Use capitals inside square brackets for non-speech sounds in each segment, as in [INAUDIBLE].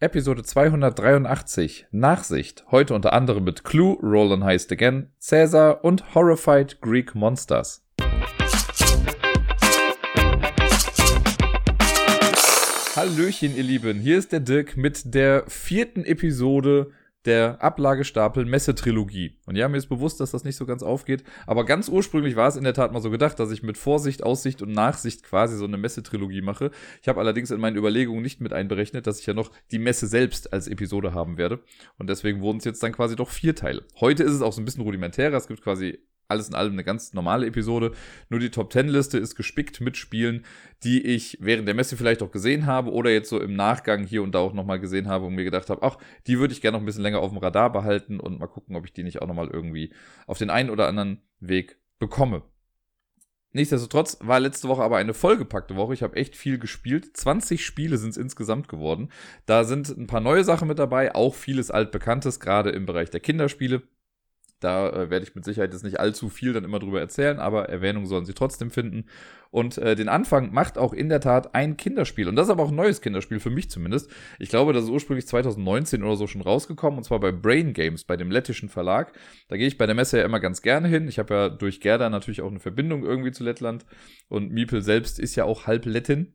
Episode 283, Nachsicht. Heute unter anderem mit Clue, Roland Heist Again, Caesar und Horrified Greek Monsters. Hallöchen, ihr Lieben. Hier ist der Dirk mit der vierten Episode der Ablagestapel Messe-Trilogie. Und ja, mir ist bewusst, dass das nicht so ganz aufgeht. Aber ganz ursprünglich war es in der Tat mal so gedacht, dass ich mit Vorsicht, Aussicht und Nachsicht quasi so eine Messe-Trilogie mache. Ich habe allerdings in meinen Überlegungen nicht mit einberechnet, dass ich ja noch die Messe selbst als Episode haben werde. Und deswegen wurden es jetzt dann quasi doch vier Teile. Heute ist es auch so ein bisschen rudimentärer. Es gibt quasi alles in allem eine ganz normale Episode. Nur die Top 10 Liste ist gespickt mit Spielen, die ich während der Messe vielleicht auch gesehen habe oder jetzt so im Nachgang hier und da auch nochmal gesehen habe und mir gedacht habe, ach, die würde ich gerne noch ein bisschen länger auf dem Radar behalten und mal gucken, ob ich die nicht auch nochmal irgendwie auf den einen oder anderen Weg bekomme. Nichtsdestotrotz war letzte Woche aber eine vollgepackte Woche. Ich habe echt viel gespielt. 20 Spiele sind es insgesamt geworden. Da sind ein paar neue Sachen mit dabei, auch vieles altbekanntes, gerade im Bereich der Kinderspiele. Da äh, werde ich mit Sicherheit jetzt nicht allzu viel dann immer drüber erzählen, aber Erwähnung sollen sie trotzdem finden. Und äh, den Anfang macht auch in der Tat ein Kinderspiel. Und das ist aber auch ein neues Kinderspiel, für mich zumindest. Ich glaube, das ist ursprünglich 2019 oder so schon rausgekommen, und zwar bei Brain Games, bei dem lettischen Verlag. Da gehe ich bei der Messe ja immer ganz gerne hin. Ich habe ja durch Gerda natürlich auch eine Verbindung irgendwie zu Lettland. Und Miepel selbst ist ja auch halb Lettin.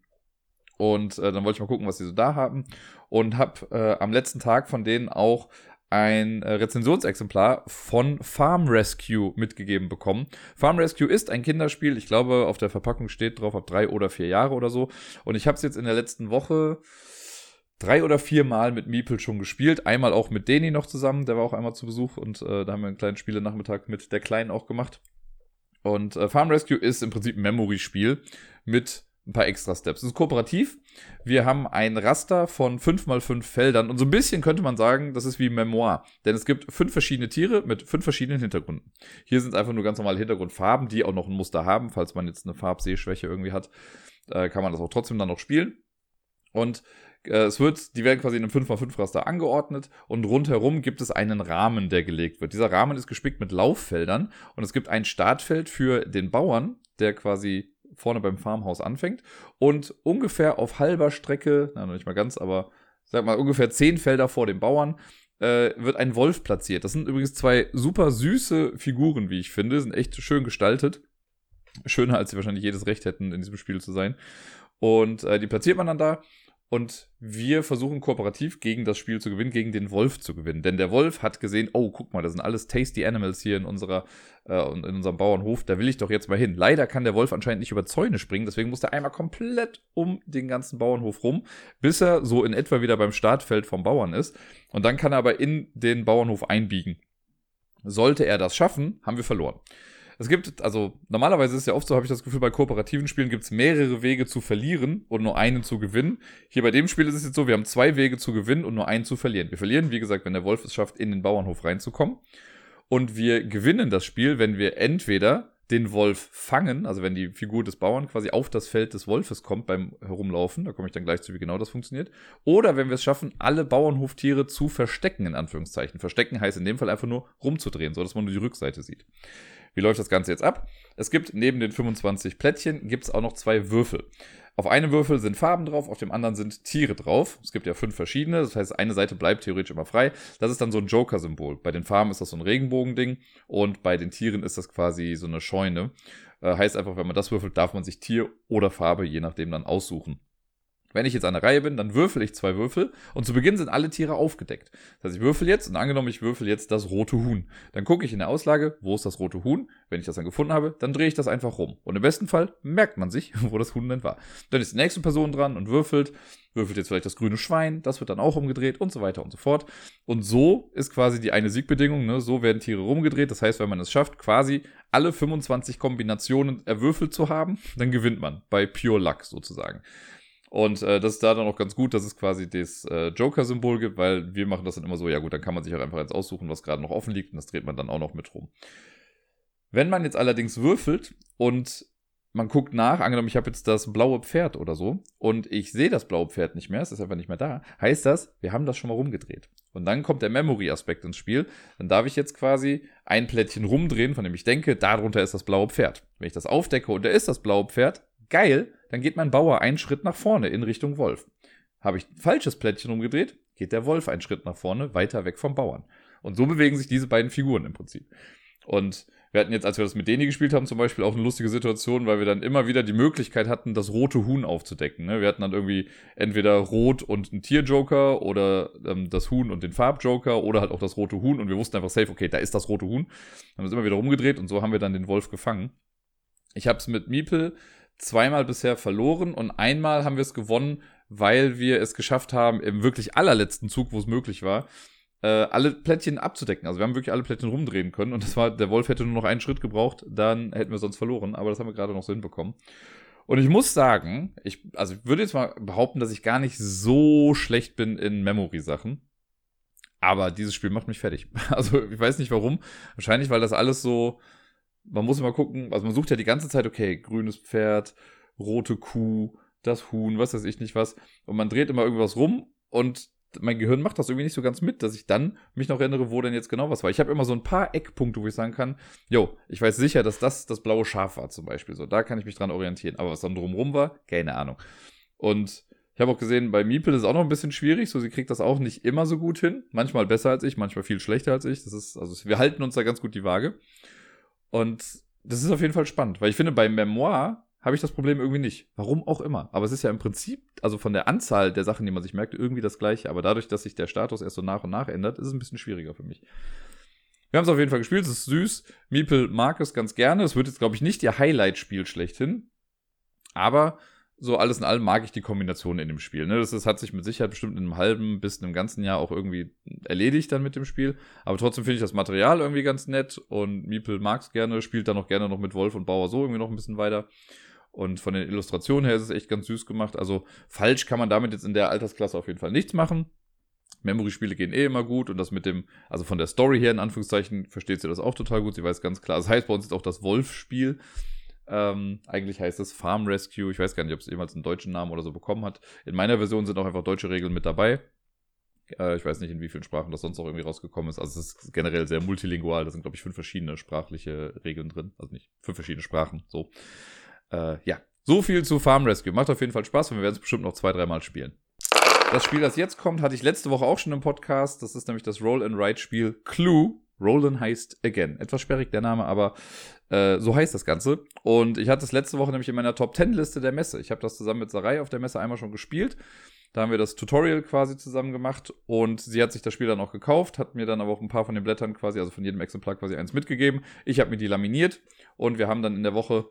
Und äh, dann wollte ich mal gucken, was sie so da haben. Und habe äh, am letzten Tag von denen auch ein äh, Rezensionsexemplar von Farm Rescue mitgegeben bekommen. Farm Rescue ist ein Kinderspiel. Ich glaube, auf der Verpackung steht drauf ab drei oder vier Jahre oder so. Und ich habe es jetzt in der letzten Woche drei oder vier Mal mit Meeple schon gespielt. Einmal auch mit Deni noch zusammen. Der war auch einmal zu Besuch und äh, da haben wir einen kleinen Spielenachmittag mit der Kleinen auch gemacht. Und äh, Farm Rescue ist im Prinzip ein Memory-Spiel mit ein paar extra Steps. Es ist kooperativ. Wir haben ein Raster von 5 mal 5 Feldern und so ein bisschen könnte man sagen, das ist wie Memoir. Denn es gibt fünf verschiedene Tiere mit fünf verschiedenen Hintergründen. Hier sind es einfach nur ganz normale Hintergrundfarben, die auch noch ein Muster haben. Falls man jetzt eine Farbsehschwäche irgendwie hat, äh, kann man das auch trotzdem dann noch spielen. Und äh, es wird, die werden quasi in einem 5x5 Raster angeordnet und rundherum gibt es einen Rahmen, der gelegt wird. Dieser Rahmen ist gespickt mit Lauffeldern und es gibt ein Startfeld für den Bauern, der quasi vorne beim Farmhaus anfängt und ungefähr auf halber Strecke, na noch nicht mal ganz, aber sag mal ungefähr zehn Felder vor dem Bauern, äh, wird ein Wolf platziert. Das sind übrigens zwei super süße Figuren, wie ich finde, sind echt schön gestaltet. Schöner, als sie wahrscheinlich jedes Recht hätten, in diesem Spiel zu sein. Und äh, die platziert man dann da und wir versuchen kooperativ gegen das Spiel zu gewinnen, gegen den Wolf zu gewinnen. Denn der Wolf hat gesehen, oh, guck mal, das sind alles tasty Animals hier in unserer äh, in unserem Bauernhof, da will ich doch jetzt mal hin. Leider kann der Wolf anscheinend nicht über Zäune springen, deswegen muss er einmal komplett um den ganzen Bauernhof rum, bis er so in etwa wieder beim Startfeld vom Bauern ist. Und dann kann er aber in den Bauernhof einbiegen. Sollte er das schaffen, haben wir verloren. Es gibt, also normalerweise ist ja oft so, habe ich das Gefühl, bei kooperativen Spielen gibt es mehrere Wege zu verlieren und nur einen zu gewinnen. Hier bei dem Spiel ist es jetzt so, wir haben zwei Wege zu gewinnen und nur einen zu verlieren. Wir verlieren, wie gesagt, wenn der Wolf es schafft, in den Bauernhof reinzukommen. Und wir gewinnen das Spiel, wenn wir entweder den Wolf fangen, also wenn die Figur des Bauern quasi auf das Feld des Wolfes kommt beim Herumlaufen, da komme ich dann gleich zu, wie genau das funktioniert, oder wenn wir es schaffen, alle Bauernhoftiere zu verstecken, in Anführungszeichen. Verstecken heißt in dem Fall einfach nur rumzudrehen, so dass man nur die Rückseite sieht. Wie läuft das Ganze jetzt ab? Es gibt neben den 25 Plättchen gibt es auch noch zwei Würfel. Auf einem Würfel sind Farben drauf, auf dem anderen sind Tiere drauf. Es gibt ja fünf verschiedene, das heißt, eine Seite bleibt theoretisch immer frei. Das ist dann so ein Joker-Symbol. Bei den Farben ist das so ein Regenbogending und bei den Tieren ist das quasi so eine Scheune. Äh, heißt einfach, wenn man das würfelt, darf man sich Tier oder Farbe je nachdem dann aussuchen. Wenn ich jetzt an der Reihe bin, dann würfel ich zwei Würfel und zu Beginn sind alle Tiere aufgedeckt. Das heißt, ich würfel jetzt und angenommen, ich würfel jetzt das rote Huhn. Dann gucke ich in der Auslage, wo ist das rote Huhn? Wenn ich das dann gefunden habe, dann drehe ich das einfach rum. Und im besten Fall merkt man sich, [LAUGHS] wo das Huhn denn war. Dann ist die nächste Person dran und würfelt, würfelt jetzt vielleicht das grüne Schwein, das wird dann auch umgedreht und so weiter und so fort. Und so ist quasi die eine Siegbedingung, ne? so werden Tiere rumgedreht. Das heißt, wenn man es schafft, quasi alle 25 Kombinationen erwürfelt zu haben, dann gewinnt man bei Pure Luck sozusagen. Und äh, das ist da dann auch ganz gut, dass es quasi das äh, Joker-Symbol gibt, weil wir machen das dann immer so, ja gut, dann kann man sich auch einfach jetzt aussuchen, was gerade noch offen liegt und das dreht man dann auch noch mit rum. Wenn man jetzt allerdings würfelt und man guckt nach, angenommen, ich habe jetzt das blaue Pferd oder so und ich sehe das blaue Pferd nicht mehr, es ist einfach nicht mehr da, heißt das, wir haben das schon mal rumgedreht. Und dann kommt der Memory-Aspekt ins Spiel. Dann darf ich jetzt quasi ein Plättchen rumdrehen, von dem ich denke, darunter ist das blaue Pferd. Wenn ich das aufdecke und da ist das blaue Pferd, geil, dann geht mein Bauer einen Schritt nach vorne in Richtung Wolf. Habe ich ein falsches Plättchen umgedreht, geht der Wolf einen Schritt nach vorne, weiter weg vom Bauern. Und so bewegen sich diese beiden Figuren im Prinzip. Und wir hatten jetzt, als wir das mit Deni gespielt haben, zum Beispiel auch eine lustige Situation, weil wir dann immer wieder die Möglichkeit hatten, das rote Huhn aufzudecken. Ne? Wir hatten dann irgendwie entweder Rot und einen Tierjoker oder ähm, das Huhn und den Farbjoker oder halt auch das rote Huhn und wir wussten einfach safe, okay, da ist das rote Huhn. Dann haben wir es immer wieder rumgedreht und so haben wir dann den Wolf gefangen. Ich habe es mit Miepel zweimal bisher verloren und einmal haben wir es gewonnen, weil wir es geschafft haben, im wirklich allerletzten Zug, wo es möglich war, äh, alle Plättchen abzudecken. Also wir haben wirklich alle Plättchen rumdrehen können und das war, der Wolf hätte nur noch einen Schritt gebraucht, dann hätten wir sonst verloren, aber das haben wir gerade noch so hinbekommen. Und ich muss sagen, ich, also ich würde jetzt mal behaupten, dass ich gar nicht so schlecht bin in Memory-Sachen. Aber dieses Spiel macht mich fertig. [LAUGHS] Also ich weiß nicht warum. Wahrscheinlich, weil das alles so, man muss immer gucken, also man sucht ja die ganze Zeit, okay, grünes Pferd, rote Kuh, das Huhn, was weiß ich nicht was. Und man dreht immer irgendwas rum und mein Gehirn macht das irgendwie nicht so ganz mit, dass ich dann mich noch erinnere, wo denn jetzt genau was war. Ich habe immer so ein paar Eckpunkte, wo ich sagen kann, jo, ich weiß sicher, dass das das blaue Schaf war zum Beispiel. So, da kann ich mich dran orientieren. Aber was dann drumrum war, keine Ahnung. Und ich habe auch gesehen, bei Miepel ist es auch noch ein bisschen schwierig. So, sie kriegt das auch nicht immer so gut hin. Manchmal besser als ich, manchmal viel schlechter als ich. Das ist, also wir halten uns da ganz gut die Waage. Und das ist auf jeden Fall spannend, weil ich finde, bei Memoir habe ich das Problem irgendwie nicht. Warum auch immer. Aber es ist ja im Prinzip, also von der Anzahl der Sachen, die man sich merkt, irgendwie das gleiche. Aber dadurch, dass sich der Status erst so nach und nach ändert, ist es ein bisschen schwieriger für mich. Wir haben es auf jeden Fall gespielt, es ist süß. Miepel mag es ganz gerne. Es wird jetzt, glaube ich, nicht ihr Highlight-Spiel schlechthin. Aber so alles in allem mag ich die Kombination in dem Spiel. Ne? Das, das hat sich mit Sicherheit bestimmt in einem halben bis einem ganzen Jahr auch irgendwie erledigt dann mit dem Spiel. Aber trotzdem finde ich das Material irgendwie ganz nett und Miepel mag es gerne, spielt dann auch gerne noch mit Wolf und Bauer so irgendwie noch ein bisschen weiter. Und von den Illustrationen her ist es echt ganz süß gemacht. Also falsch kann man damit jetzt in der Altersklasse auf jeden Fall nichts machen. Memory-Spiele gehen eh immer gut und das mit dem, also von der Story her in Anführungszeichen, versteht sie das auch total gut. Sie weiß ganz klar, das heißt bei uns jetzt auch das Wolf-Spiel. Ähm, eigentlich heißt es Farm Rescue. Ich weiß gar nicht, ob es jemals einen deutschen Namen oder so bekommen hat. In meiner Version sind auch einfach deutsche Regeln mit dabei. Äh, ich weiß nicht, in wie vielen Sprachen das sonst noch irgendwie rausgekommen ist. Also es ist generell sehr multilingual. Da sind, glaube ich, fünf verschiedene sprachliche Regeln drin. Also nicht fünf verschiedene Sprachen. So. Äh, ja, so viel zu Farm Rescue. Macht auf jeden Fall Spaß und wir werden es bestimmt noch zwei, dreimal spielen. Das Spiel, das jetzt kommt, hatte ich letzte Woche auch schon im Podcast. Das ist nämlich das Roll-and-Write-Spiel Clue. Roland heißt Again. Etwas sperrig der Name, aber äh, so heißt das Ganze. Und ich hatte es letzte Woche nämlich in meiner Top 10 Liste der Messe. Ich habe das zusammen mit Sarai auf der Messe einmal schon gespielt. Da haben wir das Tutorial quasi zusammen gemacht und sie hat sich das Spiel dann auch gekauft, hat mir dann aber auch ein paar von den Blättern quasi, also von jedem Exemplar quasi eins mitgegeben. Ich habe mir die laminiert und wir haben dann in der Woche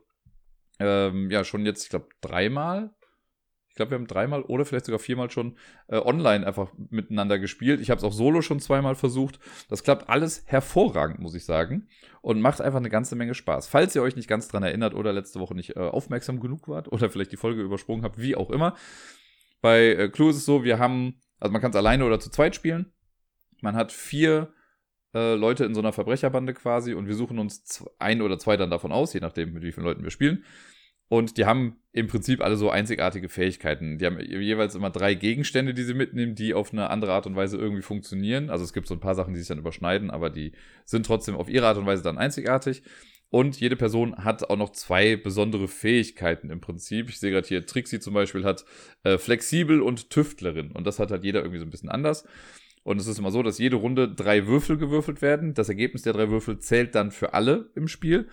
ähm, ja schon jetzt, ich glaube, dreimal. Ich glaube, wir haben dreimal oder vielleicht sogar viermal schon äh, online einfach miteinander gespielt. Ich habe es auch solo schon zweimal versucht. Das klappt alles hervorragend, muss ich sagen. Und macht einfach eine ganze Menge Spaß. Falls ihr euch nicht ganz dran erinnert oder letzte Woche nicht äh, aufmerksam genug wart oder vielleicht die Folge übersprungen habt, wie auch immer. Bei äh, Clue ist es so, wir haben, also man kann es alleine oder zu zweit spielen. Man hat vier äh, Leute in so einer Verbrecherbande quasi und wir suchen uns ein oder zwei dann davon aus, je nachdem, mit wie vielen Leuten wir spielen. Und die haben im Prinzip alle so einzigartige Fähigkeiten. Die haben jeweils immer drei Gegenstände, die sie mitnehmen, die auf eine andere Art und Weise irgendwie funktionieren. Also es gibt so ein paar Sachen, die sich dann überschneiden, aber die sind trotzdem auf ihre Art und Weise dann einzigartig. Und jede Person hat auch noch zwei besondere Fähigkeiten im Prinzip. Ich sehe gerade hier, Trixie zum Beispiel hat äh, flexibel und Tüftlerin. Und das hat halt jeder irgendwie so ein bisschen anders. Und es ist immer so, dass jede Runde drei Würfel gewürfelt werden. Das Ergebnis der drei Würfel zählt dann für alle im Spiel.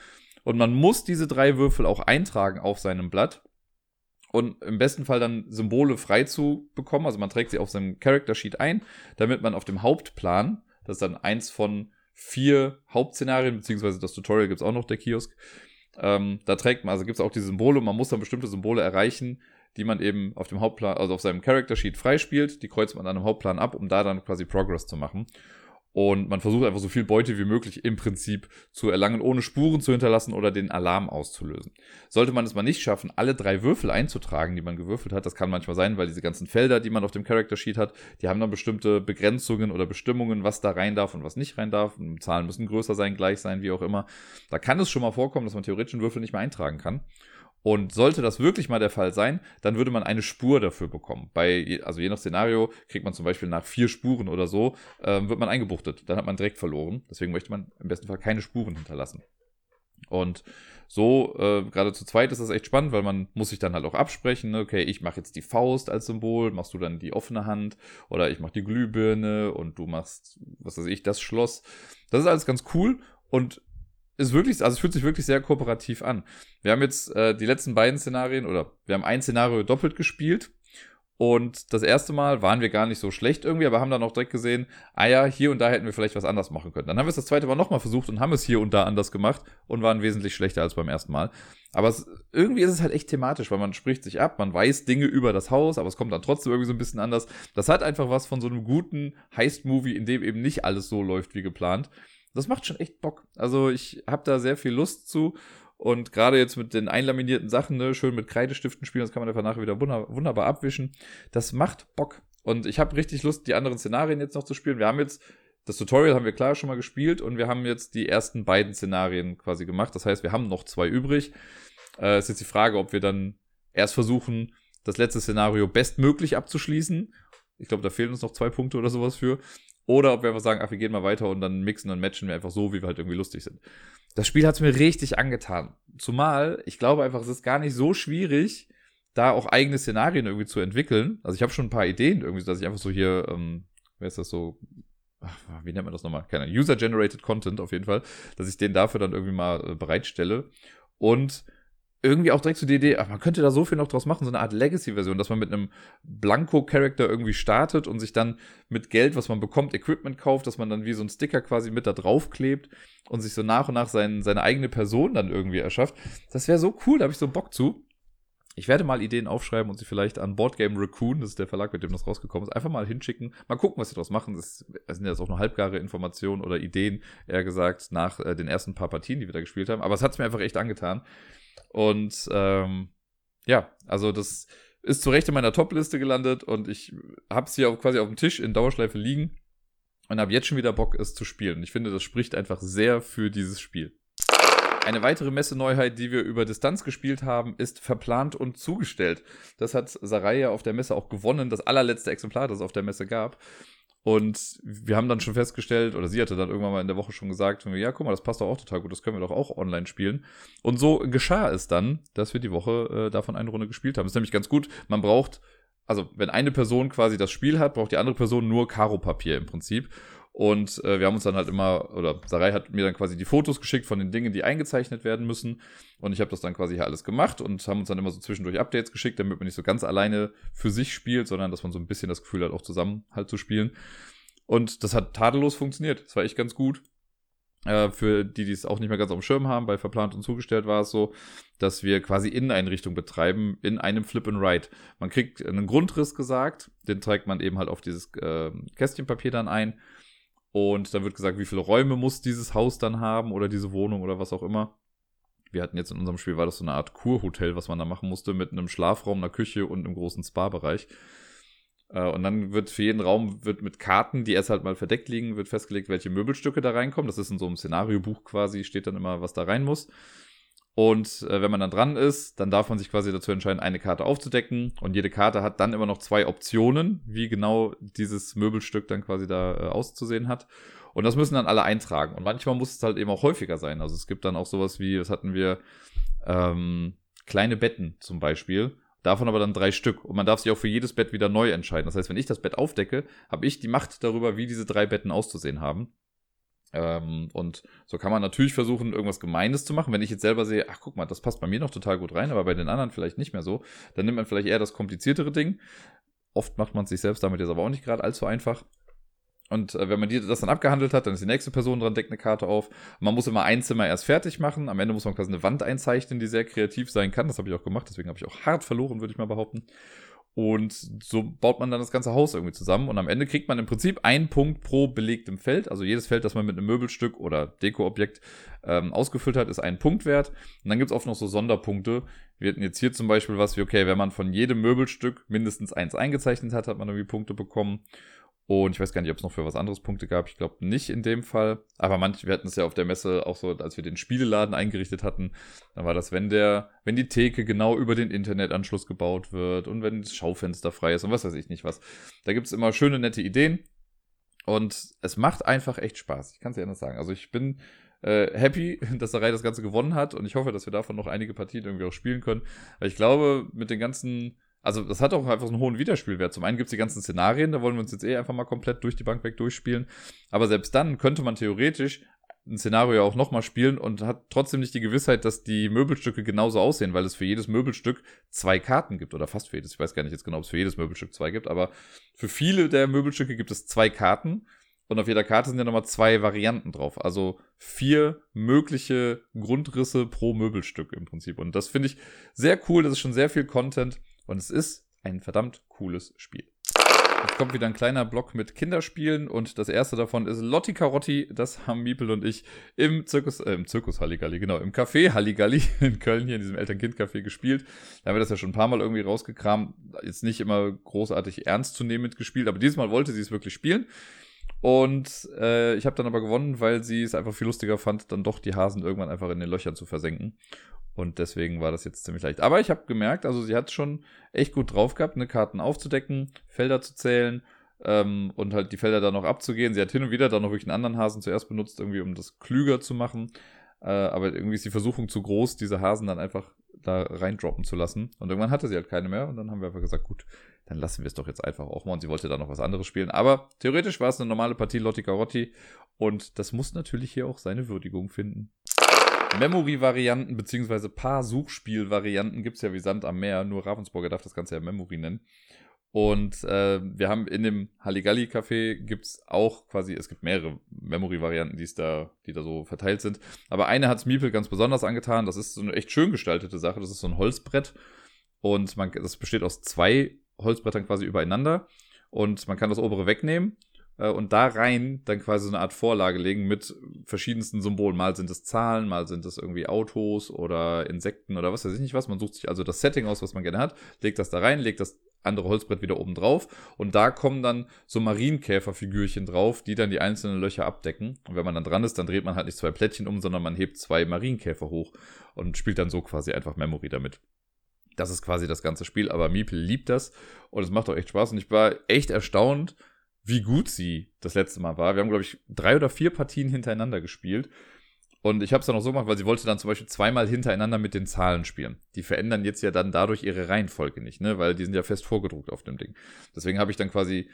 Und man muss diese drei Würfel auch eintragen auf seinem Blatt. Und im besten Fall dann Symbole frei zu bekommen. Also man trägt sie auf seinem Character Sheet ein, damit man auf dem Hauptplan, das ist dann eins von vier Hauptszenarien, beziehungsweise das Tutorial gibt es auch noch, der Kiosk. Ähm, da trägt man, also gibt es auch diese Symbole, man muss dann bestimmte Symbole erreichen, die man eben auf dem Hauptplan, also auf seinem Character Sheet freispielt. Die kreuzt man an einem Hauptplan ab, um da dann quasi Progress zu machen. Und man versucht einfach so viel Beute wie möglich im Prinzip zu erlangen, ohne Spuren zu hinterlassen oder den Alarm auszulösen. Sollte man es mal nicht schaffen, alle drei Würfel einzutragen, die man gewürfelt hat, das kann manchmal sein, weil diese ganzen Felder, die man auf dem Character Sheet hat, die haben dann bestimmte Begrenzungen oder Bestimmungen, was da rein darf und was nicht rein darf. Und Zahlen müssen größer sein, gleich sein, wie auch immer. Da kann es schon mal vorkommen, dass man theoretisch einen Würfel nicht mehr eintragen kann. Und sollte das wirklich mal der Fall sein, dann würde man eine Spur dafür bekommen. Bei, also je nach Szenario kriegt man zum Beispiel nach vier Spuren oder so, ähm, wird man eingebuchtet. Dann hat man direkt verloren. Deswegen möchte man im besten Fall keine Spuren hinterlassen. Und so, äh, gerade zu zweit ist das echt spannend, weil man muss sich dann halt auch absprechen. Ne? Okay, ich mache jetzt die Faust als Symbol, machst du dann die offene Hand oder ich mache die Glühbirne und du machst, was weiß ich, das Schloss. Das ist alles ganz cool und ist wirklich, also es fühlt sich wirklich sehr kooperativ an. Wir haben jetzt äh, die letzten beiden Szenarien oder wir haben ein Szenario doppelt gespielt und das erste Mal waren wir gar nicht so schlecht irgendwie, aber haben dann auch direkt gesehen, ah ja, hier und da hätten wir vielleicht was anders machen können. Dann haben wir es das zweite Mal nochmal versucht und haben es hier und da anders gemacht und waren wesentlich schlechter als beim ersten Mal. Aber es, irgendwie ist es halt echt thematisch, weil man spricht sich ab, man weiß Dinge über das Haus, aber es kommt dann trotzdem irgendwie so ein bisschen anders. Das hat einfach was von so einem guten Heist-Movie, in dem eben nicht alles so läuft wie geplant. Das macht schon echt Bock. Also ich habe da sehr viel Lust zu und gerade jetzt mit den einlaminierten Sachen, ne, schön mit Kreidestiften spielen, das kann man einfach nachher wieder wunderbar abwischen. Das macht Bock. Und ich habe richtig Lust, die anderen Szenarien jetzt noch zu spielen. Wir haben jetzt, das Tutorial haben wir klar schon mal gespielt und wir haben jetzt die ersten beiden Szenarien quasi gemacht. Das heißt, wir haben noch zwei übrig. Äh, ist jetzt die Frage, ob wir dann erst versuchen, das letzte Szenario bestmöglich abzuschließen. Ich glaube, da fehlen uns noch zwei Punkte oder sowas für. Oder ob wir einfach sagen, ach, wir gehen mal weiter und dann mixen und matchen wir einfach so, wie wir halt irgendwie lustig sind. Das Spiel hat es mir richtig angetan. Zumal, ich glaube einfach, es ist gar nicht so schwierig, da auch eigene Szenarien irgendwie zu entwickeln. Also ich habe schon ein paar Ideen irgendwie, dass ich einfach so hier, ähm, wer ist das so, ach, wie nennt man das nochmal? Keine User-Generated Content auf jeden Fall, dass ich den dafür dann irgendwie mal äh, bereitstelle. Und irgendwie auch direkt zu der Idee, ach, man könnte da so viel noch draus machen, so eine Art Legacy-Version, dass man mit einem Blanko-Charakter irgendwie startet und sich dann mit Geld, was man bekommt, Equipment kauft, dass man dann wie so ein Sticker quasi mit da drauf klebt und sich so nach und nach sein, seine eigene Person dann irgendwie erschafft. Das wäre so cool, da habe ich so Bock zu. Ich werde mal Ideen aufschreiben und sie vielleicht an Boardgame Raccoon, das ist der Verlag, mit dem das rausgekommen ist, einfach mal hinschicken. Mal gucken, was sie daraus machen. Das sind ja jetzt auch nur halbgare Informationen oder Ideen, eher gesagt, nach äh, den ersten paar Partien, die wir da gespielt haben. Aber es hat es mir einfach echt angetan. Und ähm, ja, also das ist zu Recht in meiner Top-Liste gelandet und ich habe es hier quasi auf dem Tisch in Dauerschleife liegen und habe jetzt schon wieder Bock, es zu spielen. Ich finde, das spricht einfach sehr für dieses Spiel. Eine weitere Messeneuheit, die wir über Distanz gespielt haben, ist verplant und zugestellt. Das hat Saraya auf der Messe auch gewonnen, das allerletzte Exemplar, das es auf der Messe gab. Und wir haben dann schon festgestellt, oder sie hatte dann irgendwann mal in der Woche schon gesagt, ja, guck mal, das passt doch auch total gut, das können wir doch auch online spielen. Und so geschah es dann, dass wir die Woche äh, davon eine Runde gespielt haben. Ist nämlich ganz gut, man braucht, also wenn eine Person quasi das Spiel hat, braucht die andere Person nur Karo-Papier im Prinzip. Und äh, wir haben uns dann halt immer, oder Sarai hat mir dann quasi die Fotos geschickt von den Dingen, die eingezeichnet werden müssen. Und ich habe das dann quasi hier alles gemacht und haben uns dann immer so zwischendurch Updates geschickt, damit man nicht so ganz alleine für sich spielt, sondern dass man so ein bisschen das Gefühl hat, auch zusammen halt zu spielen. Und das hat tadellos funktioniert. Das war echt ganz gut. Äh, für die, die es auch nicht mehr ganz auf dem Schirm haben, bei Verplant und Zugestellt war es so, dass wir quasi Inneneinrichtung betreiben in einem Flip and Ride. Man kriegt einen Grundriss gesagt, den trägt man eben halt auf dieses äh, Kästchenpapier dann ein und dann wird gesagt, wie viele Räume muss dieses Haus dann haben oder diese Wohnung oder was auch immer. Wir hatten jetzt in unserem Spiel, war das so eine Art Kurhotel, was man da machen musste, mit einem Schlafraum, einer Küche und einem großen Spa-Bereich. Äh, und dann wird für jeden Raum wird mit Karten, die erst halt mal verdeckt liegen, wird festgelegt, welche Möbelstücke da reinkommen. Das ist in so einem Szenariobuch quasi, steht dann immer, was da rein muss. Und äh, wenn man dann dran ist, dann darf man sich quasi dazu entscheiden, eine Karte aufzudecken. Und jede Karte hat dann immer noch zwei Optionen, wie genau dieses Möbelstück dann quasi da äh, auszusehen hat. Und das müssen dann alle eintragen. Und manchmal muss es halt eben auch häufiger sein. Also es gibt dann auch sowas wie, das hatten wir, ähm, kleine Betten zum Beispiel. Davon aber dann drei Stück. Und man darf sich auch für jedes Bett wieder neu entscheiden. Das heißt, wenn ich das Bett aufdecke, habe ich die Macht darüber, wie diese drei Betten auszusehen haben. Ähm, und so kann man natürlich versuchen, irgendwas Gemeines zu machen. Wenn ich jetzt selber sehe, ach guck mal, das passt bei mir noch total gut rein, aber bei den anderen vielleicht nicht mehr so, dann nimmt man vielleicht eher das kompliziertere Ding. Oft macht man es sich selbst damit jetzt aber auch nicht gerade allzu einfach. Und äh, wenn man das dann abgehandelt hat, dann ist die nächste Person dran, deckt eine Karte auf. Man muss immer ein Zimmer erst fertig machen. Am Ende muss man quasi eine Wand einzeichnen, die sehr kreativ sein kann. Das habe ich auch gemacht, deswegen habe ich auch hart verloren, würde ich mal behaupten. Und so baut man dann das ganze Haus irgendwie zusammen. Und am Ende kriegt man im Prinzip einen Punkt pro belegtem Feld. Also jedes Feld, das man mit einem Möbelstück oder Dekoobjekt ähm, ausgefüllt hat, ist ein Punkt wert. Und dann gibt es oft noch so Sonderpunkte. Wir hatten jetzt hier zum Beispiel was wie, okay, wenn man von jedem Möbelstück mindestens eins eingezeichnet hat, hat man irgendwie Punkte bekommen. Und ich weiß gar nicht, ob es noch für was anderes Punkte gab. Ich glaube nicht in dem Fall. Aber manche, wir hatten es ja auf der Messe auch so, als wir den Spieleladen eingerichtet hatten, dann war das, wenn der, wenn die Theke genau über den Internetanschluss gebaut wird und wenn das Schaufenster frei ist und was weiß ich nicht was. Da gibt es immer schöne, nette Ideen. Und es macht einfach echt Spaß. Ich kann es ja anders sagen. Also ich bin äh, happy, [LAUGHS] dass der Rai das Ganze gewonnen hat und ich hoffe, dass wir davon noch einige Partien irgendwie auch spielen können. Weil ich glaube, mit den ganzen, also das hat auch einfach einen hohen Wiederspielwert. Zum einen gibt es die ganzen Szenarien, da wollen wir uns jetzt eh einfach mal komplett durch die Bank weg durchspielen. Aber selbst dann könnte man theoretisch ein Szenario auch nochmal spielen und hat trotzdem nicht die Gewissheit, dass die Möbelstücke genauso aussehen, weil es für jedes Möbelstück zwei Karten gibt oder fast für jedes. Ich weiß gar nicht jetzt genau, ob es für jedes Möbelstück zwei gibt, aber für viele der Möbelstücke gibt es zwei Karten und auf jeder Karte sind ja nochmal zwei Varianten drauf. Also vier mögliche Grundrisse pro Möbelstück im Prinzip. Und das finde ich sehr cool. Das ist schon sehr viel Content. Und es ist ein verdammt cooles Spiel. Jetzt kommt wieder ein kleiner Block mit Kinderspielen und das erste davon ist Lotti Carotti. Das haben Miepel und ich im Zirkus, äh, im Zirkus Halligalli, genau, im Café Halligalli [LAUGHS] in Köln hier in diesem Eltern-Kind-Café gespielt. Da haben wir das ja schon ein paar Mal irgendwie rausgekramt. Jetzt nicht immer großartig ernst zu nehmen mitgespielt, aber dieses Mal wollte sie es wirklich spielen. Und äh, ich habe dann aber gewonnen, weil sie es einfach viel lustiger fand, dann doch die Hasen irgendwann einfach in den Löchern zu versenken. Und deswegen war das jetzt ziemlich leicht. Aber ich habe gemerkt, also sie hat schon echt gut drauf gehabt, eine Karten aufzudecken, Felder zu zählen ähm, und halt die Felder dann noch abzugehen. Sie hat hin und wieder dann noch wirklich einen anderen Hasen zuerst benutzt, irgendwie um das klüger zu machen. Äh, aber irgendwie ist die Versuchung zu groß, diese Hasen dann einfach da reindroppen zu lassen. Und irgendwann hatte sie halt keine mehr. Und dann haben wir einfach gesagt, gut, dann lassen wir es doch jetzt einfach auch mal. Und sie wollte dann noch was anderes spielen. Aber theoretisch war es eine normale Partie Lotti Carotti. Und das muss natürlich hier auch seine Würdigung finden. Memory-Varianten beziehungsweise Paar-Suchspiel-Varianten gibt es ja wie Sand am Meer. Nur Ravensburger darf das Ganze ja Memory nennen. Und äh, wir haben in dem Halligalli-Café gibt es auch quasi, es gibt mehrere Memory-Varianten, die da, die da so verteilt sind. Aber eine hat Miepel ganz besonders angetan. Das ist so eine echt schön gestaltete Sache. Das ist so ein Holzbrett. Und man, das besteht aus zwei Holzbrettern quasi übereinander. Und man kann das obere wegnehmen äh, und da rein dann quasi so eine Art Vorlage legen mit verschiedensten Symbolen. Mal sind es Zahlen, mal sind es irgendwie Autos oder Insekten oder was weiß ich nicht was. Man sucht sich also das Setting aus, was man gerne hat, legt das da rein, legt das andere Holzbrett wieder oben drauf und da kommen dann so Marienkäferfigürchen drauf, die dann die einzelnen Löcher abdecken. Und wenn man dann dran ist, dann dreht man halt nicht zwei Plättchen um, sondern man hebt zwei Marienkäfer hoch und spielt dann so quasi einfach Memory damit. Das ist quasi das ganze Spiel, aber Miepel liebt das und es macht auch echt Spaß und ich war echt erstaunt, wie gut sie das letzte Mal war. Wir haben, glaube ich, drei oder vier Partien hintereinander gespielt. Und ich habe es dann auch so gemacht, weil sie wollte dann zum Beispiel zweimal hintereinander mit den Zahlen spielen. Die verändern jetzt ja dann dadurch ihre Reihenfolge nicht, ne? Weil die sind ja fest vorgedruckt auf dem Ding. Deswegen habe ich dann quasi,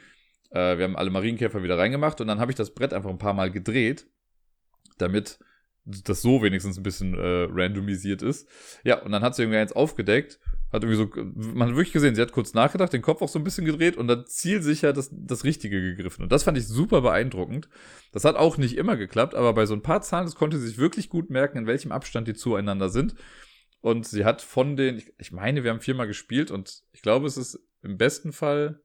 äh, wir haben alle Marienkäfer wieder reingemacht und dann habe ich das Brett einfach ein paar Mal gedreht, damit das so wenigstens ein bisschen äh, randomisiert ist. Ja, und dann hat sie irgendwie eins aufgedeckt hat irgendwie so, man hat wirklich gesehen, sie hat kurz nachgedacht, den Kopf auch so ein bisschen gedreht und dann zielsicher das, das Richtige gegriffen. Und das fand ich super beeindruckend. Das hat auch nicht immer geklappt, aber bei so ein paar Zahlen, das konnte sie sich wirklich gut merken, in welchem Abstand die zueinander sind. Und sie hat von den, ich, meine, wir haben viermal gespielt und ich glaube, es ist im besten Fall,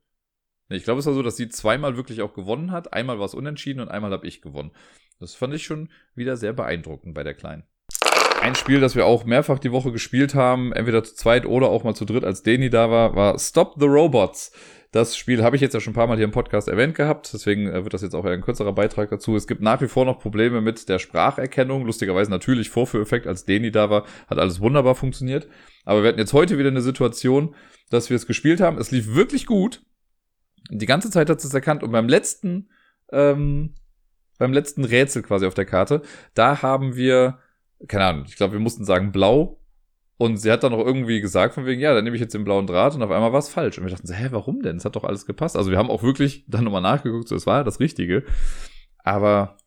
nee, ich glaube, es war so, dass sie zweimal wirklich auch gewonnen hat. Einmal war es unentschieden und einmal habe ich gewonnen. Das fand ich schon wieder sehr beeindruckend bei der Kleinen. Ein Spiel, das wir auch mehrfach die Woche gespielt haben, entweder zu zweit oder auch mal zu dritt, als Deni da war, war Stop the Robots. Das Spiel habe ich jetzt ja schon ein paar Mal hier im Podcast erwähnt gehabt, deswegen äh, wird das jetzt auch ein kürzerer Beitrag dazu. Es gibt nach wie vor noch Probleme mit der Spracherkennung. Lustigerweise natürlich Vorführeffekt, als Deni da war, hat alles wunderbar funktioniert. Aber wir hatten jetzt heute wieder eine Situation, dass wir es gespielt haben. Es lief wirklich gut. Die ganze Zeit hat es erkannt und beim letzten, ähm, beim letzten Rätsel quasi auf der Karte, da haben wir keine Ahnung, ich glaube, wir mussten sagen blau. Und sie hat dann auch irgendwie gesagt, von wegen, ja, dann nehme ich jetzt den blauen Draht und auf einmal war es falsch. Und wir dachten so, hä, warum denn? Es hat doch alles gepasst. Also wir haben auch wirklich dann nochmal nachgeguckt, so, es war das Richtige. Aber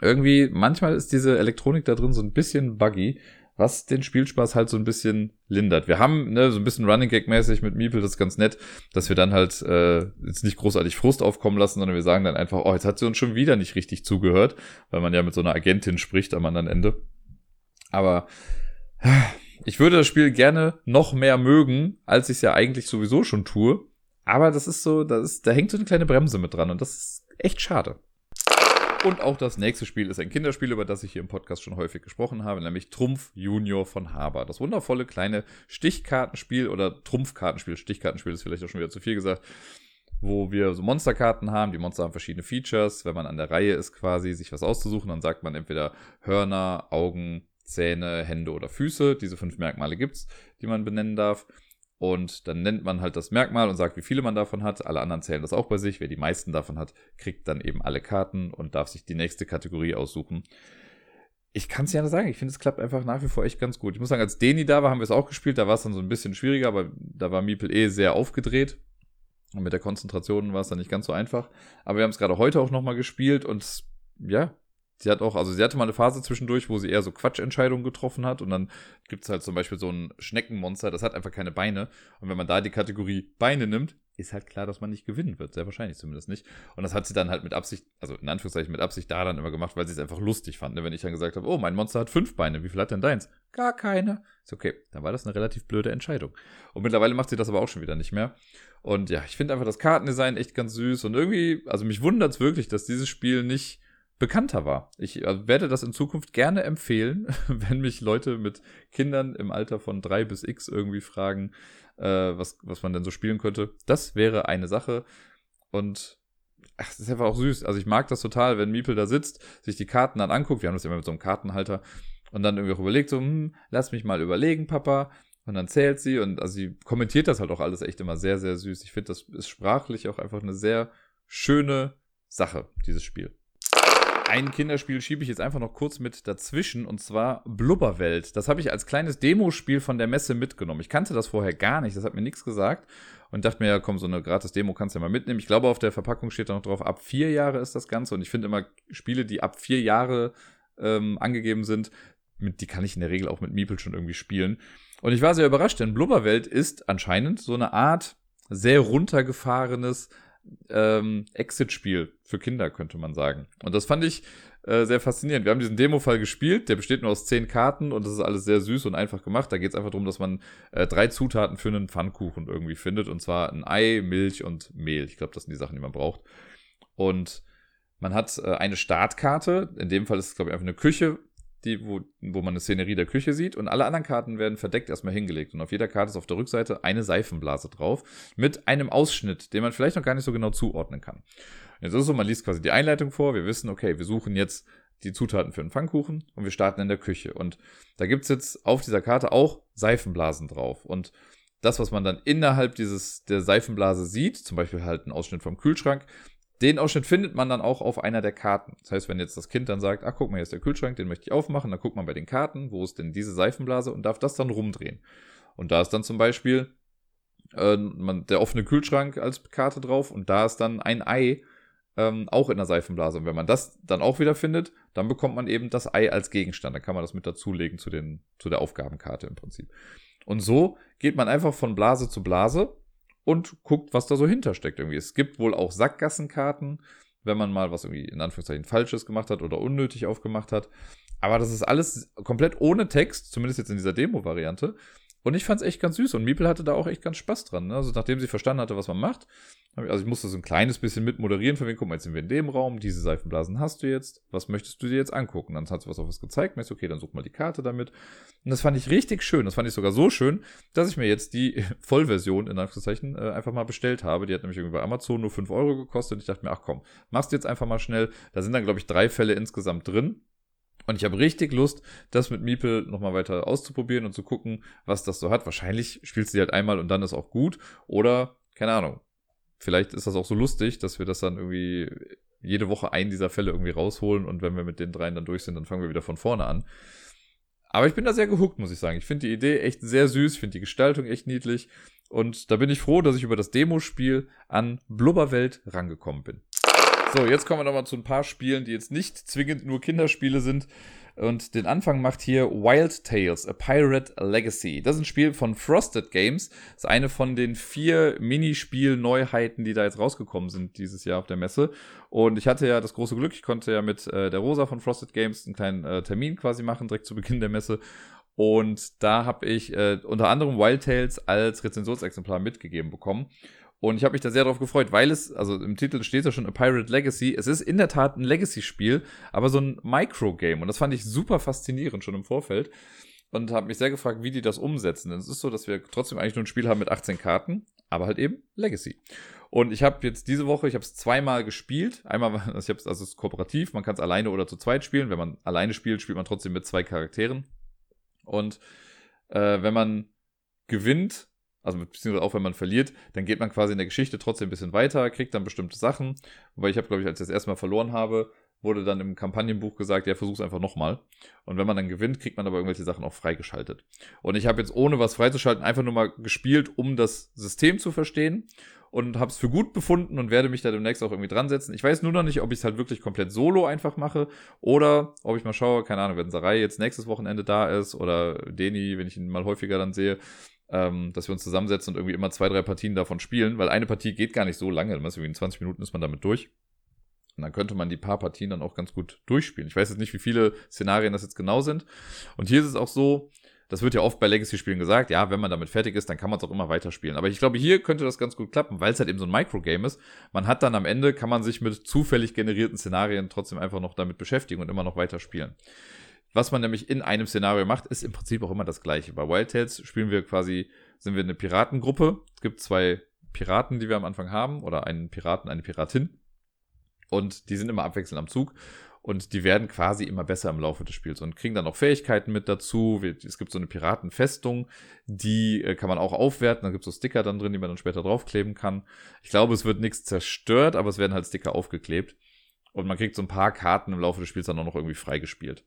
irgendwie, manchmal ist diese Elektronik da drin so ein bisschen buggy, was den Spielspaß halt so ein bisschen lindert. Wir haben ne, so ein bisschen Running Gag mäßig mit Meeple, das ist ganz nett, dass wir dann halt äh, jetzt nicht großartig Frust aufkommen lassen, sondern wir sagen dann einfach, oh, jetzt hat sie uns schon wieder nicht richtig zugehört, weil man ja mit so einer Agentin spricht am anderen Ende. Aber ich würde das Spiel gerne noch mehr mögen, als ich es ja eigentlich sowieso schon tue. Aber das ist so, das ist, da hängt so eine kleine Bremse mit dran und das ist echt schade. Und auch das nächste Spiel ist ein Kinderspiel, über das ich hier im Podcast schon häufig gesprochen habe, nämlich Trumpf Junior von Haber. Das wundervolle kleine Stichkartenspiel oder Trumpfkartenspiel, Stichkartenspiel ist vielleicht auch schon wieder zu viel gesagt, wo wir so Monsterkarten haben. Die Monster haben verschiedene Features. Wenn man an der Reihe ist, quasi sich was auszusuchen, dann sagt man entweder Hörner, Augen, Zähne, Hände oder Füße. Diese fünf Merkmale gibt's, die man benennen darf. Und dann nennt man halt das Merkmal und sagt, wie viele man davon hat. Alle anderen zählen das auch bei sich. Wer die meisten davon hat, kriegt dann eben alle Karten und darf sich die nächste Kategorie aussuchen. ich kann es ja nicht sagen. Ich finde, es klappt einfach nach wie vor echt ganz gut. Ich muss sagen, als Deni da war, haben wir es auch gespielt. Da war es dann so ein bisschen schwieriger, aber da war Miepel eh sehr aufgedreht. Und mit der Konzentration war es dann nicht ganz so einfach. Aber wir haben es gerade heute auch nochmal gespielt und ja, sie hat auch, also sie hatte mal eine Phase zwischendurch, wo sie eher so Quatschentscheidungen getroffen hat. Und dann gibt es halt zum Beispiel so ein Schneckenmonster, das hat einfach keine Beine. Und wenn man da die Kategorie Beine nimmt, ist halt klar, dass man nicht gewinnen wird. Sehr wahrscheinlich zumindest nicht. Und das hat sie dann halt mit Absicht, also in Anführungszeichen mit Absicht da dann immer gemacht, weil sie es einfach lustig fand. Ne? Wenn ich dann gesagt habe, oh, mein Monster hat fünf Beine, wie viel hat denn deins? Gar keine. Ist okay. Dann war das eine relativ blöde Entscheidung. Und mittlerweile macht sie das aber auch schon wieder nicht mehr. Und ja, ich finde einfach das Kartendesign echt ganz süß. Und irgendwie, also mich wundert es wirklich, dass dieses Spiel nicht bekannter war. Ich äh, werde das in Zukunft gerne empfehlen, [LAUGHS] wenn mich Leute mit Kindern im Alter von drei bis x irgendwie fragen, äh, was, was man denn so spielen könnte. Das wäre eine Sache. Und ach, das ist einfach auch süß. Also ich mag das total, wenn Miepel da sitzt, sich die Karten dann anguckt. Wir haben das immer mit so einem Kartenhalter. Und dann irgendwie auch überlegt, so, hm, lass mich mal überlegen, Papa. Und dann zählt sie und also sie kommentiert das halt auch alles echt immer sehr, sehr süß. Ich finde, das ist sprachlich auch einfach eine sehr schöne Sache, dieses Spiel. Ein Kinderspiel schiebe ich jetzt einfach noch kurz mit dazwischen und zwar Blubberwelt. Das habe ich als kleines Demospiel von der Messe mitgenommen. Ich kannte das vorher gar nicht, das hat mir nichts gesagt und dachte mir, ja komm, so eine gratis Demo kannst du ja mal mitnehmen. Ich glaube, auf der Verpackung steht da noch drauf, ab vier Jahre ist das Ganze und ich finde immer Spiele, die ab vier Jahre ähm, angegeben sind, mit, die kann ich in der Regel auch mit Miepel schon irgendwie spielen. Und ich war sehr überrascht, denn Blubberwelt ist anscheinend so eine Art sehr runtergefahrenes ähm, Exit-Spiel für Kinder, könnte man sagen. Und das fand ich äh, sehr faszinierend. Wir haben diesen Demo-Fall gespielt, der besteht nur aus zehn Karten und das ist alles sehr süß und einfach gemacht. Da geht es einfach darum, dass man äh, drei Zutaten für einen Pfannkuchen irgendwie findet. Und zwar ein Ei, Milch und Mehl. Ich glaube, das sind die Sachen, die man braucht. Und man hat äh, eine Startkarte. In dem Fall ist es, glaube ich, einfach eine Küche die, wo, wo man eine Szenerie der Küche sieht und alle anderen Karten werden verdeckt erstmal hingelegt. Und auf jeder Karte ist auf der Rückseite eine Seifenblase drauf mit einem Ausschnitt, den man vielleicht noch gar nicht so genau zuordnen kann. Jetzt ist es so, man liest quasi die Einleitung vor, wir wissen, okay, wir suchen jetzt die Zutaten für einen Pfannkuchen und wir starten in der Küche. Und da gibt's jetzt auf dieser Karte auch Seifenblasen drauf. Und das, was man dann innerhalb dieses, der Seifenblase sieht, zum Beispiel halt ein Ausschnitt vom Kühlschrank, den Ausschnitt findet man dann auch auf einer der Karten. Das heißt, wenn jetzt das Kind dann sagt, ach guck mal, hier ist der Kühlschrank, den möchte ich aufmachen, dann guckt man bei den Karten, wo ist denn diese Seifenblase und darf das dann rumdrehen. Und da ist dann zum Beispiel äh, man, der offene Kühlschrank als Karte drauf und da ist dann ein Ei ähm, auch in der Seifenblase. Und wenn man das dann auch wieder findet, dann bekommt man eben das Ei als Gegenstand. Dann kann man das mit dazulegen zu, den, zu der Aufgabenkarte im Prinzip. Und so geht man einfach von Blase zu Blase und guckt, was da so hintersteckt irgendwie. Es gibt wohl auch Sackgassenkarten, wenn man mal was irgendwie in Anführungszeichen Falsches gemacht hat oder unnötig aufgemacht hat. Aber das ist alles komplett ohne Text, zumindest jetzt in dieser Demo-Variante. Und ich fand es echt ganz süß. Und Miepel hatte da auch echt ganz Spaß dran. Ne? Also nachdem sie verstanden hatte, was man macht, also ich musste so ein kleines bisschen mit moderieren, von wegen, guck mal, jetzt sind wir in dem Raum, diese Seifenblasen hast du jetzt, was möchtest du dir jetzt angucken? Dann hat sie was auf was gezeigt, ich, okay, dann such mal die Karte damit. Und das fand ich richtig schön, das fand ich sogar so schön, dass ich mir jetzt die [LAUGHS] Vollversion, in Anführungszeichen, äh, einfach mal bestellt habe. Die hat nämlich irgendwie bei Amazon nur 5 Euro gekostet. Und ich dachte mir, ach komm, machst du jetzt einfach mal schnell. Da sind dann, glaube ich, drei Fälle insgesamt drin. Und ich habe richtig Lust, das mit Miepel nochmal weiter auszuprobieren und zu gucken, was das so hat. Wahrscheinlich spielst du die halt einmal und dann ist auch gut. Oder, keine Ahnung, vielleicht ist das auch so lustig, dass wir das dann irgendwie jede Woche einen dieser Fälle irgendwie rausholen und wenn wir mit den dreien dann durch sind, dann fangen wir wieder von vorne an. Aber ich bin da sehr gehuckt, muss ich sagen. Ich finde die Idee echt sehr süß, finde die Gestaltung echt niedlich und da bin ich froh, dass ich über das Demospiel an Blubberwelt rangekommen bin. So, jetzt kommen wir nochmal zu ein paar Spielen, die jetzt nicht zwingend nur Kinderspiele sind, und den Anfang macht hier Wild Tales, A Pirate Legacy. Das ist ein Spiel von Frosted Games. Das ist eine von den vier Minispiel-Neuheiten, die da jetzt rausgekommen sind dieses Jahr auf der Messe. Und ich hatte ja das große Glück, ich konnte ja mit äh, der Rosa von Frosted Games einen kleinen äh, Termin quasi machen, direkt zu Beginn der Messe. Und da habe ich äh, unter anderem Wild Tales als Rezensionsexemplar mitgegeben bekommen. Und ich habe mich da sehr darauf gefreut, weil es, also im Titel steht ja schon A Pirate Legacy. Es ist in der Tat ein Legacy-Spiel, aber so ein Micro-Game. Und das fand ich super faszinierend schon im Vorfeld. Und habe mich sehr gefragt, wie die das umsetzen. Denn es ist so, dass wir trotzdem eigentlich nur ein Spiel haben mit 18 Karten, aber halt eben Legacy. Und ich habe jetzt diese Woche, ich habe es zweimal gespielt. Einmal, [LAUGHS] ich habe also es ist kooperativ, man kann es alleine oder zu zweit spielen. Wenn man alleine spielt, spielt man trotzdem mit zwei Charakteren. Und äh, wenn man gewinnt, also beziehungsweise auch wenn man verliert, dann geht man quasi in der Geschichte trotzdem ein bisschen weiter, kriegt dann bestimmte Sachen. Wobei ich habe, glaube ich, als ich das erste Mal verloren habe, wurde dann im Kampagnenbuch gesagt, ja, versuch's einfach nochmal. Und wenn man dann gewinnt, kriegt man aber irgendwelche Sachen auch freigeschaltet. Und ich habe jetzt ohne was freizuschalten einfach nur mal gespielt, um das System zu verstehen und habe es für gut befunden und werde mich da demnächst auch irgendwie dran setzen. Ich weiß nur noch nicht, ob ich es halt wirklich komplett solo einfach mache oder ob ich mal schaue, keine Ahnung, wenn Sarai jetzt nächstes Wochenende da ist oder Deni, wenn ich ihn mal häufiger dann sehe, ähm, dass wir uns zusammensetzen und irgendwie immer zwei, drei Partien davon spielen, weil eine Partie geht gar nicht so lange, irgendwie in 20 Minuten ist man damit durch. Und dann könnte man die paar Partien dann auch ganz gut durchspielen. Ich weiß jetzt nicht, wie viele Szenarien das jetzt genau sind. Und hier ist es auch so, das wird ja oft bei Legacy-Spielen gesagt, ja, wenn man damit fertig ist, dann kann man es auch immer weiterspielen. Aber ich glaube, hier könnte das ganz gut klappen, weil es halt eben so ein Microgame ist. Man hat dann am Ende, kann man sich mit zufällig generierten Szenarien trotzdem einfach noch damit beschäftigen und immer noch weiterspielen. Was man nämlich in einem Szenario macht, ist im Prinzip auch immer das gleiche. Bei Wild Tales spielen wir quasi, sind wir eine Piratengruppe. Es gibt zwei Piraten, die wir am Anfang haben, oder einen Piraten, eine Piratin. Und die sind immer abwechselnd am Zug. Und die werden quasi immer besser im Laufe des Spiels und kriegen dann auch Fähigkeiten mit dazu. Es gibt so eine Piratenfestung, die äh, kann man auch aufwerten. Da gibt es so Sticker dann drin, die man dann später draufkleben kann. Ich glaube, es wird nichts zerstört, aber es werden halt Sticker aufgeklebt. Und man kriegt so ein paar Karten im Laufe des Spiels dann auch noch irgendwie freigespielt.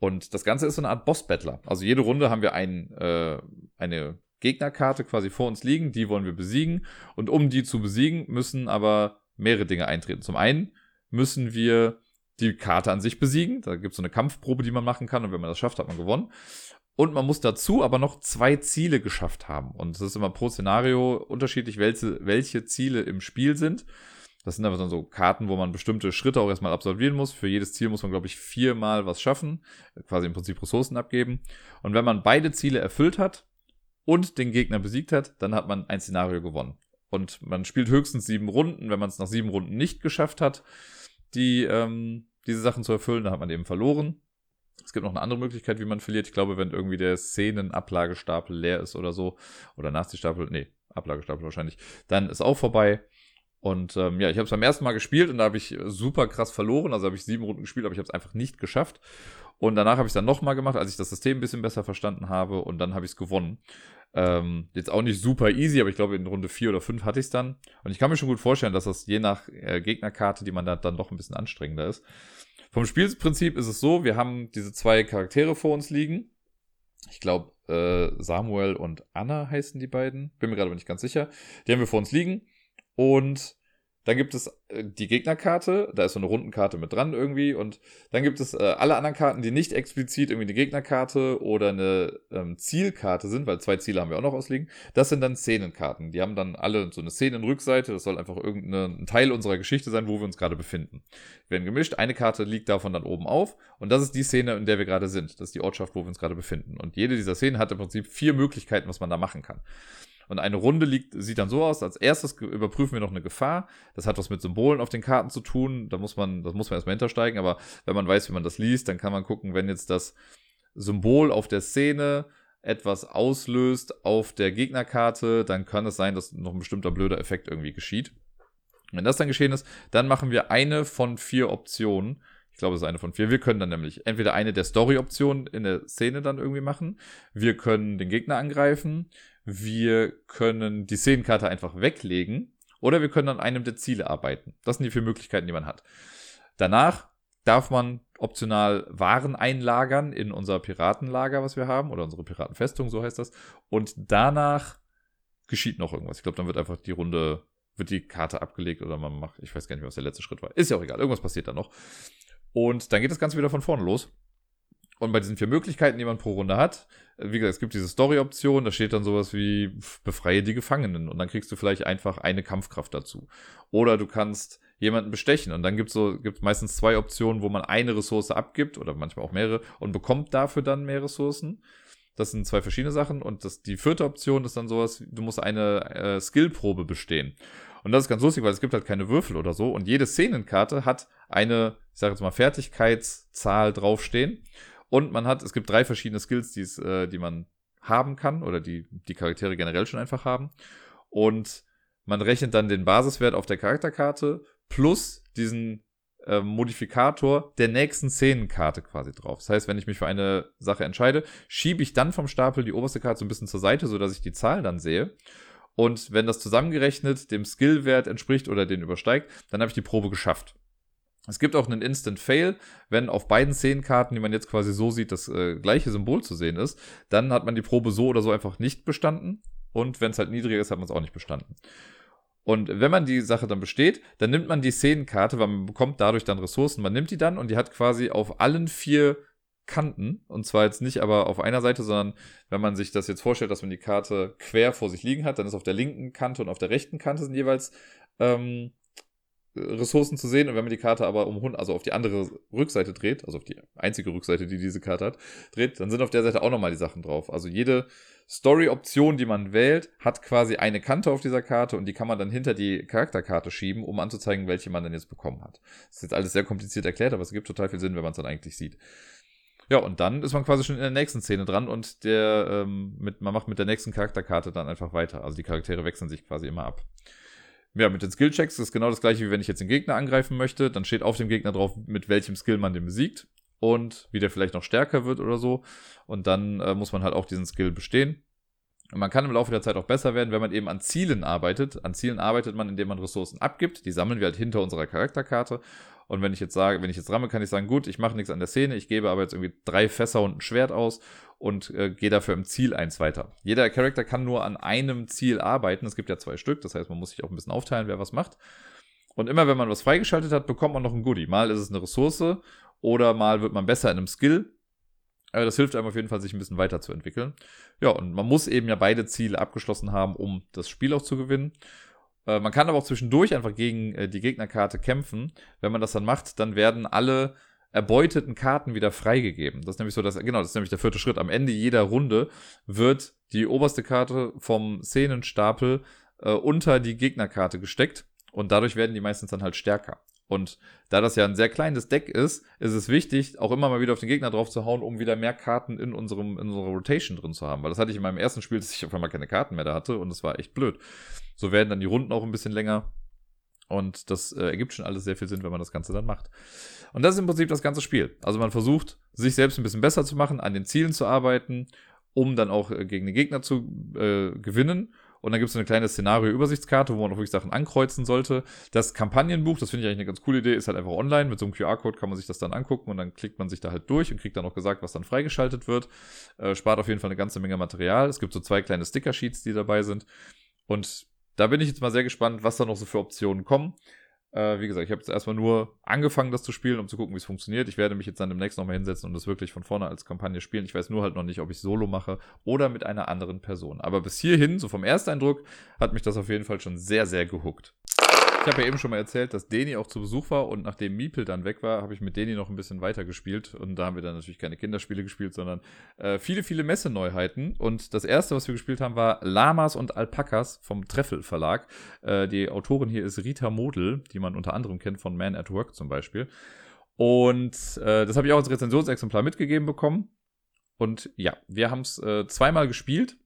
Und das Ganze ist so eine Art Boss-Battler. Also jede Runde haben wir ein, äh, eine Gegnerkarte quasi vor uns liegen, die wollen wir besiegen. Und um die zu besiegen, müssen aber mehrere Dinge eintreten. Zum einen müssen wir die Karte an sich besiegen. Da gibt es so eine Kampfprobe, die man machen kann. Und wenn man das schafft, hat man gewonnen. Und man muss dazu aber noch zwei Ziele geschafft haben. Und es ist immer pro Szenario unterschiedlich, welche, welche Ziele im Spiel sind. Das sind aber dann so Karten, wo man bestimmte Schritte auch erstmal absolvieren muss. Für jedes Ziel muss man, glaube ich, viermal was schaffen. Quasi im Prinzip Ressourcen abgeben. Und wenn man beide Ziele erfüllt hat und den Gegner besiegt hat, dann hat man ein Szenario gewonnen. Und man spielt höchstens sieben Runden. Wenn man es nach sieben Runden nicht geschafft hat, die, ähm, diese Sachen zu erfüllen, dann hat man eben verloren. Es gibt noch eine andere Möglichkeit, wie man verliert. Ich glaube, wenn irgendwie der Szenenablagestapel leer ist oder so, oder Nazi-Stapel, nee, Ablagestapel wahrscheinlich, dann ist auch vorbei. Und ähm, ja, ich habe es beim ersten Mal gespielt und da habe ich super krass verloren. Also habe ich sieben Runden gespielt, aber ich habe es einfach nicht geschafft. Und danach habe ich es dann nochmal gemacht, als ich das System ein bisschen besser verstanden habe und dann habe ich es gewonnen. Ähm, jetzt auch nicht super easy, aber ich glaube in Runde 4 oder 5 hatte ich es dann. Und ich kann mir schon gut vorstellen, dass das je nach äh, Gegnerkarte, die man da dann doch ein bisschen anstrengender ist. Vom Spielprinzip ist es so, wir haben diese zwei Charaktere vor uns liegen. Ich glaube, äh, Samuel und Anna heißen die beiden. Bin mir gerade aber nicht ganz sicher. Die haben wir vor uns liegen. Und dann gibt es äh, die Gegnerkarte, da ist so eine Rundenkarte mit dran irgendwie. Und dann gibt es äh, alle anderen Karten, die nicht explizit irgendwie eine Gegnerkarte oder eine ähm, Zielkarte sind, weil zwei Ziele haben wir auch noch ausliegen. Das sind dann Szenenkarten. Die haben dann alle so eine Szenenrückseite. Das soll einfach irgendein Teil unserer Geschichte sein, wo wir uns gerade befinden. Wir werden gemischt. Eine Karte liegt davon dann oben auf. Und das ist die Szene, in der wir gerade sind. Das ist die Ortschaft, wo wir uns gerade befinden. Und jede dieser Szenen hat im Prinzip vier Möglichkeiten, was man da machen kann. Und eine Runde liegt, sieht dann so aus, als erstes überprüfen wir noch eine Gefahr. Das hat was mit Symbolen auf den Karten zu tun. Da muss man, das muss man erstmal hintersteigen, aber wenn man weiß, wie man das liest, dann kann man gucken, wenn jetzt das Symbol auf der Szene etwas auslöst auf der Gegnerkarte, dann kann es sein, dass noch ein bestimmter blöder Effekt irgendwie geschieht. Wenn das dann geschehen ist, dann machen wir eine von vier Optionen. Ich glaube, es ist eine von vier. Wir können dann nämlich entweder eine der Story-Optionen in der Szene dann irgendwie machen. Wir können den Gegner angreifen wir können die Szenenkarte einfach weglegen oder wir können an einem der Ziele arbeiten. Das sind die vier Möglichkeiten, die man hat. Danach darf man optional Waren einlagern in unser Piratenlager, was wir haben, oder unsere Piratenfestung, so heißt das. Und danach geschieht noch irgendwas. Ich glaube, dann wird einfach die Runde, wird die Karte abgelegt oder man macht, ich weiß gar nicht, was der letzte Schritt war. Ist ja auch egal, irgendwas passiert da noch. Und dann geht das Ganze wieder von vorne los. Und bei diesen vier Möglichkeiten, die man pro Runde hat, wie gesagt, es gibt diese Story-Option, da steht dann sowas wie befreie die Gefangenen und dann kriegst du vielleicht einfach eine Kampfkraft dazu. Oder du kannst jemanden bestechen und dann gibt es so, gibt meistens zwei Optionen, wo man eine Ressource abgibt oder manchmal auch mehrere und bekommt dafür dann mehr Ressourcen. Das sind zwei verschiedene Sachen und das, die vierte Option ist dann sowas, du musst eine äh, Skillprobe bestehen. Und das ist ganz lustig, weil es gibt halt keine Würfel oder so und jede Szenenkarte hat eine, ich sage jetzt mal, Fertigkeitszahl draufstehen. Und man hat, es gibt drei verschiedene Skills, die's, äh, die man haben kann oder die die Charaktere generell schon einfach haben. Und man rechnet dann den Basiswert auf der Charakterkarte plus diesen äh, Modifikator der nächsten Szenenkarte quasi drauf. Das heißt, wenn ich mich für eine Sache entscheide, schiebe ich dann vom Stapel die oberste Karte so ein bisschen zur Seite, sodass ich die Zahl dann sehe. Und wenn das zusammengerechnet dem Skillwert entspricht oder den übersteigt, dann habe ich die Probe geschafft. Es gibt auch einen Instant Fail, wenn auf beiden Szenenkarten, die man jetzt quasi so sieht, das äh, gleiche Symbol zu sehen ist, dann hat man die Probe so oder so einfach nicht bestanden und wenn es halt niedriger ist, hat man es auch nicht bestanden. Und wenn man die Sache dann besteht, dann nimmt man die Szenenkarte, weil man bekommt dadurch dann Ressourcen. Man nimmt die dann und die hat quasi auf allen vier Kanten. Und zwar jetzt nicht aber auf einer Seite, sondern wenn man sich das jetzt vorstellt, dass man die Karte quer vor sich liegen hat, dann ist auf der linken Kante und auf der rechten Kante sind jeweils ähm, Ressourcen zu sehen. Und wenn man die Karte aber um also auf die andere Rückseite dreht, also auf die einzige Rückseite, die diese Karte hat, dreht, dann sind auf der Seite auch nochmal die Sachen drauf. Also jede Story-Option, die man wählt, hat quasi eine Kante auf dieser Karte und die kann man dann hinter die Charakterkarte schieben, um anzuzeigen, welche man dann jetzt bekommen hat. Das ist jetzt alles sehr kompliziert erklärt, aber es gibt total viel Sinn, wenn man es dann eigentlich sieht. Ja, und dann ist man quasi schon in der nächsten Szene dran und der, ähm, mit, man macht mit der nächsten Charakterkarte dann einfach weiter. Also die Charaktere wechseln sich quasi immer ab. Ja, mit den Skillchecks ist genau das gleiche, wie wenn ich jetzt den Gegner angreifen möchte. Dann steht auf dem Gegner drauf, mit welchem Skill man den besiegt und wie der vielleicht noch stärker wird oder so. Und dann äh, muss man halt auch diesen Skill bestehen. Und man kann im Laufe der Zeit auch besser werden, wenn man eben an Zielen arbeitet. An Zielen arbeitet man, indem man Ressourcen abgibt. Die sammeln wir halt hinter unserer Charakterkarte. Und wenn ich jetzt sage, wenn ich jetzt ramme, kann ich sagen, gut, ich mache nichts an der Szene, ich gebe aber jetzt irgendwie drei Fässer und ein Schwert aus und äh, gehe dafür im Ziel eins weiter. Jeder Charakter kann nur an einem Ziel arbeiten. Es gibt ja zwei Stück, das heißt, man muss sich auch ein bisschen aufteilen, wer was macht. Und immer wenn man was freigeschaltet hat, bekommt man noch ein Goodie. Mal ist es eine Ressource oder mal wird man besser in einem Skill. Aber das hilft einem auf jeden Fall, sich ein bisschen weiterzuentwickeln. Ja, und man muss eben ja beide Ziele abgeschlossen haben, um das Spiel auch zu gewinnen. Äh, man kann aber auch zwischendurch einfach gegen äh, die Gegnerkarte kämpfen. Wenn man das dann macht, dann werden alle erbeuteten Karten wieder freigegeben. Das ist nämlich so, dass, genau, das ist nämlich der vierte Schritt. Am Ende jeder Runde wird die oberste Karte vom Szenenstapel äh, unter die Gegnerkarte gesteckt und dadurch werden die meistens dann halt stärker. Und da das ja ein sehr kleines Deck ist, ist es wichtig, auch immer mal wieder auf den Gegner drauf zu hauen, um wieder mehr Karten in unserem in unserer Rotation drin zu haben. Weil das hatte ich in meinem ersten Spiel, dass ich auf einmal keine Karten mehr da hatte und das war echt blöd. So werden dann die Runden auch ein bisschen länger. Und das äh, ergibt schon alles sehr viel Sinn, wenn man das Ganze dann macht. Und das ist im Prinzip das ganze Spiel. Also man versucht, sich selbst ein bisschen besser zu machen, an den Zielen zu arbeiten, um dann auch äh, gegen den Gegner zu äh, gewinnen und dann gibt es eine kleine Szenario-Übersichtskarte, wo man auch wirklich Sachen ankreuzen sollte. Das Kampagnenbuch, das finde ich eigentlich eine ganz coole Idee, ist halt einfach online. Mit so einem QR-Code kann man sich das dann angucken und dann klickt man sich da halt durch und kriegt dann auch gesagt, was dann freigeschaltet wird. Äh, spart auf jeden Fall eine ganze Menge Material. Es gibt so zwei kleine Sticker-Sheets, die dabei sind. Und da bin ich jetzt mal sehr gespannt, was da noch so für Optionen kommen. Äh, wie gesagt, ich habe jetzt erstmal nur angefangen, das zu spielen, um zu gucken, wie es funktioniert. Ich werde mich jetzt dann demnächst nochmal hinsetzen und das wirklich von vorne als Kampagne spielen. Ich weiß nur halt noch nicht, ob ich Solo mache oder mit einer anderen Person. Aber bis hierhin, so vom Ersteindruck, hat mich das auf jeden Fall schon sehr, sehr gehuckt. Ich habe ja eben schon mal erzählt, dass Deni auch zu Besuch war und nachdem Miepel dann weg war, habe ich mit Deni noch ein bisschen weiter gespielt und da haben wir dann natürlich keine Kinderspiele gespielt, sondern äh, viele, viele Messeneuheiten und das erste, was wir gespielt haben, war Lamas und Alpakas vom Treffel Verlag. Äh, die Autorin hier ist Rita Model, die man unter anderem kennt von Man at Work zum Beispiel. Und äh, das habe ich auch als Rezensionsexemplar mitgegeben bekommen. Und ja, wir haben es äh, zweimal gespielt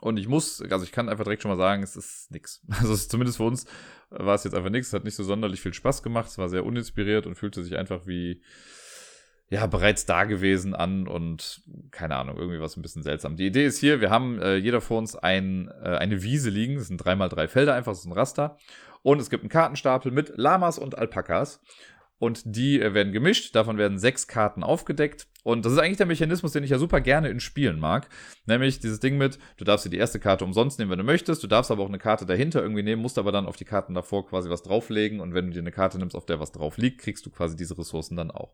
und ich muss, also ich kann einfach direkt schon mal sagen, es ist nix. [LAUGHS] Also es ist zumindest für uns war es jetzt einfach nichts. Es hat nicht so sonderlich viel Spaß gemacht. Es war sehr uninspiriert und fühlte sich einfach wie, ja, bereits da gewesen an und keine Ahnung, irgendwie was ein bisschen seltsam. Die Idee ist hier, wir haben äh, jeder vor uns ein, äh, eine Wiese liegen. Das sind dreimal drei Felder, einfach so ein Raster. Und es gibt einen Kartenstapel mit Lamas und Alpakas und die äh, werden gemischt. Davon werden sechs Karten aufgedeckt. Und das ist eigentlich der Mechanismus, den ich ja super gerne in Spielen mag. Nämlich dieses Ding mit, du darfst dir die erste Karte umsonst nehmen, wenn du möchtest. Du darfst aber auch eine Karte dahinter irgendwie nehmen, musst aber dann auf die Karten davor quasi was drauflegen. Und wenn du dir eine Karte nimmst, auf der was drauf liegt, kriegst du quasi diese Ressourcen dann auch.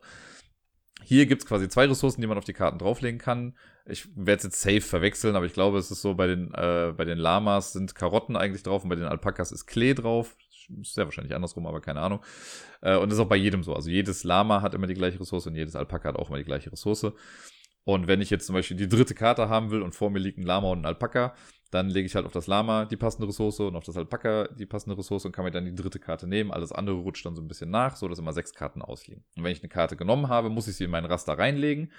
Hier gibt es quasi zwei Ressourcen, die man auf die Karten drauflegen kann. Ich werde jetzt safe verwechseln, aber ich glaube, es ist so, bei den, äh, bei den Lamas sind Karotten eigentlich drauf und bei den Alpakas ist Klee drauf sehr wahrscheinlich andersrum, aber keine Ahnung. Äh, und das ist auch bei jedem so. Also jedes Lama hat immer die gleiche Ressource und jedes Alpaka hat auch immer die gleiche Ressource. Und wenn ich jetzt zum Beispiel die dritte Karte haben will und vor mir liegt ein Lama und ein Alpaka, dann lege ich halt auf das Lama die passende Ressource und auf das Alpaka die passende Ressource und kann mir dann die dritte Karte nehmen. Alles andere rutscht dann so ein bisschen nach, so dass immer sechs Karten ausliegen. Und wenn ich eine Karte genommen habe, muss ich sie in meinen Raster reinlegen.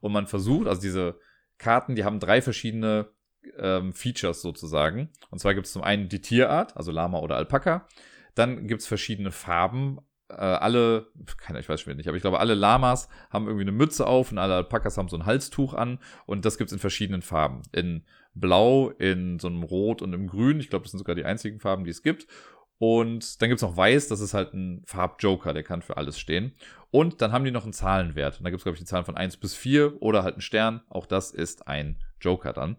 Und man versucht, also diese Karten, die haben drei verschiedene ähm, Features sozusagen. Und zwar gibt es zum einen die Tierart, also Lama oder Alpaka. Dann gibt es verschiedene Farben. Äh, alle, keine, ich weiß schon nicht, aber ich glaube, alle Lamas haben irgendwie eine Mütze auf und alle Alpakas haben so ein Halstuch an. Und das gibt es in verschiedenen Farben. In Blau, in so einem Rot und im Grün. Ich glaube, das sind sogar die einzigen Farben, die es gibt. Und dann gibt's noch Weiß, das ist halt ein Farbjoker, der kann für alles stehen. Und dann haben die noch einen Zahlenwert. Und da gibt's glaube ich, die Zahlen von 1 bis 4 oder halt einen Stern. Auch das ist ein Joker dann.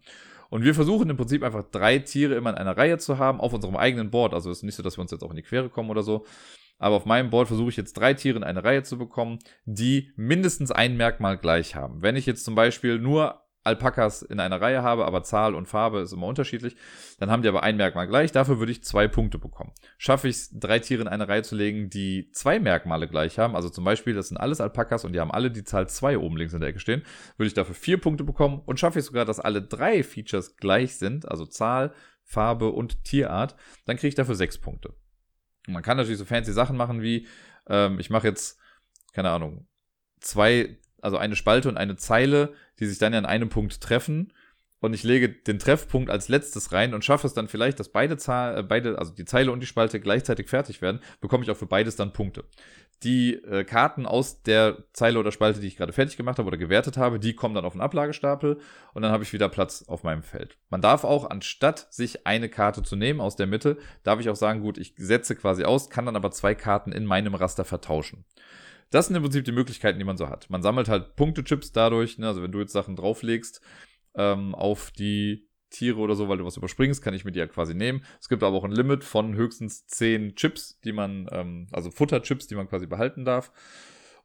Und wir versuchen im Prinzip einfach drei Tiere immer in einer Reihe zu haben, auf unserem eigenen Board. Also es ist nicht so, dass wir uns jetzt auch in die Quere kommen oder so. Aber auf meinem Board versuche ich jetzt drei Tiere in eine Reihe zu bekommen, die mindestens ein Merkmal gleich haben. Wenn ich jetzt zum Beispiel nur Alpakas in einer Reihe habe, aber Zahl und Farbe ist immer unterschiedlich, dann haben die aber ein Merkmal gleich. Dafür würde ich zwei Punkte bekommen. Schaffe ich es, drei Tiere in eine Reihe zu legen, die zwei Merkmale gleich haben, also zum Beispiel, das sind alles Alpakas und die haben alle die Zahl zwei oben links in der Ecke stehen, würde ich dafür vier Punkte bekommen. Und schaffe ich sogar, dass alle drei Features gleich sind, also Zahl, Farbe und Tierart, dann kriege ich dafür sechs Punkte. Und man kann natürlich so fancy Sachen machen wie, ähm, ich mache jetzt, keine Ahnung, zwei also eine Spalte und eine Zeile, die sich dann an einem Punkt treffen. Und ich lege den Treffpunkt als letztes rein und schaffe es dann vielleicht, dass beide, Zahl, äh, beide, also die Zeile und die Spalte gleichzeitig fertig werden, bekomme ich auch für beides dann Punkte. Die äh, Karten aus der Zeile oder Spalte, die ich gerade fertig gemacht habe oder gewertet habe, die kommen dann auf den Ablagestapel und dann habe ich wieder Platz auf meinem Feld. Man darf auch, anstatt sich eine Karte zu nehmen aus der Mitte, darf ich auch sagen, gut, ich setze quasi aus, kann dann aber zwei Karten in meinem Raster vertauschen. Das sind im Prinzip die Möglichkeiten, die man so hat. Man sammelt halt Punktechips dadurch, ne? also wenn du jetzt Sachen drauflegst ähm, auf die Tiere oder so, weil du was überspringst, kann ich mir die ja quasi nehmen. Es gibt aber auch ein Limit von höchstens 10 Chips, die man, ähm, also Futterchips, die man quasi behalten darf.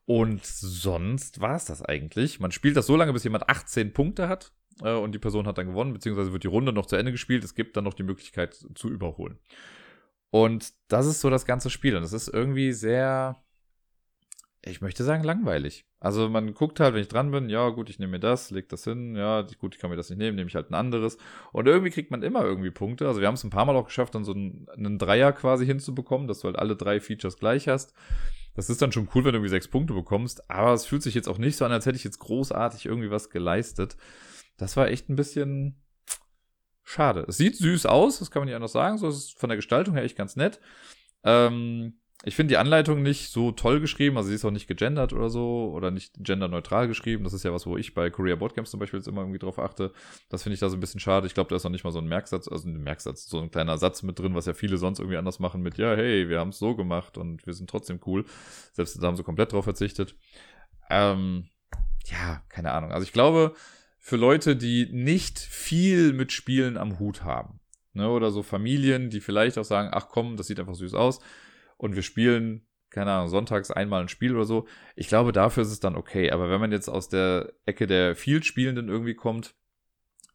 Und sonst war es das eigentlich. Man spielt das so lange, bis jemand 18 Punkte hat äh, und die Person hat dann gewonnen, beziehungsweise wird die Runde noch zu Ende gespielt. Es gibt dann noch die Möglichkeit zu überholen. Und das ist so das ganze Spiel. Und das ist irgendwie sehr, ich möchte sagen, langweilig. Also man guckt halt, wenn ich dran bin, ja gut, ich nehme mir das, leg das hin, ja gut, ich kann mir das nicht nehmen, nehme ich halt ein anderes. Und irgendwie kriegt man immer irgendwie Punkte. Also wir haben es ein paar Mal auch geschafft, dann so einen, einen Dreier quasi hinzubekommen, dass du halt alle drei Features gleich hast. Das ist dann schon cool, wenn du irgendwie sechs Punkte bekommst, aber es fühlt sich jetzt auch nicht so an, als hätte ich jetzt großartig irgendwie was geleistet. Das war echt ein bisschen schade. Es sieht süß aus, das kann man nicht anders sagen. So ist es von der Gestaltung her echt ganz nett. Ähm, ich finde die Anleitung nicht so toll geschrieben, also sie ist auch nicht gegendert oder so oder nicht genderneutral geschrieben. Das ist ja was, wo ich bei Korea Boardgames zum Beispiel jetzt immer irgendwie drauf achte. Das finde ich da so ein bisschen schade. Ich glaube, da ist noch nicht mal so ein Merksatz, also ein Merksatz, so ein kleiner Satz mit drin, was ja viele sonst irgendwie anders machen mit, ja, hey, wir haben es so gemacht und wir sind trotzdem cool. Selbst da haben sie komplett drauf verzichtet. Ähm, ja, keine Ahnung. Also ich glaube, für Leute, die nicht viel mit Spielen am Hut haben, ne, oder so Familien, die vielleicht auch sagen, ach komm, das sieht einfach süß aus, und wir spielen, keine Ahnung, sonntags einmal ein Spiel oder so, ich glaube, dafür ist es dann okay. Aber wenn man jetzt aus der Ecke der Field-Spielenden irgendwie kommt,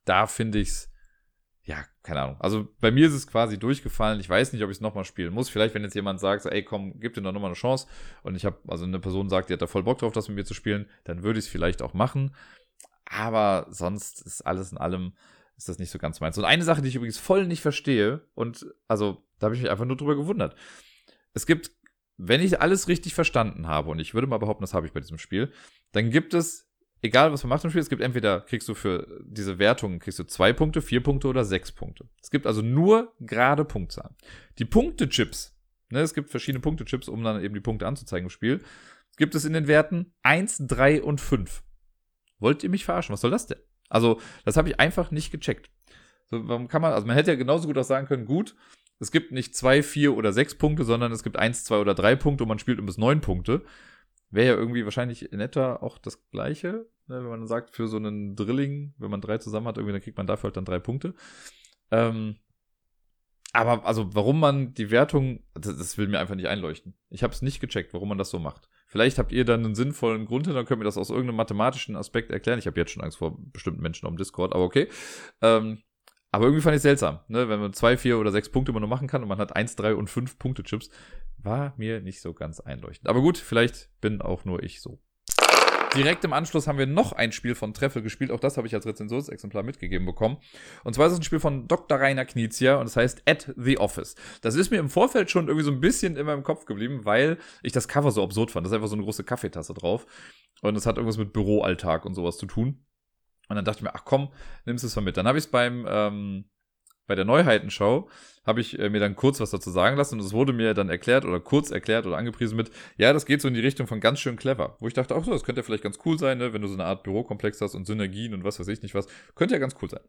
da finde ich es, ja, keine Ahnung. Also bei mir ist es quasi durchgefallen. Ich weiß nicht, ob ich es nochmal spielen muss. Vielleicht, wenn jetzt jemand sagt, ey, komm, gib dir doch nochmal eine Chance. Und ich habe, also eine Person sagt, die hat da voll Bock drauf, das mit mir zu spielen, dann würde ich es vielleicht auch machen. Aber sonst ist alles in allem, ist das nicht so ganz meins. Und eine Sache, die ich übrigens voll nicht verstehe, und also da habe ich mich einfach nur drüber gewundert es gibt, wenn ich alles richtig verstanden habe, und ich würde mal behaupten, das habe ich bei diesem Spiel, dann gibt es, egal was man macht im Spiel, es gibt entweder, kriegst du für diese Wertungen, kriegst du zwei Punkte, vier Punkte oder sechs Punkte. Es gibt also nur gerade Punktzahlen. Die Punktechips, ne, es gibt verschiedene Punktechips, um dann eben die Punkte anzuzeigen im Spiel, gibt es in den Werten 1, 3 und 5. Wollt ihr mich verarschen? Was soll das denn? Also, das habe ich einfach nicht gecheckt. So, warum kann man, also man hätte ja genauso gut auch sagen können, gut, es gibt nicht zwei, vier oder sechs Punkte, sondern es gibt eins, zwei oder drei Punkte und man spielt um bis neun Punkte. Wäre ja irgendwie wahrscheinlich in etwa auch das Gleiche, ne, wenn man sagt, für so einen Drilling, wenn man drei zusammen hat, irgendwie, dann kriegt man dafür halt dann drei Punkte. Ähm, aber also, warum man die Wertung, das, das will mir einfach nicht einleuchten. Ich habe es nicht gecheckt, warum man das so macht. Vielleicht habt ihr dann einen sinnvollen Grund hin, dann könnt ihr das aus irgendeinem mathematischen Aspekt erklären. Ich habe jetzt schon Angst vor bestimmten Menschen am Discord, aber okay. Ähm, aber irgendwie fand ich es seltsam, ne? wenn man zwei, vier oder sechs Punkte immer nur machen kann und man hat eins, drei und fünf Punkte Chips, war mir nicht so ganz einleuchtend. Aber gut, vielleicht bin auch nur ich so. Direkt im Anschluss haben wir noch ein Spiel von Treffel gespielt. Auch das habe ich als Rezensionsexemplar mitgegeben bekommen. Und zwar ist es ein Spiel von Dr. Rainer Knizia und das heißt At the Office. Das ist mir im Vorfeld schon irgendwie so ein bisschen in meinem Kopf geblieben, weil ich das Cover so absurd fand. Das ist einfach so eine große Kaffeetasse drauf. Und es hat irgendwas mit Büroalltag und sowas zu tun. Und dann dachte ich mir, ach komm, nimmst es mal mit. Dann habe ich es beim ähm, bei der Neuheitenshow habe ich äh, mir dann kurz was dazu sagen lassen und es wurde mir dann erklärt oder kurz erklärt oder angepriesen mit, ja, das geht so in die Richtung von ganz schön clever. Wo ich dachte, ach so, das könnte ja vielleicht ganz cool sein, ne, wenn du so eine Art Bürokomplex hast und Synergien und was weiß ich nicht was. Könnte ja ganz cool sein.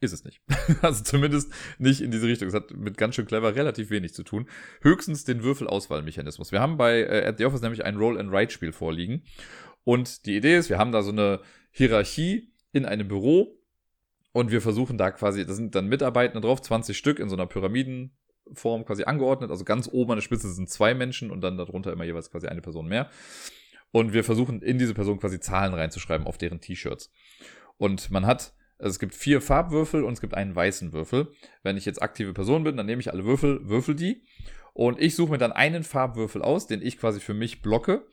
Ist es nicht. [LAUGHS] also zumindest nicht in diese Richtung. Es hat mit ganz schön clever relativ wenig zu tun. Höchstens den Würfelauswahlmechanismus. Wir haben bei äh, At the Office nämlich ein Roll-and-Write-Spiel vorliegen. Und die Idee ist, wir haben da so eine Hierarchie in einem Büro und wir versuchen da quasi, da sind dann Mitarbeitende drauf, 20 Stück in so einer Pyramidenform quasi angeordnet. Also ganz oben an der Spitze sind zwei Menschen und dann darunter immer jeweils quasi eine Person mehr. Und wir versuchen in diese Person quasi Zahlen reinzuschreiben auf deren T-Shirts. Und man hat also es gibt vier Farbwürfel und es gibt einen weißen Würfel. Wenn ich jetzt aktive Person bin, dann nehme ich alle Würfel, würfel die. Und ich suche mir dann einen Farbwürfel aus, den ich quasi für mich blocke.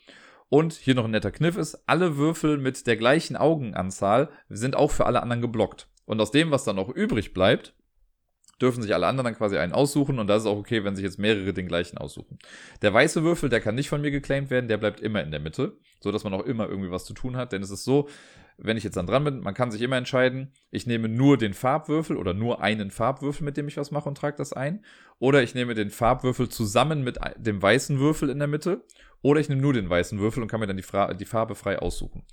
Und hier noch ein netter Kniff ist, alle Würfel mit der gleichen Augenanzahl sind auch für alle anderen geblockt. Und aus dem, was dann noch übrig bleibt, dürfen sich alle anderen dann quasi einen aussuchen und das ist auch okay, wenn sich jetzt mehrere den gleichen aussuchen. Der weiße Würfel, der kann nicht von mir geclaimed werden, der bleibt immer in der Mitte, so dass man auch immer irgendwie was zu tun hat, denn es ist so, wenn ich jetzt dann dran bin, man kann sich immer entscheiden, ich nehme nur den Farbwürfel oder nur einen Farbwürfel, mit dem ich was mache und trage das ein, oder ich nehme den Farbwürfel zusammen mit dem weißen Würfel in der Mitte, oder ich nehme nur den weißen Würfel und kann mir dann die, Fra die Farbe frei aussuchen.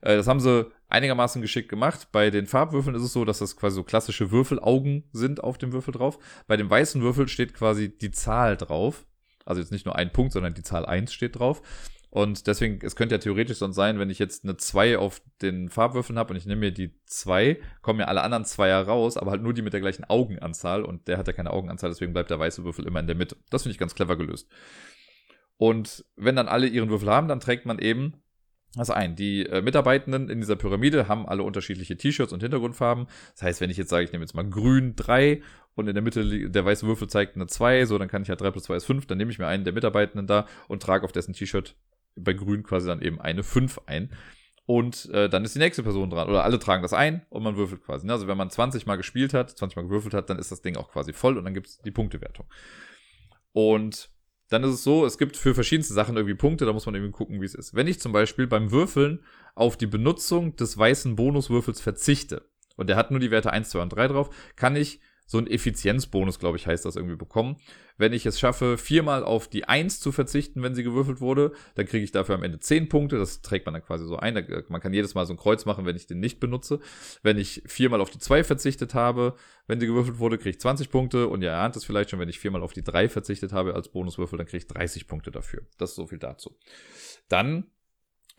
Äh, das haben sie einigermaßen geschickt gemacht. Bei den Farbwürfeln ist es so, dass das quasi so klassische Würfelaugen sind auf dem Würfel drauf. Bei dem weißen Würfel steht quasi die Zahl drauf. Also jetzt nicht nur ein Punkt, sondern die Zahl 1 steht drauf. Und deswegen, es könnte ja theoretisch sonst sein, wenn ich jetzt eine 2 auf den Farbwürfeln habe und ich nehme mir die 2, kommen ja alle anderen Zweier raus, aber halt nur die mit der gleichen Augenanzahl und der hat ja keine Augenanzahl, deswegen bleibt der weiße Würfel immer in der Mitte. Das finde ich ganz clever gelöst. Und wenn dann alle ihren Würfel haben, dann trägt man eben das ein. Die äh, Mitarbeitenden in dieser Pyramide haben alle unterschiedliche T-Shirts und Hintergrundfarben. Das heißt, wenn ich jetzt sage, ich nehme jetzt mal grün 3 und in der Mitte der weiße Würfel zeigt eine 2, so dann kann ich halt 3 plus 2 ist 5, dann nehme ich mir einen der Mitarbeitenden da und trage auf dessen T-Shirt bei grün quasi dann eben eine 5 ein. Und äh, dann ist die nächste Person dran. Oder alle tragen das ein und man würfelt quasi. Ne? Also wenn man 20 Mal gespielt hat, 20 Mal gewürfelt hat, dann ist das Ding auch quasi voll und dann gibt es die Punktewertung. Und dann ist es so, es gibt für verschiedenste Sachen irgendwie Punkte, da muss man irgendwie gucken, wie es ist. Wenn ich zum Beispiel beim Würfeln auf die Benutzung des weißen Bonuswürfels verzichte und der hat nur die Werte 1, 2 und 3 drauf, kann ich so einen Effizienzbonus, glaube ich, heißt das irgendwie bekommen. Wenn ich es schaffe, viermal auf die 1 zu verzichten, wenn sie gewürfelt wurde, dann kriege ich dafür am Ende 10 Punkte. Das trägt man dann quasi so ein. Man kann jedes Mal so ein Kreuz machen, wenn ich den nicht benutze. Wenn ich viermal auf die 2 verzichtet habe, wenn sie gewürfelt wurde, kriege ich 20 Punkte. Und ihr ahnt es vielleicht schon, wenn ich viermal auf die 3 verzichtet habe als Bonuswürfel, dann kriege ich 30 Punkte dafür. Das ist so viel dazu. Dann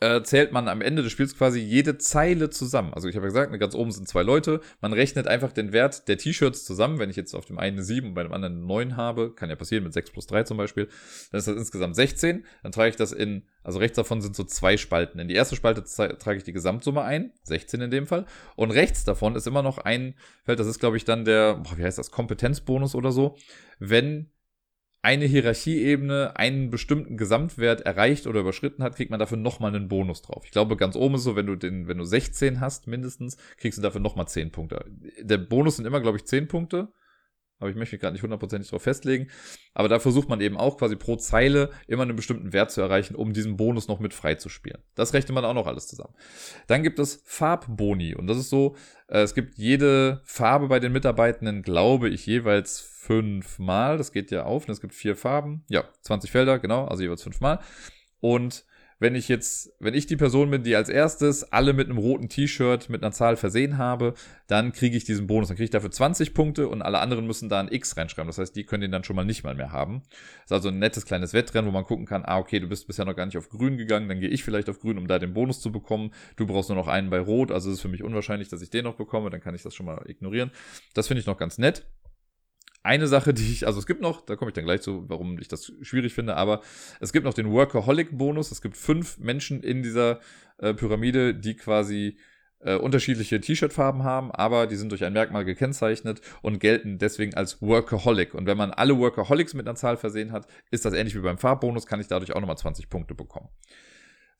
äh, zählt man am Ende des Spiels quasi jede Zeile zusammen. Also ich habe ja gesagt, ganz oben sind zwei Leute. Man rechnet einfach den Wert der T-Shirts zusammen. Wenn ich jetzt auf dem einen eine 7 und bei dem anderen eine 9 habe, kann ja passieren mit 6 plus 3 zum Beispiel, dann ist das insgesamt 16. Dann trage ich das in, also rechts davon sind so zwei Spalten. In die erste Spalte trage ich die Gesamtsumme ein, 16 in dem Fall. Und rechts davon ist immer noch ein Feld, das ist glaube ich dann der, boah, wie heißt das, Kompetenzbonus oder so. Wenn eine Hierarchieebene einen bestimmten Gesamtwert erreicht oder überschritten hat, kriegt man dafür nochmal einen Bonus drauf. Ich glaube, ganz oben ist so, wenn du den, wenn du 16 hast mindestens, kriegst du dafür nochmal 10 Punkte. Der Bonus sind immer, glaube ich, 10 Punkte. Aber ich möchte mich gerade nicht hundertprozentig darauf festlegen. Aber da versucht man eben auch quasi pro Zeile immer einen bestimmten Wert zu erreichen, um diesen Bonus noch mit frei zu spielen. Das rechnet man auch noch alles zusammen. Dann gibt es Farbboni. Und das ist so, äh, es gibt jede Farbe bei den Mitarbeitenden, glaube ich, jeweils fünfmal. Das geht ja auf. Und es gibt vier Farben. Ja, 20 Felder, genau, also jeweils fünfmal. Und wenn ich jetzt, wenn ich die Person bin, die als erstes alle mit einem roten T-Shirt mit einer Zahl versehen habe, dann kriege ich diesen Bonus. Dann kriege ich dafür 20 Punkte und alle anderen müssen da ein X reinschreiben. Das heißt, die können den dann schon mal nicht mal mehr haben. Das ist also ein nettes kleines Wettrennen, wo man gucken kann, ah, okay, du bist bisher noch gar nicht auf grün gegangen, dann gehe ich vielleicht auf grün, um da den Bonus zu bekommen. Du brauchst nur noch einen bei rot, also ist es für mich unwahrscheinlich, dass ich den noch bekomme, dann kann ich das schon mal ignorieren. Das finde ich noch ganz nett. Eine Sache, die ich, also es gibt noch, da komme ich dann gleich zu, warum ich das schwierig finde, aber es gibt noch den Workaholic-Bonus. Es gibt fünf Menschen in dieser äh, Pyramide, die quasi äh, unterschiedliche T-Shirt-Farben haben, aber die sind durch ein Merkmal gekennzeichnet und gelten deswegen als Workaholic. Und wenn man alle Workaholics mit einer Zahl versehen hat, ist das ähnlich wie beim Farbbonus, kann ich dadurch auch nochmal 20 Punkte bekommen.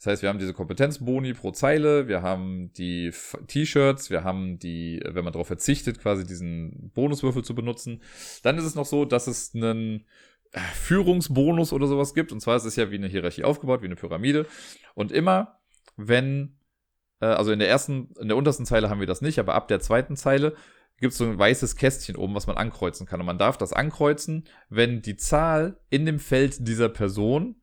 Das heißt, wir haben diese Kompetenzboni pro Zeile, wir haben die T-Shirts, wir haben die, wenn man darauf verzichtet, quasi diesen Bonuswürfel zu benutzen. Dann ist es noch so, dass es einen äh, Führungsbonus oder sowas gibt. Und zwar ist es ja wie eine Hierarchie aufgebaut, wie eine Pyramide. Und immer, wenn, äh, also in der ersten, in der untersten Zeile haben wir das nicht, aber ab der zweiten Zeile gibt es so ein weißes Kästchen oben, was man ankreuzen kann. Und man darf das ankreuzen, wenn die Zahl in dem Feld dieser Person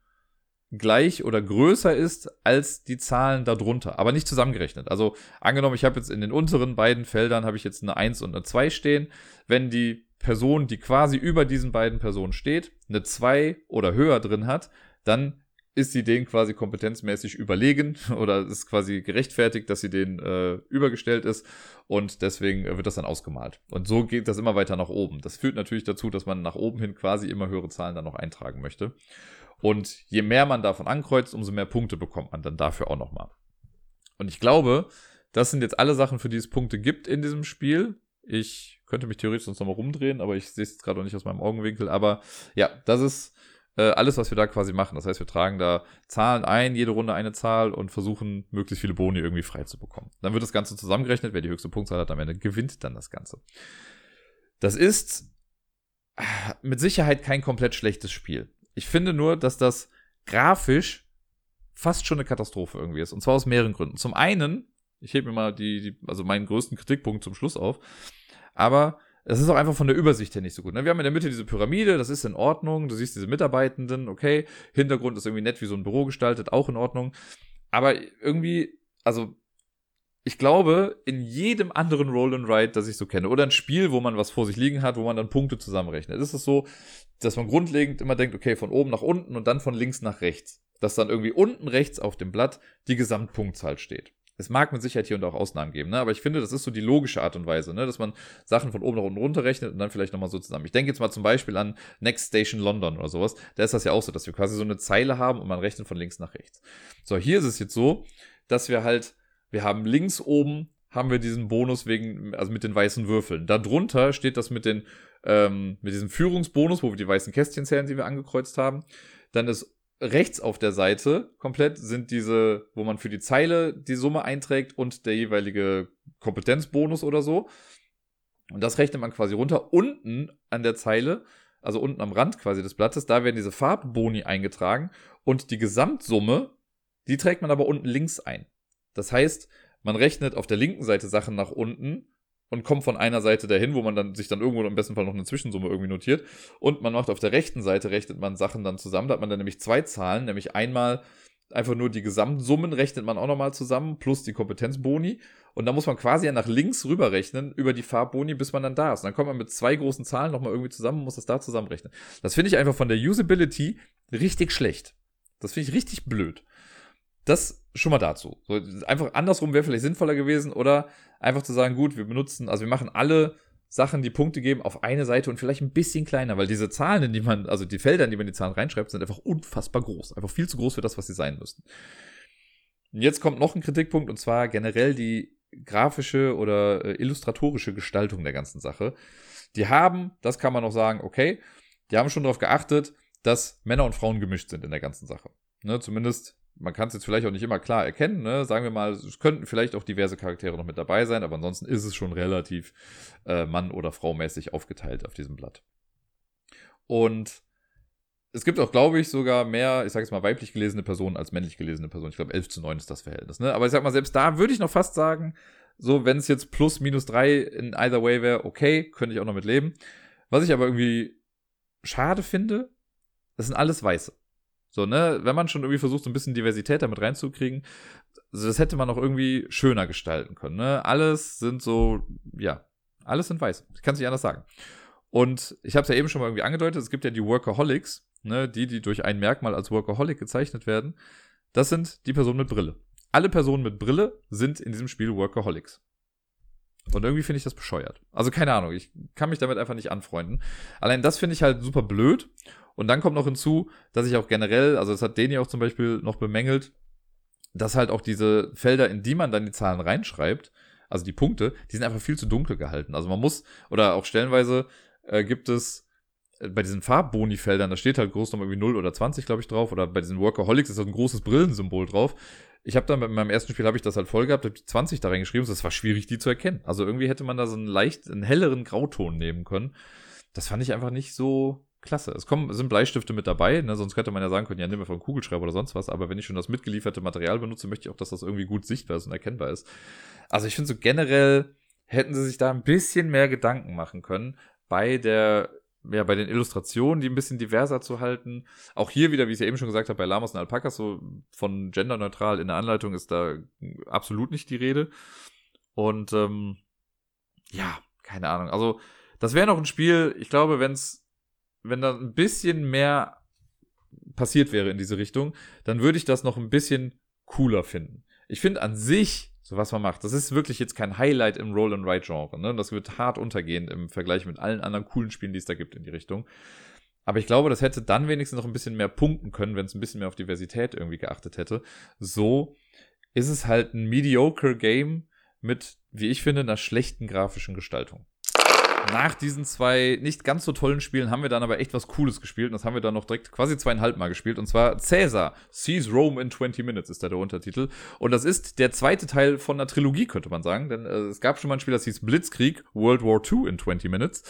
gleich oder größer ist als die Zahlen darunter, aber nicht zusammengerechnet. Also angenommen, ich habe jetzt in den unteren beiden Feldern habe ich jetzt eine 1 und eine 2 stehen. Wenn die Person, die quasi über diesen beiden Personen steht, eine 2 oder höher drin hat, dann ist sie denen quasi kompetenzmäßig überlegen [LAUGHS] oder ist quasi gerechtfertigt, dass sie denen äh, übergestellt ist und deswegen wird das dann ausgemalt. Und so geht das immer weiter nach oben. Das führt natürlich dazu, dass man nach oben hin quasi immer höhere Zahlen dann noch eintragen möchte. Und je mehr man davon ankreuzt, umso mehr Punkte bekommt man dann dafür auch nochmal. Und ich glaube, das sind jetzt alle Sachen, für die es Punkte gibt in diesem Spiel. Ich könnte mich theoretisch sonst nochmal rumdrehen, aber ich sehe es jetzt gerade noch nicht aus meinem Augenwinkel. Aber ja, das ist äh, alles, was wir da quasi machen. Das heißt, wir tragen da Zahlen ein, jede Runde eine Zahl und versuchen, möglichst viele Boni irgendwie frei zu bekommen. Dann wird das Ganze zusammengerechnet. Wer die höchste Punktzahl hat am Ende, gewinnt dann das Ganze. Das ist mit Sicherheit kein komplett schlechtes Spiel. Ich finde nur, dass das grafisch fast schon eine Katastrophe irgendwie ist. Und zwar aus mehreren Gründen. Zum einen, ich hebe mir mal die, die, also meinen größten Kritikpunkt zum Schluss auf, aber das ist auch einfach von der Übersicht her nicht so gut. Ne? Wir haben in der Mitte diese Pyramide, das ist in Ordnung. Du siehst diese Mitarbeitenden, okay. Hintergrund ist irgendwie nett wie so ein Büro gestaltet, auch in Ordnung. Aber irgendwie, also ich glaube, in jedem anderen Roll and Ride, das ich so kenne, oder ein Spiel, wo man was vor sich liegen hat, wo man dann Punkte zusammenrechnet, ist es so, dass man grundlegend immer denkt, okay, von oben nach unten und dann von links nach rechts. Dass dann irgendwie unten rechts auf dem Blatt die Gesamtpunktzahl steht. Es mag mit Sicherheit hier und auch Ausnahmen geben, ne? aber ich finde, das ist so die logische Art und Weise, ne? dass man Sachen von oben nach unten runterrechnet und dann vielleicht nochmal so zusammen. Ich denke jetzt mal zum Beispiel an Next Station London oder sowas. Da ist das ja auch so, dass wir quasi so eine Zeile haben und man rechnet von links nach rechts. So, hier ist es jetzt so, dass wir halt, wir haben links oben haben wir diesen Bonus wegen, also mit den weißen Würfeln. Darunter steht das mit den, ähm, mit diesem Führungsbonus, wo wir die weißen Kästchen zählen, die wir angekreuzt haben. Dann ist rechts auf der Seite komplett sind diese, wo man für die Zeile die Summe einträgt und der jeweilige Kompetenzbonus oder so. Und das rechnet man quasi runter. Unten an der Zeile, also unten am Rand quasi des Blattes, da werden diese Farbboni eingetragen und die Gesamtsumme, die trägt man aber unten links ein. Das heißt, man rechnet auf der linken Seite Sachen nach unten und kommt von einer Seite dahin, wo man dann sich dann irgendwo im besten Fall noch eine Zwischensumme irgendwie notiert. Und man macht auf der rechten Seite, rechnet man Sachen dann zusammen. Da hat man dann nämlich zwei Zahlen, nämlich einmal einfach nur die Gesamtsummen rechnet man auch nochmal zusammen, plus die Kompetenzboni. Und da muss man quasi ja nach links rüberrechnen über die Farbboni, bis man dann da ist. Und dann kommt man mit zwei großen Zahlen nochmal irgendwie zusammen und muss das da zusammenrechnen. Das finde ich einfach von der Usability richtig schlecht. Das finde ich richtig blöd. Das schon mal dazu. So, einfach andersrum wäre vielleicht sinnvoller gewesen oder einfach zu sagen, gut, wir benutzen, also wir machen alle Sachen, die Punkte geben, auf eine Seite und vielleicht ein bisschen kleiner, weil diese Zahlen, in die man, also die Felder, in die man die Zahlen reinschreibt, sind einfach unfassbar groß. Einfach viel zu groß für das, was sie sein müssten. Und jetzt kommt noch ein Kritikpunkt und zwar generell die grafische oder äh, illustratorische Gestaltung der ganzen Sache. Die haben, das kann man noch sagen, okay, die haben schon darauf geachtet, dass Männer und Frauen gemischt sind in der ganzen Sache. Ne, zumindest man kann es jetzt vielleicht auch nicht immer klar erkennen, ne? sagen wir mal, es könnten vielleicht auch diverse Charaktere noch mit dabei sein, aber ansonsten ist es schon relativ äh, Mann- oder Frau-mäßig aufgeteilt auf diesem Blatt. Und es gibt auch, glaube ich, sogar mehr, ich sage jetzt mal, weiblich gelesene Personen als männlich gelesene Personen. Ich glaube, 11 zu 9 ist das Verhältnis. Ne? Aber ich sag mal, selbst da würde ich noch fast sagen, so, wenn es jetzt plus, minus 3 in either way wäre, okay, könnte ich auch noch mit leben. Was ich aber irgendwie schade finde, das sind alles Weiße. So, ne, wenn man schon irgendwie versucht, so ein bisschen Diversität damit reinzukriegen, also das hätte man auch irgendwie schöner gestalten können, ne? Alles sind so, ja, alles sind weiß. Ich kann es nicht anders sagen. Und ich habe es ja eben schon mal irgendwie angedeutet, es gibt ja die Workaholics, ne, die, die durch ein Merkmal als Workaholic gezeichnet werden. Das sind die Personen mit Brille. Alle Personen mit Brille sind in diesem Spiel Workaholics. Und irgendwie finde ich das bescheuert. Also keine Ahnung, ich kann mich damit einfach nicht anfreunden. Allein das finde ich halt super blöd. Und dann kommt noch hinzu, dass ich auch generell, also das hat Deni auch zum Beispiel noch bemängelt, dass halt auch diese Felder, in die man dann die Zahlen reinschreibt, also die Punkte, die sind einfach viel zu dunkel gehalten. Also man muss, oder auch stellenweise äh, gibt es äh, bei diesen Farbboni-Feldern, da steht halt groß nochmal irgendwie 0 oder 20, glaube ich, drauf, oder bei diesen Workaholics ist halt ein großes Brillensymbol drauf. Ich habe dann bei meinem ersten Spiel habe ich das halt voll gehabt, habe die 20 da reingeschrieben, das war schwierig, die zu erkennen. Also irgendwie hätte man da so einen leicht, einen helleren Grauton nehmen können. Das fand ich einfach nicht so, Klasse. Es kommen, es sind Bleistifte mit dabei, ne? sonst könnte man ja sagen können, ja, nimm mir von Kugelschreiber oder sonst was, aber wenn ich schon das mitgelieferte Material benutze, möchte ich auch, dass das irgendwie gut sichtbar ist und erkennbar ist. Also ich finde so generell hätten sie sich da ein bisschen mehr Gedanken machen können bei der ja, bei den Illustrationen, die ein bisschen diverser zu halten. Auch hier wieder, wie ich es ja eben schon gesagt habe, bei Lamas und Alpakas, so von genderneutral in der Anleitung ist da absolut nicht die Rede. Und ähm, ja, keine Ahnung. Also, das wäre noch ein Spiel, ich glaube, wenn es, wenn da ein bisschen mehr passiert wäre in diese Richtung, dann würde ich das noch ein bisschen cooler finden. Ich finde an sich, so was man macht, das ist wirklich jetzt kein Highlight im Roll-and-Ride-Genre. Ne? Das wird hart untergehen im Vergleich mit allen anderen coolen Spielen, die es da gibt in die Richtung. Aber ich glaube, das hätte dann wenigstens noch ein bisschen mehr punkten können, wenn es ein bisschen mehr auf Diversität irgendwie geachtet hätte. So ist es halt ein mediocre Game mit, wie ich finde, einer schlechten grafischen Gestaltung nach diesen zwei nicht ganz so tollen Spielen haben wir dann aber echt was Cooles gespielt. Und das haben wir dann noch direkt quasi zweieinhalb Mal gespielt. Und zwar Caesar, Sees Rome in 20 Minutes ist da der Untertitel. Und das ist der zweite Teil von einer Trilogie, könnte man sagen. Denn äh, es gab schon mal ein Spiel, das hieß Blitzkrieg, World War II in 20 Minutes.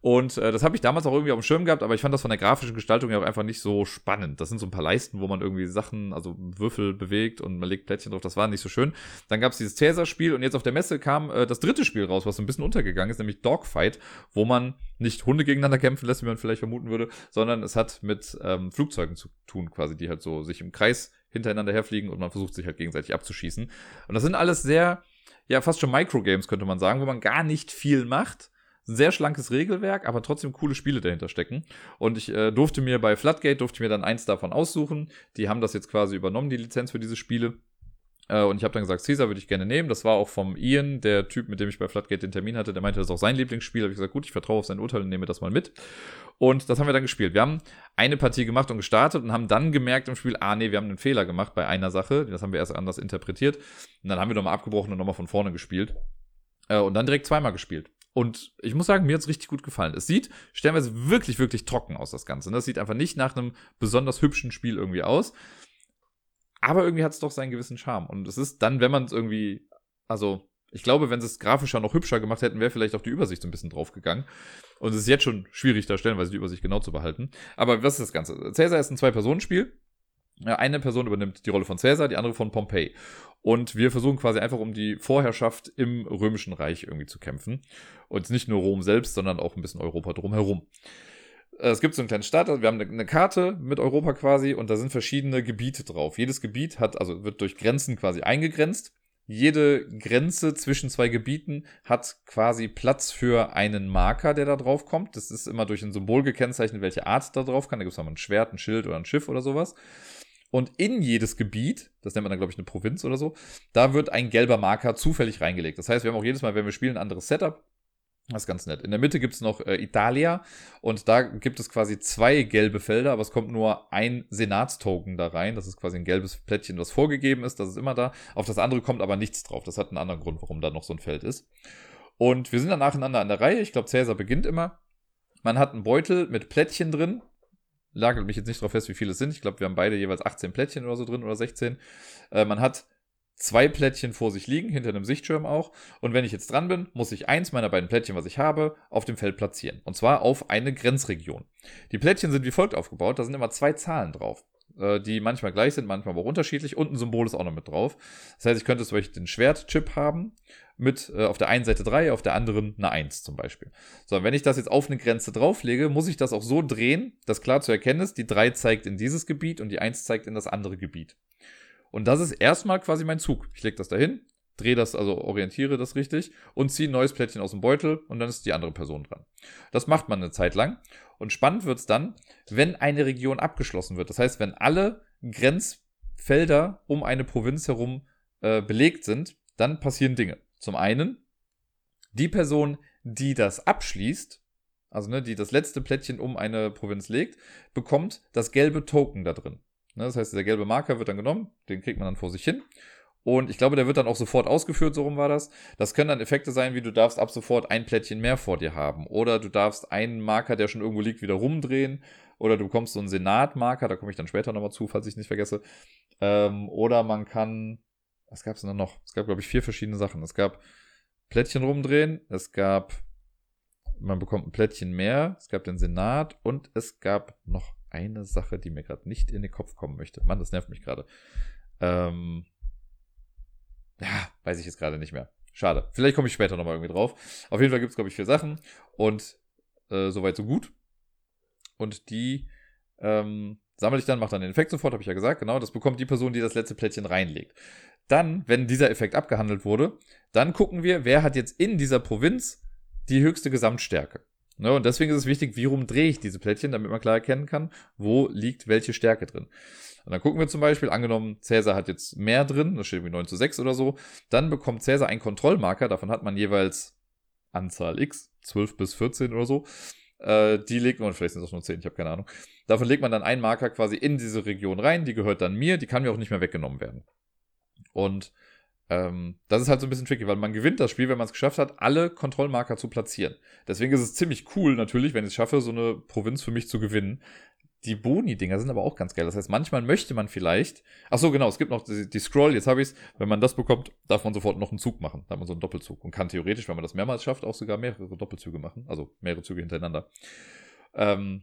Und äh, das habe ich damals auch irgendwie auf dem Schirm gehabt, aber ich fand das von der grafischen Gestaltung ja auch einfach nicht so spannend. Das sind so ein paar Leisten, wo man irgendwie Sachen, also Würfel bewegt und man legt Plättchen drauf. Das war nicht so schön. Dann gab es dieses Caesar-Spiel und jetzt auf der Messe kam äh, das dritte Spiel raus, was so ein bisschen untergegangen ist, nämlich Dogfight, wo man nicht Hunde gegeneinander kämpfen lässt, wie man vielleicht vermuten würde, sondern es hat mit ähm, Flugzeugen zu tun, quasi, die halt so sich im Kreis hintereinander herfliegen und man versucht sich halt gegenseitig abzuschießen. Und das sind alles sehr, ja, fast schon Microgames, könnte man sagen, wo man gar nicht viel macht sehr schlankes Regelwerk, aber trotzdem coole Spiele dahinter stecken. Und ich äh, durfte mir bei Floodgate, durfte mir dann eins davon aussuchen. Die haben das jetzt quasi übernommen, die Lizenz für diese Spiele. Äh, und ich habe dann gesagt, Caesar würde ich gerne nehmen. Das war auch vom Ian, der Typ, mit dem ich bei Floodgate den Termin hatte. Der meinte, das ist auch sein Lieblingsspiel. Habe ich gesagt, gut, ich vertraue auf sein Urteil und nehme das mal mit. Und das haben wir dann gespielt. Wir haben eine Partie gemacht und gestartet und haben dann gemerkt im Spiel, ah nee, wir haben einen Fehler gemacht bei einer Sache. Das haben wir erst anders interpretiert. Und dann haben wir nochmal abgebrochen und nochmal von vorne gespielt. Äh, und dann direkt zweimal gespielt. Und ich muss sagen, mir hat es richtig gut gefallen. Es sieht stellenweise wirklich, wirklich trocken aus, das Ganze. Das ne? sieht einfach nicht nach einem besonders hübschen Spiel irgendwie aus. Aber irgendwie hat es doch seinen gewissen Charme. Und es ist dann, wenn man es irgendwie, also ich glaube, wenn sie es grafischer noch hübscher gemacht hätten, wäre vielleicht auch die Übersicht so ein bisschen draufgegangen. Und es ist jetzt schon schwierig, da stellenweise die Übersicht genau zu behalten. Aber was ist das Ganze? Caesar ist ein Zwei-Personen-Spiel. Eine Person übernimmt die Rolle von Caesar, die andere von Pompey. Und wir versuchen quasi einfach um die Vorherrschaft im Römischen Reich irgendwie zu kämpfen. Und nicht nur Rom selbst, sondern auch ein bisschen Europa drumherum. Äh, es gibt so einen kleinen Staat, wir haben eine Karte mit Europa quasi und da sind verschiedene Gebiete drauf. Jedes Gebiet hat, also wird durch Grenzen quasi eingegrenzt. Jede Grenze zwischen zwei Gebieten hat quasi Platz für einen Marker, der da drauf kommt. Das ist immer durch ein Symbol gekennzeichnet, welche Art da drauf kann. Da gibt es mal ein Schwert, ein Schild oder ein Schiff oder sowas. Und in jedes Gebiet, das nennt man dann, glaube ich, eine Provinz oder so, da wird ein gelber Marker zufällig reingelegt. Das heißt, wir haben auch jedes Mal, wenn wir spielen, ein anderes Setup. Das ist ganz nett. In der Mitte gibt es noch äh, Italia und da gibt es quasi zwei gelbe Felder, aber es kommt nur ein Senatstoken da rein. Das ist quasi ein gelbes Plättchen, was vorgegeben ist. Das ist immer da. Auf das andere kommt aber nichts drauf. Das hat einen anderen Grund, warum da noch so ein Feld ist. Und wir sind dann nacheinander an der Reihe. Ich glaube, Cäsar beginnt immer. Man hat einen Beutel mit Plättchen drin lagert mich jetzt nicht drauf fest, wie viele es sind. Ich glaube, wir haben beide jeweils 18 Plättchen oder so drin oder 16. Äh, man hat zwei Plättchen vor sich liegen, hinter einem Sichtschirm auch. Und wenn ich jetzt dran bin, muss ich eins meiner beiden Plättchen, was ich habe, auf dem Feld platzieren. Und zwar auf eine Grenzregion. Die Plättchen sind wie folgt aufgebaut. Da sind immer zwei Zahlen drauf äh, die manchmal gleich sind, manchmal aber auch unterschiedlich. Und ein Symbol ist auch noch mit drauf. Das heißt, ich könnte zum Beispiel den Schwertchip haben mit äh, auf der einen Seite 3, auf der anderen eine 1 zum Beispiel. So, wenn ich das jetzt auf eine Grenze drauflege, muss ich das auch so drehen, dass klar zu erkennen ist, die 3 zeigt in dieses Gebiet und die 1 zeigt in das andere Gebiet. Und das ist erstmal quasi mein Zug. Ich lege das dahin, drehe das, also orientiere das richtig und ziehe ein neues Plättchen aus dem Beutel und dann ist die andere Person dran. Das macht man eine Zeit lang. Und spannend wird es dann, wenn eine Region abgeschlossen wird. Das heißt, wenn alle Grenzfelder um eine Provinz herum äh, belegt sind, dann passieren Dinge. Zum einen, die Person, die das abschließt, also ne, die das letzte Plättchen um eine Provinz legt, bekommt das gelbe Token da drin. Ne, das heißt, der gelbe Marker wird dann genommen, den kriegt man dann vor sich hin. Und ich glaube, der wird dann auch sofort ausgeführt, so rum war das. Das können dann Effekte sein, wie du darfst ab sofort ein Plättchen mehr vor dir haben. Oder du darfst einen Marker, der schon irgendwo liegt, wieder rumdrehen. Oder du bekommst so einen Senat-Marker, da komme ich dann später nochmal zu, falls ich nicht vergesse. Ähm, oder man kann was gab es denn noch? Es gab, glaube ich, vier verschiedene Sachen. Es gab Plättchen rumdrehen, es gab, man bekommt ein Plättchen mehr, es gab den Senat und es gab noch eine Sache, die mir gerade nicht in den Kopf kommen möchte. Mann, das nervt mich gerade. Ähm, ja, weiß ich jetzt gerade nicht mehr. Schade. Vielleicht komme ich später nochmal irgendwie drauf. Auf jeden Fall gibt es, glaube ich, vier Sachen und äh, soweit so gut. und die ähm, sammle ich dann, mache dann den Effekt sofort, habe ich ja gesagt, genau, das bekommt die Person, die das letzte Plättchen reinlegt. Dann, wenn dieser Effekt abgehandelt wurde, dann gucken wir, wer hat jetzt in dieser Provinz die höchste Gesamtstärke. Ne, und deswegen ist es wichtig, wie rum drehe ich diese Plättchen, damit man klar erkennen kann, wo liegt welche Stärke drin. Und dann gucken wir zum Beispiel, angenommen, Cäsar hat jetzt mehr drin, das steht irgendwie 9 zu 6 oder so, dann bekommt Cäsar einen Kontrollmarker, davon hat man jeweils Anzahl X, 12 bis 14 oder so. Äh, die legt man, vielleicht sind es auch nur 10, ich habe keine Ahnung. Davon legt man dann einen Marker quasi in diese Region rein, die gehört dann mir, die kann mir auch nicht mehr weggenommen werden. Und ähm, das ist halt so ein bisschen tricky, weil man gewinnt das Spiel, wenn man es geschafft hat, alle Kontrollmarker zu platzieren. Deswegen ist es ziemlich cool natürlich, wenn ich es schaffe, so eine Provinz für mich zu gewinnen. Die Boni-Dinger sind aber auch ganz geil. Das heißt, manchmal möchte man vielleicht. Ach so, genau, es gibt noch die, die Scroll, jetzt habe ich es. Wenn man das bekommt, darf man sofort noch einen Zug machen. Da hat man so einen Doppelzug. Und kann theoretisch, wenn man das mehrmals schafft, auch sogar mehrere Doppelzüge machen. Also mehrere Züge hintereinander. Ähm,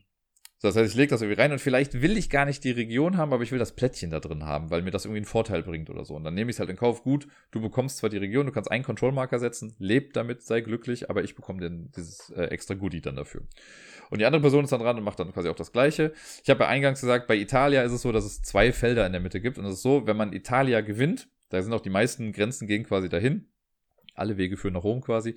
das heißt, ich lege das irgendwie rein und vielleicht will ich gar nicht die Region haben, aber ich will das Plättchen da drin haben, weil mir das irgendwie einen Vorteil bringt oder so. Und dann nehme ich es halt in Kauf. Gut, du bekommst zwar die Region, du kannst einen Control-Marker setzen, leb damit, sei glücklich, aber ich bekomme dann dieses äh, extra Goodie dann dafür. Und die andere Person ist dann dran und macht dann quasi auch das Gleiche. Ich habe ja eingangs gesagt, bei Italia ist es so, dass es zwei Felder in der Mitte gibt. Und es ist so, wenn man Italia gewinnt, da sind auch die meisten Grenzen gehen quasi dahin. Alle Wege führen nach Rom quasi.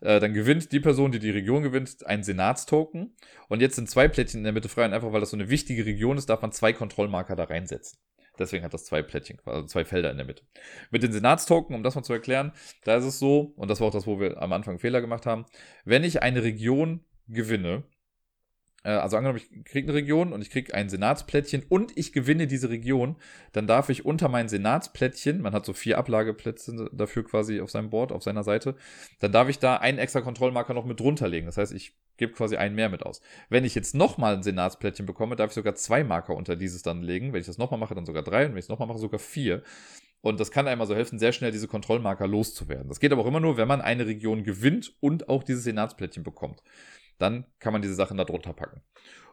Äh, dann gewinnt die Person, die die Region gewinnt, einen Senatstoken. Und jetzt sind zwei Plättchen in der Mitte frei. Und einfach weil das so eine wichtige Region ist, darf man zwei Kontrollmarker da reinsetzen. Deswegen hat das zwei Plättchen, also zwei Felder in der Mitte. Mit den Senatstoken, um das mal zu erklären, da ist es so, und das war auch das, wo wir am Anfang Fehler gemacht haben, wenn ich eine Region gewinne, also angenommen, ich kriege eine Region und ich kriege ein Senatsplättchen und ich gewinne diese Region, dann darf ich unter mein Senatsplättchen, man hat so vier Ablageplätze dafür quasi auf seinem Board, auf seiner Seite, dann darf ich da einen extra Kontrollmarker noch mit drunter legen. Das heißt, ich gebe quasi einen mehr mit aus. Wenn ich jetzt nochmal ein Senatsplättchen bekomme, darf ich sogar zwei Marker unter dieses dann legen. Wenn ich das nochmal mache, dann sogar drei und wenn ich es nochmal mache, sogar vier. Und das kann einem also helfen, sehr schnell diese Kontrollmarker loszuwerden. Das geht aber auch immer nur, wenn man eine Region gewinnt und auch dieses Senatsplättchen bekommt dann kann man diese Sachen da drunter packen.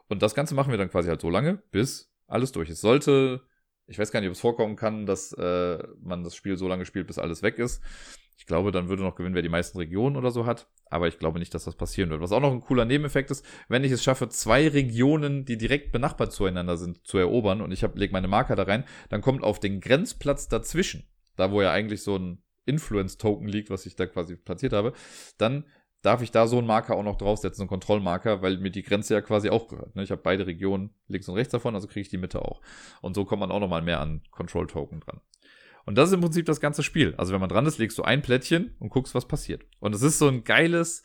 Und das Ganze machen wir dann quasi halt so lange, bis alles durch ist. Sollte, ich weiß gar nicht, ob es vorkommen kann, dass äh, man das Spiel so lange spielt, bis alles weg ist. Ich glaube, dann würde noch gewinnen, wer die meisten Regionen oder so hat. Aber ich glaube nicht, dass das passieren wird. Was auch noch ein cooler Nebeneffekt ist, wenn ich es schaffe, zwei Regionen, die direkt benachbart zueinander sind, zu erobern und ich lege meine Marker da rein, dann kommt auf den Grenzplatz dazwischen, da wo ja eigentlich so ein Influence-Token liegt, was ich da quasi platziert habe, dann darf ich da so einen Marker auch noch draufsetzen, so einen Kontrollmarker, weil mir die Grenze ja quasi auch gehört. Ne? Ich habe beide Regionen links und rechts davon, also kriege ich die Mitte auch. Und so kommt man auch nochmal mehr an Control-Token dran. Und das ist im Prinzip das ganze Spiel. Also wenn man dran ist, legst du ein Plättchen und guckst, was passiert. Und es ist so ein geiles,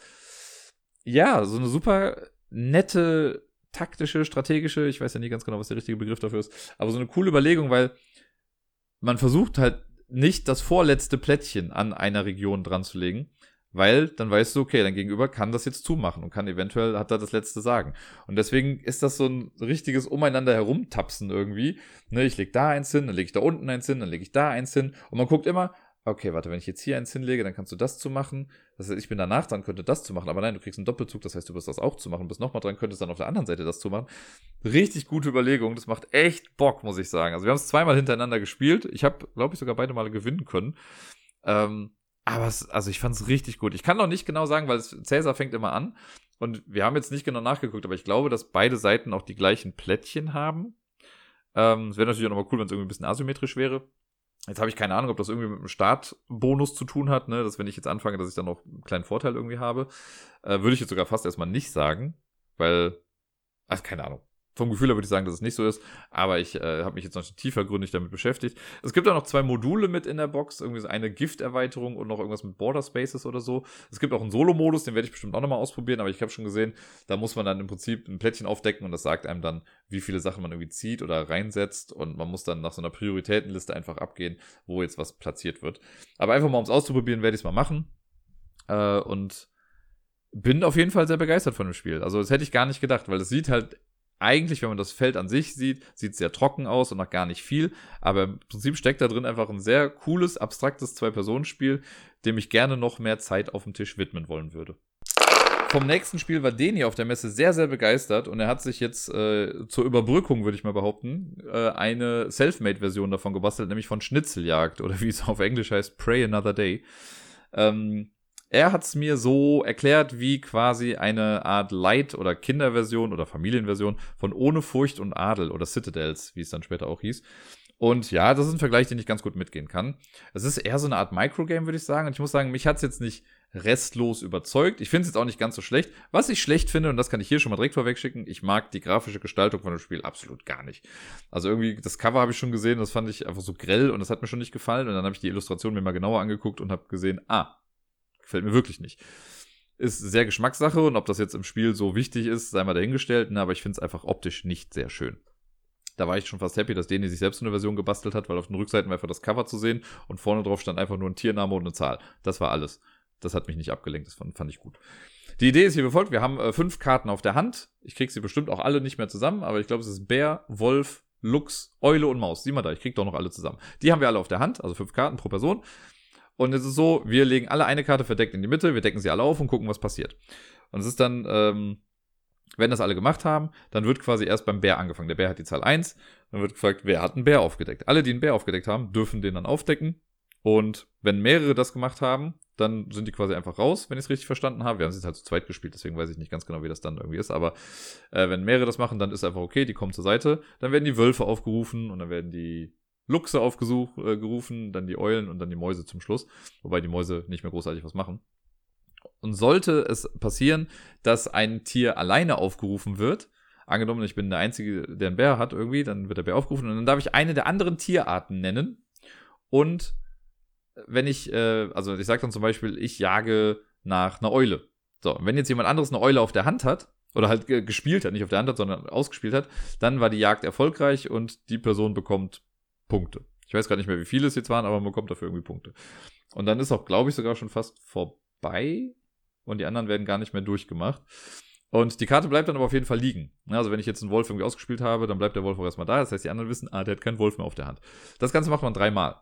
ja, so eine super nette, taktische, strategische, ich weiß ja nie ganz genau, was der richtige Begriff dafür ist, aber so eine coole Überlegung, weil man versucht halt nicht das vorletzte Plättchen an einer Region dran zu legen, weil dann weißt du, okay, dein Gegenüber kann das jetzt zumachen und kann eventuell, hat er das letzte Sagen. Und deswegen ist das so ein richtiges Umeinander herumtapsen irgendwie. Ne, ich leg da eins hin, dann lege ich da unten eins hin, dann lege ich da eins hin. Und man guckt immer, okay, warte, wenn ich jetzt hier eins hinlege, dann kannst du das zu machen. Das heißt, ich bin danach dran, könnte das zu machen. Aber nein, du kriegst einen Doppelzug, das heißt, du wirst das auch zu machen, bist nochmal dran, könntest dann auf der anderen Seite das zu machen. Richtig gute Überlegung, das macht echt Bock, muss ich sagen. Also wir haben es zweimal hintereinander gespielt. Ich habe, glaube ich, sogar beide Male gewinnen können. Ähm, aber es, also ich fand es richtig gut. Ich kann noch nicht genau sagen, weil Cäsar fängt immer an. Und wir haben jetzt nicht genau nachgeguckt, aber ich glaube, dass beide Seiten auch die gleichen Plättchen haben. Ähm, es wäre natürlich auch nochmal cool, wenn es irgendwie ein bisschen asymmetrisch wäre. Jetzt habe ich keine Ahnung, ob das irgendwie mit einem Startbonus zu tun hat, ne? dass wenn ich jetzt anfange, dass ich dann noch einen kleinen Vorteil irgendwie habe. Äh, würde ich jetzt sogar fast erstmal nicht sagen, weil, ach, keine Ahnung vom Gefühl her würde ich sagen, dass es nicht so ist, aber ich äh, habe mich jetzt noch tiefergründig damit beschäftigt. Es gibt auch noch zwei Module mit in der Box, irgendwie so eine Gifterweiterung und noch irgendwas mit Border Spaces oder so. Es gibt auch einen Solo-Modus, den werde ich bestimmt auch nochmal ausprobieren, aber ich habe schon gesehen, da muss man dann im Prinzip ein Plättchen aufdecken und das sagt einem dann, wie viele Sachen man irgendwie zieht oder reinsetzt und man muss dann nach so einer Prioritätenliste einfach abgehen, wo jetzt was platziert wird. Aber einfach mal, um es auszuprobieren, werde ich es mal machen. Äh, und bin auf jeden Fall sehr begeistert von dem Spiel. Also das hätte ich gar nicht gedacht, weil es sieht halt eigentlich, wenn man das Feld an sich sieht, sieht es sehr trocken aus und noch gar nicht viel. Aber im Prinzip steckt da drin einfach ein sehr cooles, abstraktes Zwei-Personen-Spiel, dem ich gerne noch mehr Zeit auf dem Tisch widmen wollen würde. Vom nächsten Spiel war Deni auf der Messe sehr, sehr begeistert und er hat sich jetzt äh, zur Überbrückung, würde ich mal behaupten, äh, eine Selfmade-Version davon gebastelt, nämlich von Schnitzeljagd oder wie es auf Englisch heißt, Pray Another Day. Ähm, er hat es mir so erklärt wie quasi eine Art Light- oder Kinderversion oder Familienversion von Ohne Furcht und Adel oder Citadels, wie es dann später auch hieß. Und ja, das ist ein Vergleich, den ich ganz gut mitgehen kann. Es ist eher so eine Art Microgame, würde ich sagen. Und ich muss sagen, mich hat es jetzt nicht restlos überzeugt. Ich finde es jetzt auch nicht ganz so schlecht. Was ich schlecht finde, und das kann ich hier schon mal direkt vorwegschicken, ich mag die grafische Gestaltung von dem Spiel absolut gar nicht. Also irgendwie, das Cover habe ich schon gesehen, das fand ich einfach so grell und das hat mir schon nicht gefallen. Und dann habe ich die Illustration mir mal genauer angeguckt und habe gesehen, ah, gefällt mir wirklich nicht. Ist sehr Geschmackssache und ob das jetzt im Spiel so wichtig ist, sei mal dahingestellt, ne, aber ich finde es einfach optisch nicht sehr schön. Da war ich schon fast happy, dass Deni sich selbst eine Version gebastelt hat, weil auf den Rückseiten war einfach das Cover zu sehen und vorne drauf stand einfach nur ein Tiername und eine Zahl. Das war alles. Das hat mich nicht abgelenkt, das fand, fand ich gut. Die Idee ist hier befolgt, wir haben äh, fünf Karten auf der Hand. Ich krieg sie bestimmt auch alle nicht mehr zusammen, aber ich glaube, es ist Bär, Wolf, Luchs, Eule und Maus. Sieh mal da, ich krieg doch noch alle zusammen. Die haben wir alle auf der Hand, also fünf Karten pro Person. Und es ist so, wir legen alle eine Karte verdeckt in die Mitte, wir decken sie alle auf und gucken, was passiert. Und es ist dann, ähm, wenn das alle gemacht haben, dann wird quasi erst beim Bär angefangen. Der Bär hat die Zahl 1, dann wird gefragt, wer hat einen Bär aufgedeckt. Alle, die einen Bär aufgedeckt haben, dürfen den dann aufdecken. Und wenn mehrere das gemacht haben, dann sind die quasi einfach raus, wenn ich es richtig verstanden habe. Wir haben es jetzt halt zu zweit gespielt, deswegen weiß ich nicht ganz genau, wie das dann irgendwie ist. Aber äh, wenn mehrere das machen, dann ist einfach okay, die kommen zur Seite. Dann werden die Wölfe aufgerufen und dann werden die Luchse aufgerufen, äh, dann die Eulen und dann die Mäuse zum Schluss. Wobei die Mäuse nicht mehr großartig was machen. Und sollte es passieren, dass ein Tier alleine aufgerufen wird, angenommen, ich bin der Einzige, der einen Bär hat irgendwie, dann wird der Bär aufgerufen und dann darf ich eine der anderen Tierarten nennen. Und wenn ich, äh, also ich sage dann zum Beispiel, ich jage nach einer Eule. So, wenn jetzt jemand anderes eine Eule auf der Hand hat, oder halt gespielt hat, nicht auf der Hand hat, sondern ausgespielt hat, dann war die Jagd erfolgreich und die Person bekommt Punkte. Ich weiß gar nicht mehr, wie viele es jetzt waren, aber man bekommt dafür irgendwie Punkte. Und dann ist auch, glaube ich, sogar schon fast vorbei und die anderen werden gar nicht mehr durchgemacht. Und die Karte bleibt dann aber auf jeden Fall liegen. Also wenn ich jetzt einen Wolf irgendwie ausgespielt habe, dann bleibt der Wolf auch erstmal da. Das heißt, die anderen wissen, ah, der hat keinen Wolf mehr auf der Hand. Das Ganze macht man dreimal.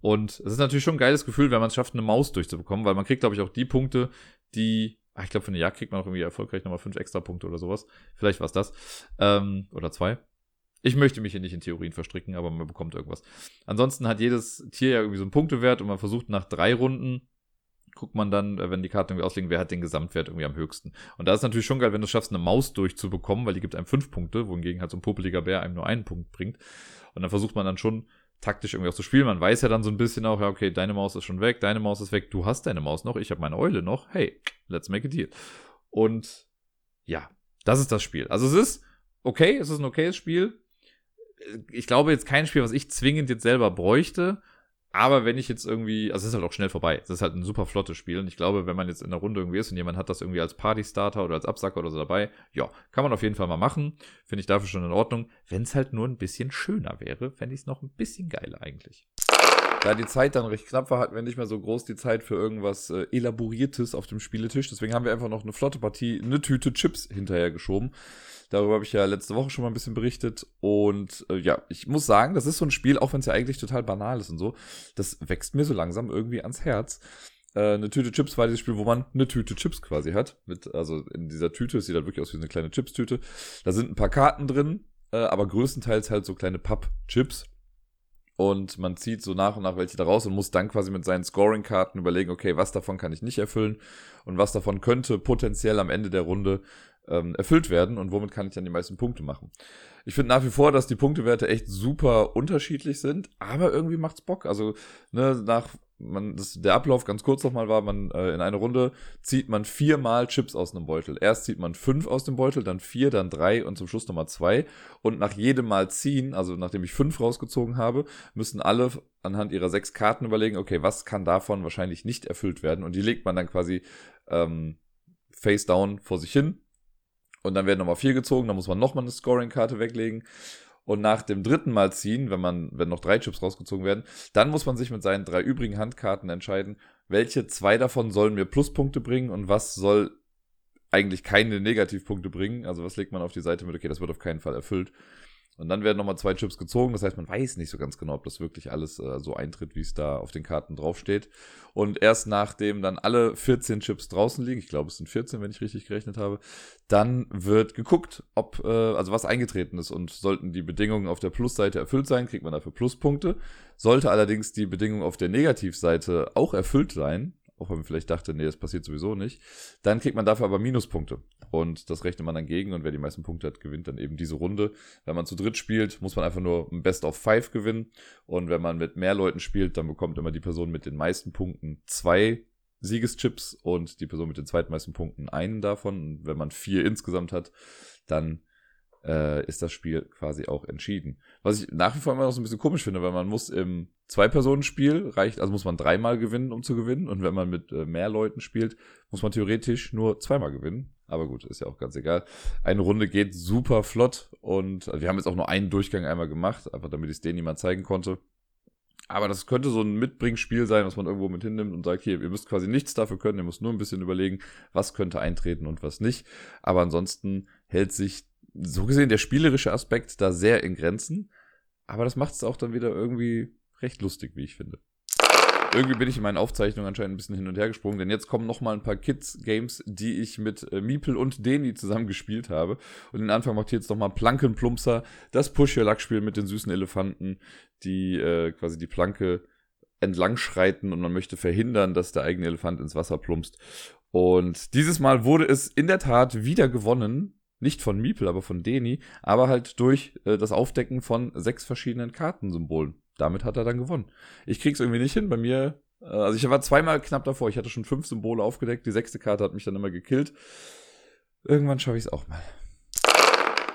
Und es ist natürlich schon ein geiles Gefühl, wenn man es schafft, eine Maus durchzubekommen, weil man kriegt, glaube ich, auch die Punkte, die, ach, ich glaube, für eine Jagd kriegt man auch irgendwie erfolgreich nochmal fünf extra Punkte oder sowas. Vielleicht war es das. Ähm, oder zwei. Ich möchte mich hier nicht in Theorien verstricken, aber man bekommt irgendwas. Ansonsten hat jedes Tier ja irgendwie so einen Punktewert und man versucht nach drei Runden guckt man dann, äh, wenn die Karten irgendwie auslegen, wer hat den Gesamtwert irgendwie am höchsten. Und da ist natürlich schon geil, wenn du es schaffst, eine Maus durchzubekommen, weil die gibt einem fünf Punkte, wohingegen halt so ein popeliger Bär einem nur einen Punkt bringt. Und dann versucht man dann schon taktisch irgendwie auch zu spielen. Man weiß ja dann so ein bisschen auch, ja, okay, deine Maus ist schon weg, deine Maus ist weg, du hast deine Maus noch, ich habe meine Eule noch. Hey, let's make a deal. Und ja, das ist das Spiel. Also es ist okay, es ist ein okayes Spiel. Ich glaube jetzt kein Spiel, was ich zwingend jetzt selber bräuchte. Aber wenn ich jetzt irgendwie, also es ist halt auch schnell vorbei. Es ist halt ein super flottes Spiel. Und ich glaube, wenn man jetzt in der Runde irgendwie ist und jemand hat das irgendwie als Party-Starter oder als Absacker oder so dabei, ja, kann man auf jeden Fall mal machen. Finde ich dafür schon in Ordnung. Wenn es halt nur ein bisschen schöner wäre, fände ich es noch ein bisschen geiler eigentlich. Da die Zeit dann recht knapp war, hatten wir nicht mehr so groß die Zeit für irgendwas äh, Elaboriertes auf dem Spieletisch. Deswegen haben wir einfach noch eine flotte Partie, eine Tüte Chips hinterher geschoben. Darüber habe ich ja letzte Woche schon mal ein bisschen berichtet. Und äh, ja, ich muss sagen, das ist so ein Spiel, auch wenn es ja eigentlich total banal ist und so, das wächst mir so langsam irgendwie ans Herz. Äh, eine Tüte Chips war dieses Spiel, wo man eine Tüte Chips quasi hat. Mit, also in dieser Tüte, sieht halt wirklich aus wie eine kleine Chips-Tüte. Da sind ein paar Karten drin, äh, aber größtenteils halt so kleine Papp-Chips und man zieht so nach und nach welche da raus und muss dann quasi mit seinen Scoring-Karten überlegen, okay, was davon kann ich nicht erfüllen und was davon könnte potenziell am Ende der Runde ähm, erfüllt werden und womit kann ich dann die meisten Punkte machen. Ich finde nach wie vor, dass die Punktewerte echt super unterschiedlich sind, aber irgendwie macht's Bock. Also ne, nach man, das, der Ablauf ganz kurz nochmal war, man äh, in einer Runde zieht man viermal Chips aus einem Beutel. Erst zieht man fünf aus dem Beutel, dann vier, dann drei und zum Schluss nochmal zwei. Und nach jedem Mal ziehen, also nachdem ich fünf rausgezogen habe, müssen alle anhand ihrer sechs Karten überlegen, okay, was kann davon wahrscheinlich nicht erfüllt werden? Und die legt man dann quasi ähm, face down vor sich hin und dann werden nochmal vier gezogen, dann muss man nochmal eine Scoring-Karte weglegen. Und nach dem dritten Mal ziehen, wenn man, wenn noch drei Chips rausgezogen werden, dann muss man sich mit seinen drei übrigen Handkarten entscheiden, welche zwei davon sollen mir Pluspunkte bringen und was soll eigentlich keine Negativpunkte bringen. Also was legt man auf die Seite mit, okay, das wird auf keinen Fall erfüllt. Und dann werden nochmal zwei Chips gezogen. Das heißt, man weiß nicht so ganz genau, ob das wirklich alles äh, so eintritt, wie es da auf den Karten draufsteht. Und erst nachdem dann alle 14 Chips draußen liegen, ich glaube, es sind 14, wenn ich richtig gerechnet habe, dann wird geguckt, ob, äh, also was eingetreten ist. Und sollten die Bedingungen auf der Plusseite erfüllt sein, kriegt man dafür Pluspunkte. Sollte allerdings die Bedingung auf der Negativseite auch erfüllt sein, auch wenn man vielleicht dachte, nee, das passiert sowieso nicht. Dann kriegt man dafür aber Minuspunkte. Und das rechnet man dann gegen und wer die meisten Punkte hat, gewinnt dann eben diese Runde. Wenn man zu dritt spielt, muss man einfach nur ein Best of Five gewinnen. Und wenn man mit mehr Leuten spielt, dann bekommt immer die Person mit den meisten Punkten zwei Siegeschips und die Person mit den zweitmeisten Punkten einen davon. Und wenn man vier insgesamt hat, dann äh, ist das Spiel quasi auch entschieden. Was ich nach wie vor immer noch so ein bisschen komisch finde, weil man muss im Zwei-Personen-Spiel reicht, also muss man dreimal gewinnen, um zu gewinnen. Und wenn man mit äh, mehr Leuten spielt, muss man theoretisch nur zweimal gewinnen. Aber gut, ist ja auch ganz egal. Eine Runde geht super flott und also wir haben jetzt auch nur einen Durchgang einmal gemacht, einfach damit ich es denen niemand zeigen konnte. Aber das könnte so ein Mitbringspiel sein, was man irgendwo mit hinnimmt und sagt, hier, ihr müsst quasi nichts dafür können, ihr müsst nur ein bisschen überlegen, was könnte eintreten und was nicht. Aber ansonsten hält sich so gesehen der spielerische Aspekt da sehr in Grenzen. Aber das macht es auch dann wieder irgendwie recht lustig, wie ich finde. Irgendwie bin ich in meinen Aufzeichnungen anscheinend ein bisschen hin und her gesprungen, denn jetzt kommen noch mal ein paar Kids-Games, die ich mit äh, Miepel und Deni zusammen gespielt habe. Und den Anfang macht hier jetzt noch mal Plankenplumpser, das Push-Your-Luck-Spiel mit den süßen Elefanten, die äh, quasi die Planke entlang schreiten und man möchte verhindern, dass der eigene Elefant ins Wasser plumpst. Und dieses Mal wurde es in der Tat wieder gewonnen nicht von Miepel, aber von Deni, aber halt durch äh, das Aufdecken von sechs verschiedenen Kartensymbolen. Damit hat er dann gewonnen. Ich krieg's irgendwie nicht hin. Bei mir, äh, also ich war zweimal knapp davor. Ich hatte schon fünf Symbole aufgedeckt. Die sechste Karte hat mich dann immer gekillt. Irgendwann schaffe ich es auch mal.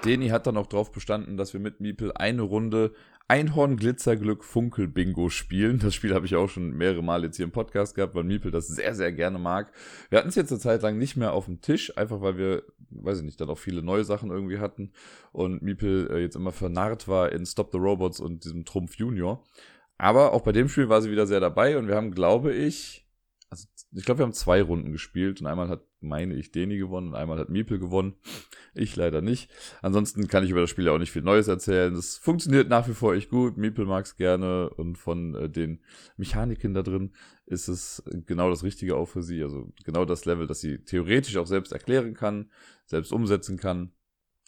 Deni hat dann auch drauf bestanden, dass wir mit Miepel eine Runde Einhorn Glitzerglück Funkel Bingo spielen. Das Spiel habe ich auch schon mehrere Mal jetzt hier im Podcast gehabt, weil Miepel das sehr, sehr gerne mag. Wir hatten es jetzt eine Zeit lang nicht mehr auf dem Tisch, einfach weil wir, weiß ich nicht, dann auch viele neue Sachen irgendwie hatten und Miepel äh, jetzt immer vernarrt war in Stop the Robots und diesem Trumpf Junior. Aber auch bei dem Spiel war sie wieder sehr dabei und wir haben, glaube ich, also ich glaube, wir haben zwei Runden gespielt und einmal hat, meine ich, Deni gewonnen und einmal hat Miepel gewonnen. Ich leider nicht. Ansonsten kann ich über das Spiel ja auch nicht viel Neues erzählen. Das funktioniert nach wie vor echt gut. Miepel mag es gerne und von äh, den Mechaniken da drin ist es genau das Richtige auch für sie. Also genau das Level, das sie theoretisch auch selbst erklären kann, selbst umsetzen kann.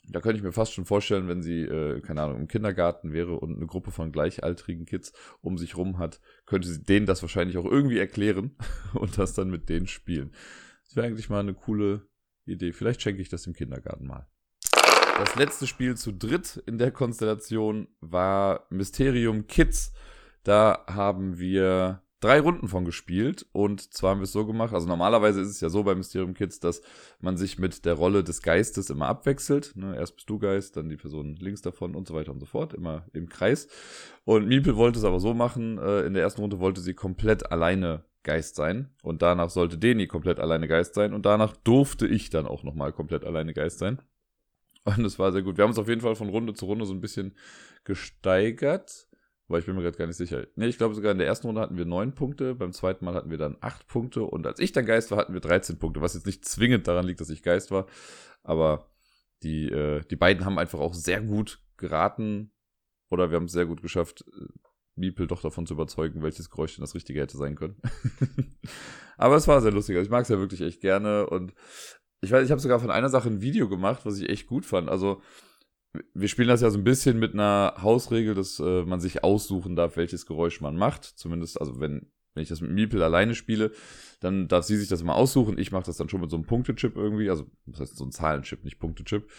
Da könnte ich mir fast schon vorstellen, wenn sie, äh, keine Ahnung, im Kindergarten wäre und eine Gruppe von gleichaltrigen Kids um sich rum hat, könnte sie denen das wahrscheinlich auch irgendwie erklären [LAUGHS] und das dann mit denen spielen. Das wäre eigentlich mal eine coole Idee. Vielleicht schenke ich das im Kindergarten mal. Das letzte Spiel zu dritt in der Konstellation war Mysterium Kids. Da haben wir drei Runden von gespielt und zwar haben wir es so gemacht, also normalerweise ist es ja so bei Mysterium Kids, dass man sich mit der Rolle des Geistes immer abwechselt. Ne? Erst bist du Geist, dann die Person links davon und so weiter und so fort, immer im Kreis. Und Miepel wollte es aber so machen, äh, in der ersten Runde wollte sie komplett alleine Geist sein und danach sollte Deni komplett alleine Geist sein und danach durfte ich dann auch nochmal komplett alleine Geist sein. Und es war sehr gut. Wir haben uns auf jeden Fall von Runde zu Runde so ein bisschen gesteigert. Weil ich bin mir gerade gar nicht sicher. Nee, ich glaube sogar in der ersten Runde hatten wir neun Punkte, beim zweiten Mal hatten wir dann acht Punkte und als ich dann Geist war, hatten wir 13 Punkte, was jetzt nicht zwingend daran liegt, dass ich Geist war. Aber die, äh, die beiden haben einfach auch sehr gut geraten oder wir haben es sehr gut geschafft, äh, Miepel doch davon zu überzeugen, welches Geräusch denn das Richtige hätte sein können. [LAUGHS] Aber es war sehr lustig. Also ich mag es ja wirklich echt gerne und ich weiß, ich habe sogar von einer Sache ein Video gemacht, was ich echt gut fand. Also wir spielen das ja so ein bisschen mit einer Hausregel, dass äh, man sich aussuchen darf, welches Geräusch man macht. Zumindest, also wenn, wenn ich das mit Miepel alleine spiele, dann darf sie sich das mal aussuchen. Ich mache das dann schon mit so einem Punktechip irgendwie. Also, das heißt so ein Zahlenchip, nicht Punktechip.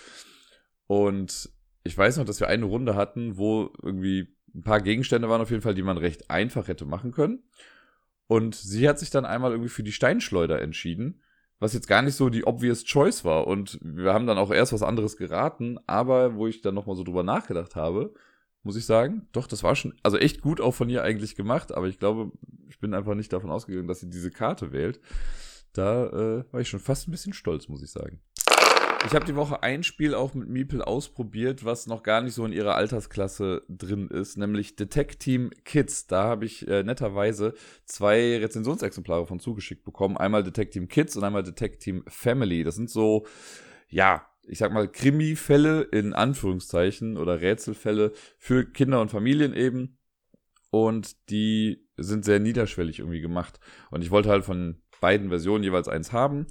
Und ich weiß noch, dass wir eine Runde hatten, wo irgendwie ein paar Gegenstände waren auf jeden Fall, die man recht einfach hätte machen können. Und sie hat sich dann einmal irgendwie für die Steinschleuder entschieden was jetzt gar nicht so die obvious choice war. Und wir haben dann auch erst was anderes geraten, aber wo ich dann nochmal so drüber nachgedacht habe, muss ich sagen, doch, das war schon, also echt gut auch von ihr eigentlich gemacht, aber ich glaube, ich bin einfach nicht davon ausgegangen, dass sie diese Karte wählt. Da äh, war ich schon fast ein bisschen stolz, muss ich sagen. Ich habe die Woche ein Spiel auch mit Meeple ausprobiert, was noch gar nicht so in ihrer Altersklasse drin ist, nämlich Detect Team Kids. Da habe ich äh, netterweise zwei Rezensionsexemplare von zugeschickt bekommen. Einmal Detect Team Kids und einmal Detect Team Family. Das sind so, ja, ich sag mal, Krimi-Fälle in Anführungszeichen oder Rätselfälle für Kinder und Familien eben. Und die sind sehr niederschwellig irgendwie gemacht. Und ich wollte halt von beiden Versionen jeweils eins haben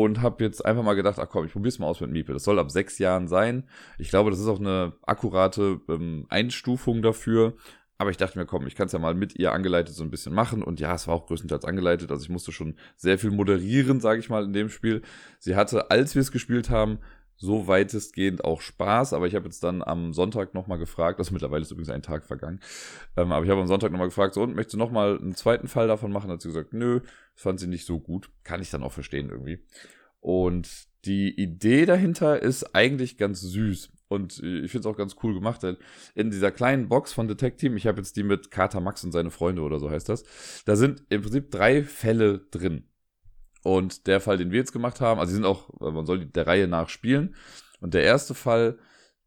und habe jetzt einfach mal gedacht, ach komm, ich probier's mal aus mit Miepel. Das soll ab sechs Jahren sein. Ich glaube, das ist auch eine akkurate ähm, Einstufung dafür. Aber ich dachte mir, komm, ich kann es ja mal mit ihr angeleitet so ein bisschen machen. Und ja, es war auch größtenteils angeleitet. Also ich musste schon sehr viel moderieren, sage ich mal, in dem Spiel. Sie hatte, als wir es gespielt haben, so weitestgehend auch Spaß. Aber ich habe jetzt dann am Sonntag nochmal gefragt, das ist mittlerweile ist übrigens ein Tag vergangen, ähm, aber ich habe am Sonntag nochmal gefragt, so, und möchtest du nochmal einen zweiten Fall davon machen? Hat sie gesagt, nö, das fand sie nicht so gut. Kann ich dann auch verstehen irgendwie. Und die Idee dahinter ist eigentlich ganz süß. Und ich finde es auch ganz cool gemacht, denn in dieser kleinen Box von Detect Team, ich habe jetzt die mit Carter Max und seine Freunde oder so heißt das, da sind im Prinzip drei Fälle drin. Und der Fall, den wir jetzt gemacht haben, also die sind auch, man soll der Reihe nach spielen. Und der erste Fall,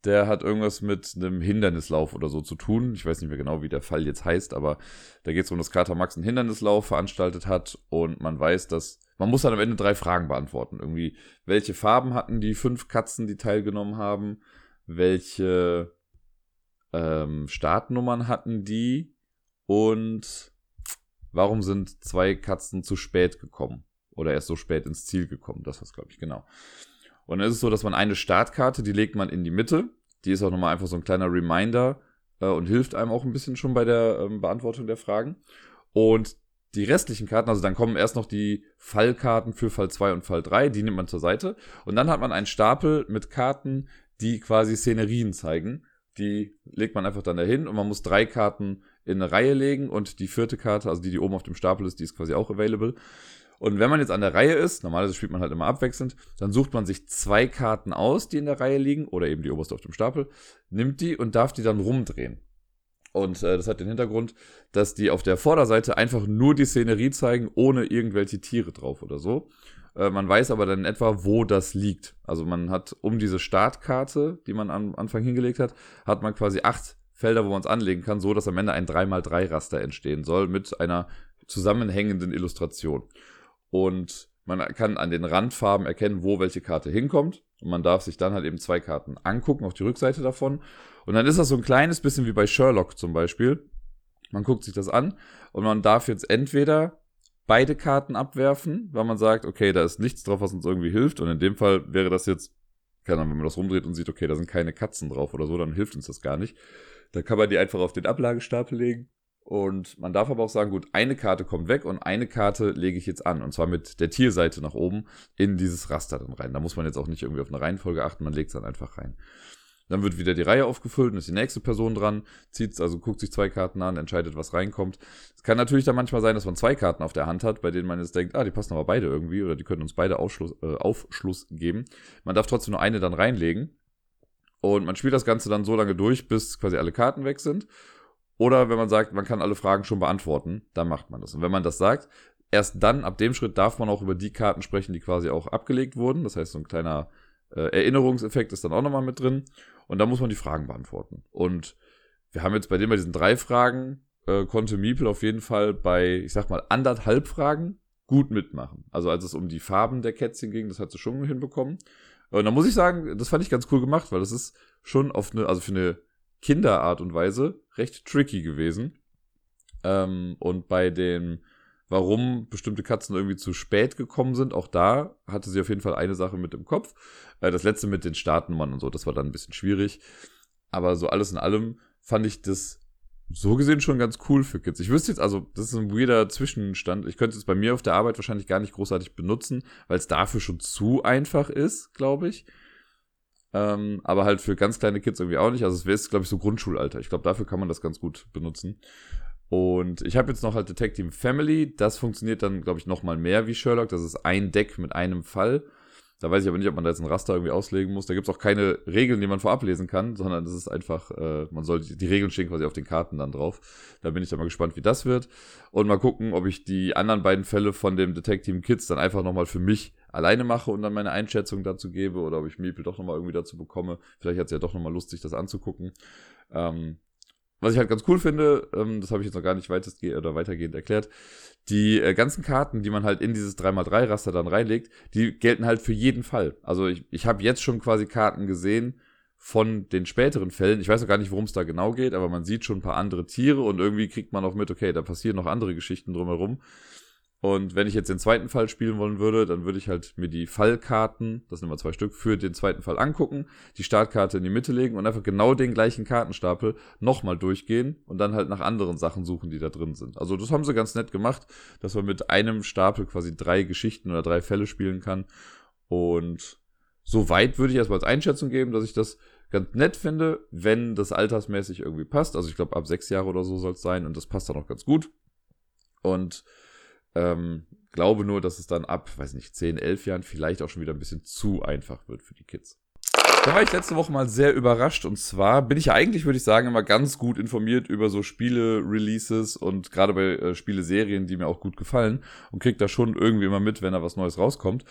der hat irgendwas mit einem Hindernislauf oder so zu tun. Ich weiß nicht mehr genau, wie der Fall jetzt heißt, aber da geht es um, dass Carter Max einen Hindernislauf veranstaltet hat und man weiß, dass man muss dann am Ende drei Fragen beantworten. Irgendwie, welche Farben hatten die fünf Katzen, die teilgenommen haben? welche ähm, Startnummern hatten die und warum sind zwei Katzen zu spät gekommen oder erst so spät ins Ziel gekommen. Das war glaube ich, genau. Und dann ist es so, dass man eine Startkarte, die legt man in die Mitte. Die ist auch nochmal einfach so ein kleiner Reminder äh, und hilft einem auch ein bisschen schon bei der ähm, Beantwortung der Fragen. Und die restlichen Karten, also dann kommen erst noch die Fallkarten für Fall 2 und Fall 3, die nimmt man zur Seite. Und dann hat man einen Stapel mit Karten, die quasi Szenerien zeigen. Die legt man einfach dann dahin und man muss drei Karten in eine Reihe legen und die vierte Karte, also die, die oben auf dem Stapel ist, die ist quasi auch available. Und wenn man jetzt an der Reihe ist, normalerweise spielt man halt immer abwechselnd, dann sucht man sich zwei Karten aus, die in der Reihe liegen, oder eben die oberste auf dem Stapel, nimmt die und darf die dann rumdrehen. Und äh, das hat den Hintergrund, dass die auf der Vorderseite einfach nur die Szenerie zeigen, ohne irgendwelche Tiere drauf oder so. Äh, man weiß aber dann etwa, wo das liegt. Also man hat um diese Startkarte, die man am Anfang hingelegt hat, hat man quasi acht Felder, wo man es anlegen kann, so dass am Ende ein 3x3-Raster entstehen soll mit einer zusammenhängenden Illustration. Und man kann an den Randfarben erkennen, wo welche Karte hinkommt. Und man darf sich dann halt eben zwei Karten angucken, auf die Rückseite davon. Und dann ist das so ein kleines bisschen wie bei Sherlock zum Beispiel. Man guckt sich das an und man darf jetzt entweder beide Karten abwerfen, weil man sagt, okay, da ist nichts drauf, was uns irgendwie hilft. Und in dem Fall wäre das jetzt, keine Ahnung, wenn man das rumdreht und sieht, okay, da sind keine Katzen drauf oder so, dann hilft uns das gar nicht. Da kann man die einfach auf den Ablagestapel legen. Und man darf aber auch sagen, gut, eine Karte kommt weg und eine Karte lege ich jetzt an. Und zwar mit der Tierseite nach oben in dieses Raster dann rein. Da muss man jetzt auch nicht irgendwie auf eine Reihenfolge achten, man legt es dann einfach rein. Dann wird wieder die Reihe aufgefüllt und ist die nächste Person dran, zieht, also guckt sich zwei Karten an, entscheidet, was reinkommt. Es kann natürlich dann manchmal sein, dass man zwei Karten auf der Hand hat, bei denen man jetzt denkt, ah, die passen aber beide irgendwie oder die können uns beide Aufschluss, äh, Aufschluss geben. Man darf trotzdem nur eine dann reinlegen. Und man spielt das Ganze dann so lange durch, bis quasi alle Karten weg sind. Oder wenn man sagt, man kann alle Fragen schon beantworten, dann macht man das. Und wenn man das sagt, erst dann, ab dem Schritt, darf man auch über die Karten sprechen, die quasi auch abgelegt wurden. Das heißt, so ein kleiner äh, Erinnerungseffekt ist dann auch nochmal mit drin. Und da muss man die Fragen beantworten. Und wir haben jetzt bei dem bei diesen drei Fragen, äh, konnte Miepel auf jeden Fall bei, ich sag mal, anderthalb Fragen gut mitmachen. Also als es um die Farben der Kätzchen ging, das hat sie schon hinbekommen. Und da muss ich sagen, das fand ich ganz cool gemacht, weil das ist schon auf eine, also für eine Kinderart und Weise recht tricky gewesen. Ähm, und bei dem warum bestimmte Katzen irgendwie zu spät gekommen sind. Auch da hatte sie auf jeden Fall eine Sache mit im Kopf. Äh, das letzte mit den Startnummern und so, das war dann ein bisschen schwierig. Aber so alles in allem fand ich das so gesehen schon ganz cool für Kids. Ich wüsste jetzt, also, das ist ein weirder Zwischenstand. Ich könnte es bei mir auf der Arbeit wahrscheinlich gar nicht großartig benutzen, weil es dafür schon zu einfach ist, glaube ich. Ähm, aber halt für ganz kleine Kids irgendwie auch nicht. Also es wäre, glaube ich, so Grundschulalter. Ich glaube, dafür kann man das ganz gut benutzen. Und ich habe jetzt noch halt Detective Family. Das funktioniert dann, glaube ich, noch mal mehr wie Sherlock. Das ist ein Deck mit einem Fall. Da weiß ich aber nicht, ob man da jetzt ein Raster irgendwie auslegen muss. Da gibt es auch keine Regeln, die man vorab lesen kann, sondern das ist einfach, äh, man soll die, die, Regeln stehen quasi auf den Karten dann drauf. Da bin ich dann mal gespannt, wie das wird. Und mal gucken, ob ich die anderen beiden Fälle von dem Detective Kids dann einfach nochmal für mich alleine mache und dann meine Einschätzung dazu gebe oder ob ich Miepel doch nochmal irgendwie dazu bekomme. Vielleicht hat es ja doch nochmal Lust, sich das anzugucken. Ähm, was ich halt ganz cool finde, ähm, das habe ich jetzt noch gar nicht weitestgehend oder weitergehend erklärt, die äh, ganzen Karten, die man halt in dieses 3x3-Raster dann reinlegt, die gelten halt für jeden Fall. Also ich, ich habe jetzt schon quasi Karten gesehen von den späteren Fällen. Ich weiß noch gar nicht, worum es da genau geht, aber man sieht schon ein paar andere Tiere und irgendwie kriegt man auch mit, okay, da passieren noch andere Geschichten drumherum. Und wenn ich jetzt den zweiten Fall spielen wollen würde, dann würde ich halt mir die Fallkarten, das sind immer zwei Stück, für den zweiten Fall angucken, die Startkarte in die Mitte legen und einfach genau den gleichen Kartenstapel nochmal durchgehen und dann halt nach anderen Sachen suchen, die da drin sind. Also das haben sie ganz nett gemacht, dass man mit einem Stapel quasi drei Geschichten oder drei Fälle spielen kann. Und so weit würde ich erstmal als Einschätzung geben, dass ich das ganz nett finde, wenn das altersmäßig irgendwie passt. Also ich glaube, ab sechs Jahre oder so soll es sein und das passt dann auch ganz gut. Und ähm, glaube nur, dass es dann ab, weiß nicht, 10, 11 Jahren vielleicht auch schon wieder ein bisschen zu einfach wird für die Kids. Da war ich letzte Woche mal sehr überrascht und zwar bin ich ja eigentlich, würde ich sagen, immer ganz gut informiert über so Spiele-Releases und gerade bei äh, Spiele-Serien, die mir auch gut gefallen und krieg da schon irgendwie immer mit, wenn da was Neues rauskommt.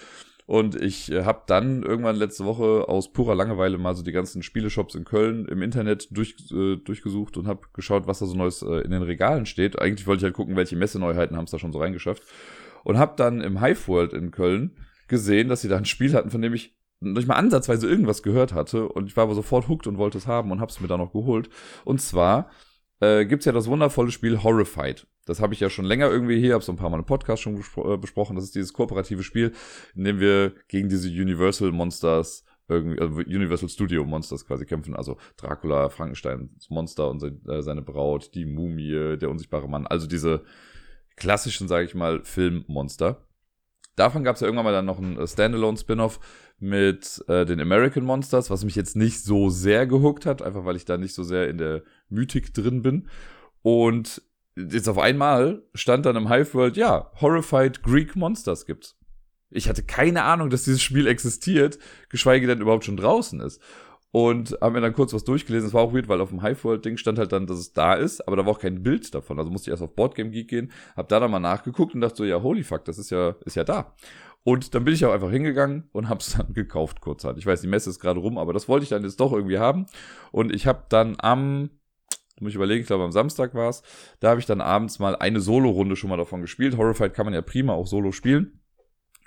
Und ich äh, habe dann irgendwann letzte Woche aus purer Langeweile mal so die ganzen Spieleshops in Köln im Internet durch, äh, durchgesucht und habe geschaut, was da so Neues äh, in den Regalen steht. Eigentlich wollte ich halt gucken, welche Messeneuheiten haben es da schon so reingeschafft. Und habe dann im Hive World in Köln gesehen, dass sie da ein Spiel hatten, von dem ich nicht mal ansatzweise irgendwas gehört hatte. Und ich war aber sofort hooked und wollte es haben und habe es mir dann noch geholt. Und zwar äh, gibt es ja das wundervolle Spiel Horrified. Das habe ich ja schon länger irgendwie hier, habe so ein paar Mal im Podcast schon äh, besprochen. Das ist dieses kooperative Spiel, in dem wir gegen diese Universal Monsters irgendwie, also Universal Studio Monsters quasi kämpfen. Also Dracula, Frankensteins Monster und äh, seine Braut, die Mumie, der unsichtbare Mann. Also diese klassischen, sage ich mal, Filmmonster. Davon gab es ja irgendwann mal dann noch ein äh, Standalone-Spin-off mit äh, den American Monsters, was mich jetzt nicht so sehr gehuckt hat, einfach weil ich da nicht so sehr in der Mythik drin bin. Und jetzt auf einmal stand dann im Hive World, ja, Horrified Greek Monsters gibt's. Ich hatte keine Ahnung, dass dieses Spiel existiert, geschweige denn überhaupt schon draußen ist. Und haben mir dann kurz was durchgelesen. Es war auch weird, weil auf dem Hive World Ding stand halt dann, dass es da ist, aber da war auch kein Bild davon. Also musste ich erst auf Boardgame Geek gehen, hab da dann mal nachgeguckt und dachte so, ja, holy fuck, das ist ja, ist ja da. Und dann bin ich auch einfach hingegangen und hab's [LAUGHS] dann gekauft kurzhand. Ich weiß, die Messe ist gerade rum, aber das wollte ich dann jetzt doch irgendwie haben. Und ich habe dann am muss ich überlegen, ich glaube am Samstag war es. Da habe ich dann abends mal eine Solo-Runde schon mal davon gespielt. Horrified kann man ja prima auch solo spielen.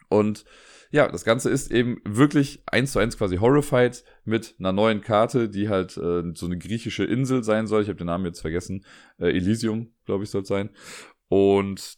Und ja, das Ganze ist eben wirklich eins zu eins quasi Horrified mit einer neuen Karte, die halt äh, so eine griechische Insel sein soll. Ich habe den Namen jetzt vergessen. Äh, Elysium, glaube ich, soll es sein. Und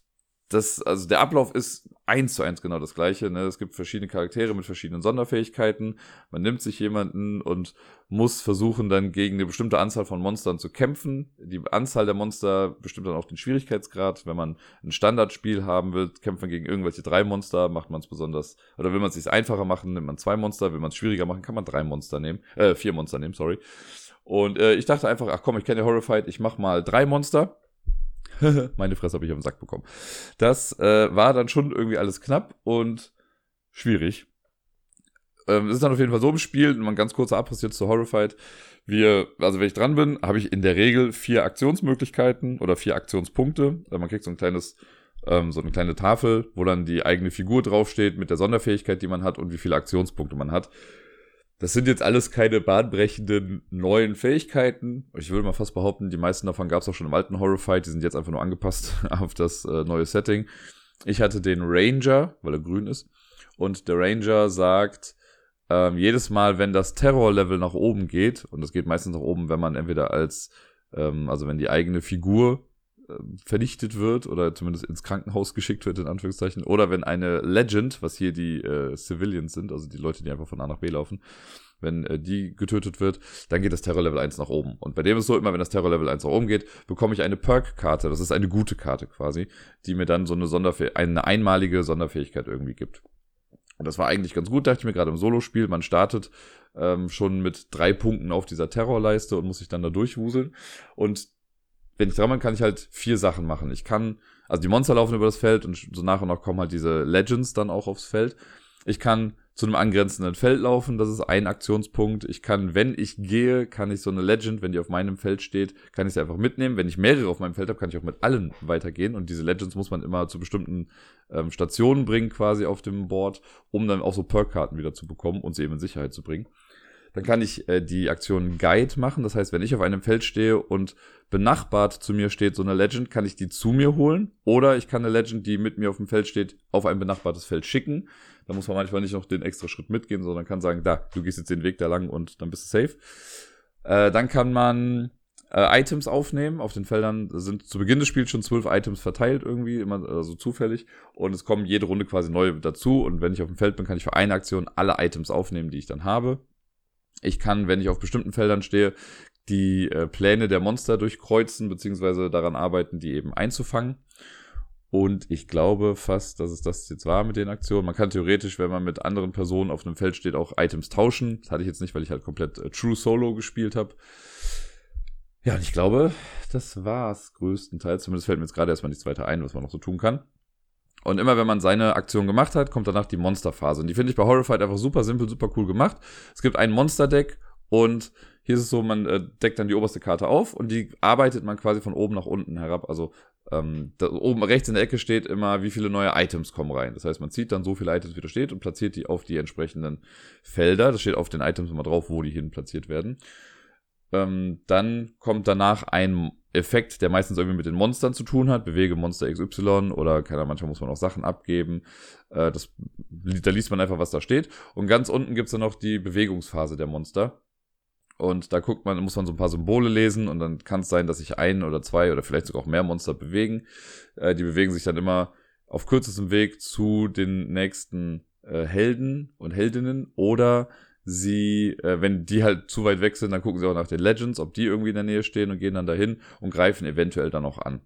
das, also der Ablauf ist eins zu eins genau das gleiche. Ne? Es gibt verschiedene Charaktere mit verschiedenen Sonderfähigkeiten. Man nimmt sich jemanden und muss versuchen, dann gegen eine bestimmte Anzahl von Monstern zu kämpfen. Die Anzahl der Monster bestimmt dann auch den Schwierigkeitsgrad. Wenn man ein Standardspiel haben will, kämpft man gegen irgendwelche drei Monster, macht man es besonders, oder will man es sich einfacher machen, nimmt man zwei Monster. Will man es schwieriger machen, kann man drei Monster nehmen, äh, vier Monster nehmen, sorry. Und äh, ich dachte einfach, ach komm, ich kenne Horrified, ich mach mal drei Monster [LAUGHS] Meine Fresse habe ich auf den Sack bekommen. Das äh, war dann schon irgendwie alles knapp und schwierig. Ähm, es ist dann auf jeden Fall so im Spiel, mal ein ganz kurzer Abriss jetzt zu Horrified. Wir, also wenn ich dran bin, habe ich in der Regel vier Aktionsmöglichkeiten oder vier Aktionspunkte. Also man kriegt so ein kleines, ähm, so eine kleine Tafel, wo dann die eigene Figur draufsteht mit der Sonderfähigkeit, die man hat und wie viele Aktionspunkte man hat. Das sind jetzt alles keine bahnbrechenden neuen Fähigkeiten. Ich würde mal fast behaupten, die meisten davon gab es auch schon im alten Horrorfight. Die sind jetzt einfach nur angepasst [LAUGHS] auf das äh, neue Setting. Ich hatte den Ranger, weil er grün ist. Und der Ranger sagt, ähm, jedes Mal, wenn das Terror-Level nach oben geht, und das geht meistens nach oben, wenn man entweder als, ähm, also wenn die eigene Figur vernichtet wird oder zumindest ins Krankenhaus geschickt wird, in Anführungszeichen. Oder wenn eine Legend, was hier die äh, Civilians sind, also die Leute, die einfach von A nach B laufen, wenn äh, die getötet wird, dann geht das Terror-Level 1 nach oben. Und bei dem ist so, immer wenn das Terror-Level 1 nach oben geht, bekomme ich eine Perk-Karte. Das ist eine gute Karte quasi, die mir dann so eine, Sonderfäh eine einmalige Sonderfähigkeit irgendwie gibt. Und das war eigentlich ganz gut, dachte ich mir gerade im Solo-Spiel. Man startet ähm, schon mit drei Punkten auf dieser Terrorleiste und muss sich dann da durchwuseln. Und wenn ich dran bin, kann ich halt vier Sachen machen. Ich kann, also die Monster laufen über das Feld und so nach und nach kommen halt diese Legends dann auch aufs Feld. Ich kann zu einem angrenzenden Feld laufen, das ist ein Aktionspunkt. Ich kann, wenn ich gehe, kann ich so eine Legend, wenn die auf meinem Feld steht, kann ich sie einfach mitnehmen. Wenn ich mehrere auf meinem Feld habe, kann ich auch mit allen weitergehen. Und diese Legends muss man immer zu bestimmten ähm, Stationen bringen, quasi auf dem Board, um dann auch so Perk-Karten wieder zu bekommen und sie eben in Sicherheit zu bringen. Dann kann ich äh, die Aktion Guide machen. Das heißt, wenn ich auf einem Feld stehe und benachbart zu mir steht so eine Legend, kann ich die zu mir holen. Oder ich kann eine Legend, die mit mir auf dem Feld steht, auf ein benachbartes Feld schicken. Da muss man manchmal nicht noch den extra Schritt mitgehen, sondern kann sagen, da, du gehst jetzt den Weg da lang und dann bist du safe. Äh, dann kann man äh, Items aufnehmen. Auf den Feldern sind zu Beginn des Spiels schon zwölf Items verteilt irgendwie, immer so also zufällig. Und es kommen jede Runde quasi neu dazu. Und wenn ich auf dem Feld bin, kann ich für eine Aktion alle Items aufnehmen, die ich dann habe. Ich kann, wenn ich auf bestimmten Feldern stehe, die äh, Pläne der Monster durchkreuzen, beziehungsweise daran arbeiten, die eben einzufangen. Und ich glaube fast, dass es das jetzt war mit den Aktionen. Man kann theoretisch, wenn man mit anderen Personen auf einem Feld steht, auch Items tauschen. Das hatte ich jetzt nicht, weil ich halt komplett äh, True Solo gespielt habe. Ja, und ich glaube, das war's größtenteils. Zumindest fällt mir jetzt gerade erstmal nichts weiter ein, was man noch so tun kann. Und immer wenn man seine Aktion gemacht hat, kommt danach die Monsterphase. Und die finde ich bei Horrified einfach super simpel, super cool gemacht. Es gibt ein Monsterdeck und hier ist es so, man äh, deckt dann die oberste Karte auf und die arbeitet man quasi von oben nach unten herab. Also ähm, da oben rechts in der Ecke steht immer, wie viele neue Items kommen rein. Das heißt, man zieht dann so viele Items, wie da steht und platziert die auf die entsprechenden Felder. Das steht auf den Items immer drauf, wo die hin platziert werden. Ähm, dann kommt danach ein Effekt, der meistens irgendwie mit den Monstern zu tun hat. Bewege Monster XY oder keine manchmal muss man auch Sachen abgeben. Äh, das, da liest man einfach, was da steht. Und ganz unten gibt's dann noch die Bewegungsphase der Monster. Und da guckt man, muss man so ein paar Symbole lesen und dann kann es sein, dass sich ein oder zwei oder vielleicht sogar auch mehr Monster bewegen. Äh, die bewegen sich dann immer auf kürzestem Weg zu den nächsten äh, Helden und Heldinnen oder sie, äh, wenn die halt zu weit weg sind, dann gucken sie auch nach den Legends, ob die irgendwie in der Nähe stehen und gehen dann dahin und greifen eventuell dann auch an.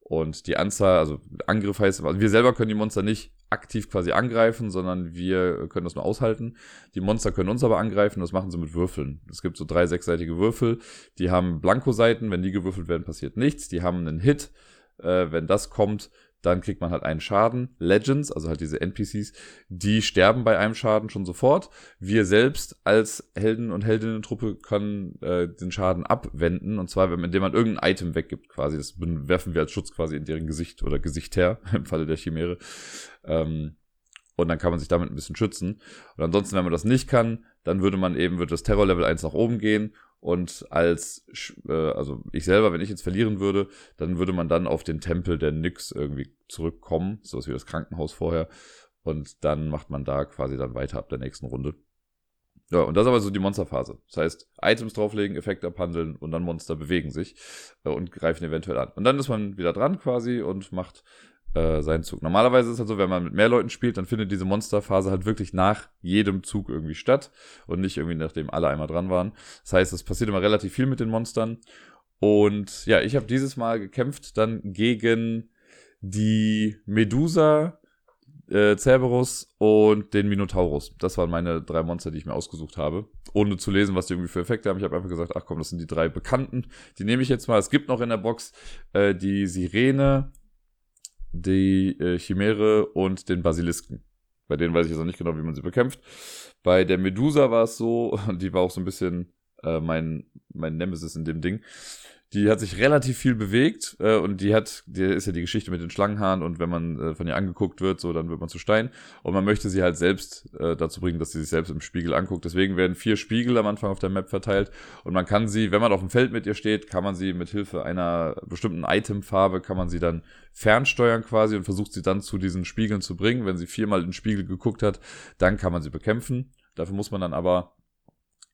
Und die Anzahl, also Angriff heißt, also wir selber können die Monster nicht aktiv quasi angreifen, sondern wir können das nur aushalten. Die Monster können uns aber angreifen, das machen sie mit Würfeln. Es gibt so drei sechsseitige Würfel, die haben Blankoseiten, wenn die gewürfelt werden, passiert nichts. Die haben einen Hit, äh, wenn das kommt, dann kriegt man halt einen Schaden. Legends, also halt diese NPCs, die sterben bei einem Schaden schon sofort. Wir selbst als Helden- und Heldinnen-Truppe können äh, den Schaden abwenden. Und zwar, indem man irgendein Item weggibt, quasi. Das werfen wir als Schutz quasi in deren Gesicht oder Gesicht her, [LAUGHS] im Falle der Chimäre. Ähm, und dann kann man sich damit ein bisschen schützen. Und ansonsten, wenn man das nicht kann, dann würde man eben, wird das Terror-Level 1 nach oben gehen und als, äh, also ich selber, wenn ich jetzt verlieren würde, dann würde man dann auf den Tempel der Nyx irgendwie zurückkommen, sowas wie das Krankenhaus vorher. Und dann macht man da quasi dann weiter ab der nächsten Runde. Ja, und das ist aber so die Monsterphase. Das heißt, Items drauflegen, Effekte abhandeln und dann Monster bewegen sich äh, und greifen eventuell an. Und dann ist man wieder dran quasi und macht äh, seinen Zug. Normalerweise ist es halt so, wenn man mit mehr Leuten spielt, dann findet diese Monsterphase halt wirklich nach jedem Zug irgendwie statt und nicht irgendwie nachdem alle einmal dran waren. Das heißt, es passiert immer relativ viel mit den Monstern. Und ja, ich habe dieses Mal gekämpft dann gegen die Medusa, äh, Cerberus und den Minotaurus. Das waren meine drei Monster, die ich mir ausgesucht habe. Ohne zu lesen, was die irgendwie für Effekte haben. Ich habe einfach gesagt, ach komm, das sind die drei Bekannten. Die nehme ich jetzt mal. Es gibt noch in der Box äh, die Sirene, die äh, Chimäre und den Basilisken. Bei denen weiß ich jetzt noch nicht genau, wie man sie bekämpft. Bei der Medusa war es so, [LAUGHS] die war auch so ein bisschen äh, mein, mein Nemesis in dem Ding die hat sich relativ viel bewegt äh, und die hat, die ist ja die Geschichte mit den Schlangenhaaren und wenn man äh, von ihr angeguckt wird, so dann wird man zu Stein und man möchte sie halt selbst äh, dazu bringen, dass sie sich selbst im Spiegel anguckt. Deswegen werden vier Spiegel am Anfang auf der Map verteilt und man kann sie, wenn man auf dem Feld mit ihr steht, kann man sie mit Hilfe einer bestimmten Itemfarbe kann man sie dann fernsteuern quasi und versucht sie dann zu diesen Spiegeln zu bringen. Wenn sie viermal in den Spiegel geguckt hat, dann kann man sie bekämpfen. Dafür muss man dann aber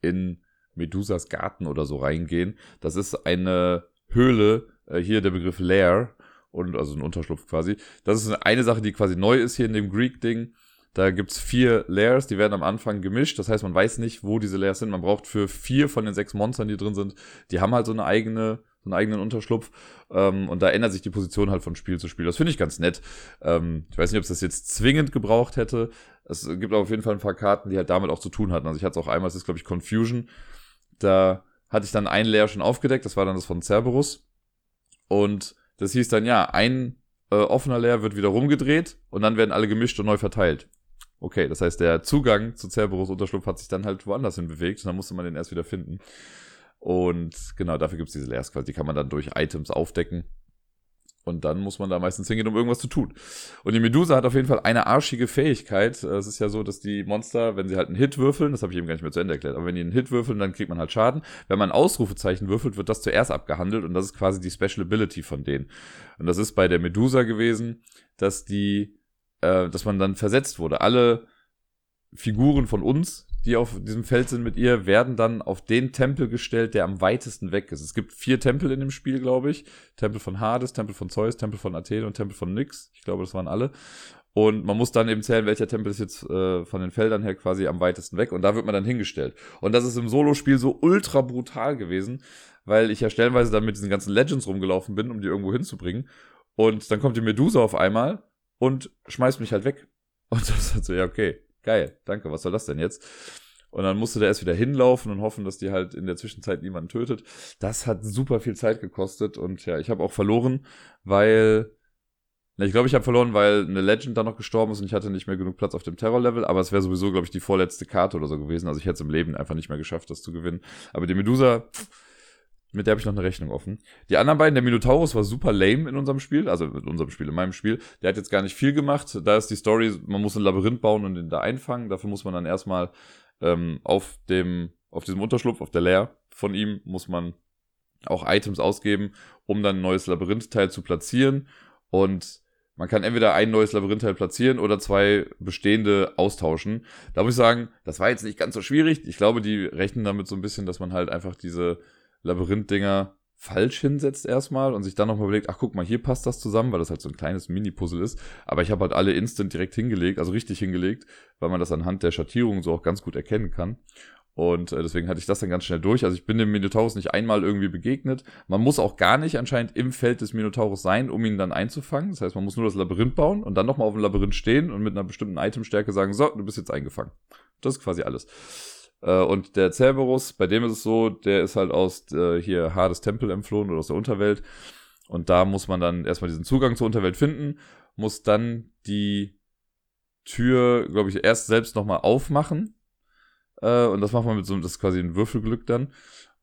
in Medusas Garten oder so reingehen. Das ist eine Höhle, äh, hier der Begriff Lair, und also ein Unterschlupf quasi. Das ist eine Sache, die quasi neu ist hier in dem Greek-Ding. Da gibt's vier Layers, die werden am Anfang gemischt. Das heißt, man weiß nicht, wo diese Layers sind. Man braucht für vier von den sechs Monstern, die drin sind, die haben halt so eine eigene, so einen eigenen Unterschlupf. Ähm, und da ändert sich die Position halt von Spiel zu Spiel. Das finde ich ganz nett. Ähm, ich weiß nicht, ob es das jetzt zwingend gebraucht hätte. Es gibt auf jeden Fall ein paar Karten, die halt damit auch zu tun hatten. Also ich hatte es auch einmal, das ist glaube ich Confusion. Da hatte ich dann ein Layer schon aufgedeckt, das war dann das von Cerberus. Und das hieß dann, ja, ein äh, offener Layer wird wieder rumgedreht und dann werden alle gemischt und neu verteilt. Okay, das heißt, der Zugang zu Cerberus Unterschlupf hat sich dann halt woanders hin bewegt und dann musste man den erst wieder finden. Und genau, dafür gibt es diese Layers quasi, die kann man dann durch Items aufdecken. Und dann muss man da meistens hingehen, um irgendwas zu tun. Und die Medusa hat auf jeden Fall eine arschige Fähigkeit. Es ist ja so, dass die Monster, wenn sie halt einen Hit würfeln, das habe ich eben gar nicht mehr zu Ende erklärt, aber wenn die einen Hit würfeln, dann kriegt man halt Schaden. Wenn man Ausrufezeichen würfelt, wird das zuerst abgehandelt und das ist quasi die Special Ability von denen. Und das ist bei der Medusa gewesen, dass die, äh, dass man dann versetzt wurde. Alle Figuren von uns, die auf diesem Feld sind mit ihr, werden dann auf den Tempel gestellt, der am weitesten weg ist. Es gibt vier Tempel in dem Spiel, glaube ich. Tempel von Hades, Tempel von Zeus, Tempel von Athen und Tempel von Nyx. Ich glaube, das waren alle. Und man muss dann eben zählen, welcher Tempel ist jetzt äh, von den Feldern her quasi am weitesten weg. Und da wird man dann hingestellt. Und das ist im Solo-Spiel so ultra brutal gewesen, weil ich ja stellenweise dann mit diesen ganzen Legends rumgelaufen bin, um die irgendwo hinzubringen. Und dann kommt die Medusa auf einmal und schmeißt mich halt weg. Und [LAUGHS] das ist halt so, ja, okay, geil, danke, was soll das denn jetzt? Und dann musste der erst wieder hinlaufen und hoffen, dass die halt in der Zwischenzeit niemanden tötet. Das hat super viel Zeit gekostet und ja, ich habe auch verloren, weil ich glaube, ich habe verloren, weil eine Legend da noch gestorben ist und ich hatte nicht mehr genug Platz auf dem Terror-Level, aber es wäre sowieso, glaube ich, die vorletzte Karte oder so gewesen. Also ich hätte es im Leben einfach nicht mehr geschafft, das zu gewinnen. Aber die Medusa, mit der habe ich noch eine Rechnung offen. Die anderen beiden, der Minotaurus war super lame in unserem Spiel, also in unserem Spiel, in meinem Spiel. Der hat jetzt gar nicht viel gemacht. Da ist die Story, man muss ein Labyrinth bauen und den da einfangen. Dafür muss man dann erstmal ähm, auf dem, auf diesem Unterschlupf, auf der Lair von ihm, muss man auch Items ausgeben, um dann ein neues Labyrinth-Teil zu platzieren. Und man kann entweder ein neues Labyrinth-Teil platzieren oder zwei bestehende austauschen. Da muss ich sagen, das war jetzt nicht ganz so schwierig. Ich glaube, die rechnen damit so ein bisschen, dass man halt einfach diese Labyrinth-Dinger falsch hinsetzt erstmal und sich dann nochmal überlegt, ach guck mal, hier passt das zusammen, weil das halt so ein kleines Mini-Puzzle ist. Aber ich habe halt alle instant direkt hingelegt, also richtig hingelegt, weil man das anhand der Schattierung so auch ganz gut erkennen kann. Und äh, deswegen hatte ich das dann ganz schnell durch. Also ich bin dem Minotaurus nicht einmal irgendwie begegnet. Man muss auch gar nicht anscheinend im Feld des Minotaurus sein, um ihn dann einzufangen. Das heißt, man muss nur das Labyrinth bauen und dann nochmal auf dem Labyrinth stehen und mit einer bestimmten Itemstärke sagen, so, du bist jetzt eingefangen. Das ist quasi alles. Äh, und der Cerberus, bei dem ist es so, der ist halt aus äh, hier Hades Tempel entflohen oder aus der Unterwelt. Und da muss man dann erstmal diesen Zugang zur Unterwelt finden, muss dann die Tür, glaube ich, erst selbst nochmal aufmachen äh, und das macht man mit so, das ist quasi ein Würfelglück dann.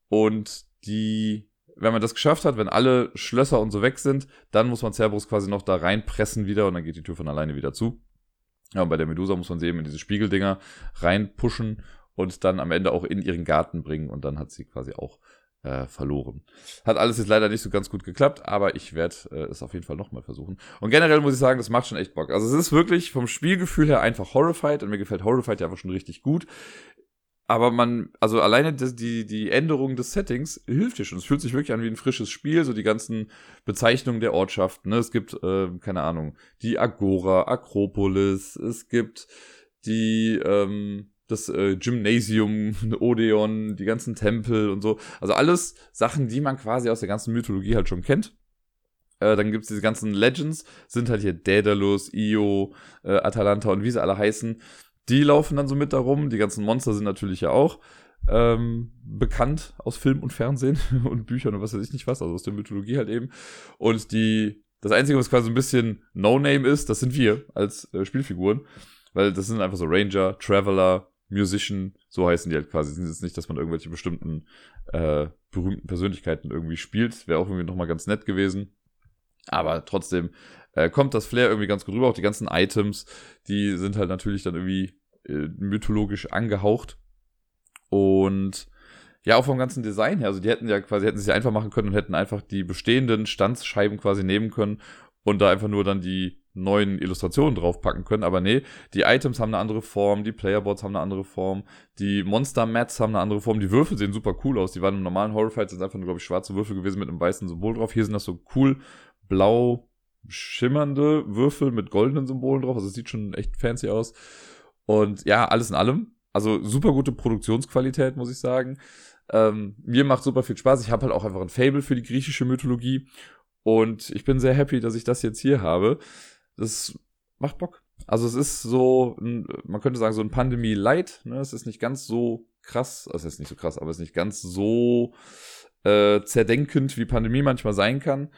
Und die, wenn man das geschafft hat, wenn alle Schlösser und so weg sind, dann muss man Cerberus quasi noch da reinpressen wieder und dann geht die Tür von alleine wieder zu. Ja, und bei der Medusa muss man sie eben in diese Spiegeldinger reinpushen und dann am Ende auch in ihren Garten bringen und dann hat sie quasi auch äh, verloren. Hat alles jetzt leider nicht so ganz gut geklappt, aber ich werde äh, es auf jeden Fall nochmal versuchen. Und generell muss ich sagen, das macht schon echt Bock. Also es ist wirklich vom Spielgefühl her einfach Horrified und mir gefällt Horrified ja einfach schon richtig gut aber man, also alleine die, die Änderung des Settings hilft dir schon. Es fühlt sich wirklich an wie ein frisches Spiel, so die ganzen Bezeichnungen der Ortschaften. Ne? Es gibt, äh, keine Ahnung, die Agora, Akropolis, es gibt die, ähm, das äh, Gymnasium, [LAUGHS] Odeon, die ganzen Tempel und so. Also alles Sachen, die man quasi aus der ganzen Mythologie halt schon kennt. Äh, dann gibt's diese ganzen Legends, sind halt hier Daedalus, Io, äh, Atalanta und wie sie alle heißen die laufen dann so mit darum. Die ganzen Monster sind natürlich ja auch ähm, bekannt aus Film und Fernsehen [LAUGHS] und Büchern und was weiß ich nicht was, also aus der Mythologie halt eben. Und die, das Einzige, was quasi ein bisschen No-Name ist, das sind wir als äh, Spielfiguren. Weil das sind einfach so Ranger, Traveler, Musician, so heißen die halt quasi. Ist jetzt nicht, dass man irgendwelche bestimmten äh, berühmten Persönlichkeiten irgendwie spielt. Wäre auch irgendwie nochmal ganz nett gewesen. Aber trotzdem äh, kommt das Flair irgendwie ganz gut rüber. Auch die ganzen Items, die sind halt natürlich dann irgendwie äh, mythologisch angehaucht. Und ja, auch vom ganzen Design her. Also die hätten ja quasi, hätten ja einfach machen können und hätten einfach die bestehenden Standsscheiben quasi nehmen können und da einfach nur dann die neuen Illustrationen draufpacken können. Aber nee, die Items haben eine andere Form, die Playerboards haben eine andere Form, die Monster-Mats haben eine andere Form, die Würfel sehen super cool aus. Die waren im normalen Horrorfight, sind einfach nur, glaube ich, schwarze Würfel gewesen mit einem weißen Symbol drauf. Hier sind das so cool blau schimmernde Würfel mit goldenen Symbolen drauf. Also es sieht schon echt fancy aus. Und ja, alles in allem. Also super gute Produktionsqualität, muss ich sagen. Ähm, mir macht super viel Spaß. Ich habe halt auch einfach ein Fable für die griechische Mythologie. Und ich bin sehr happy, dass ich das jetzt hier habe. Das macht Bock. Also es ist so, man könnte sagen, so ein Pandemie-Light. Ne? Es ist nicht ganz so krass, also es ist nicht so krass, aber es ist nicht ganz so äh, zerdenkend, wie Pandemie manchmal sein kann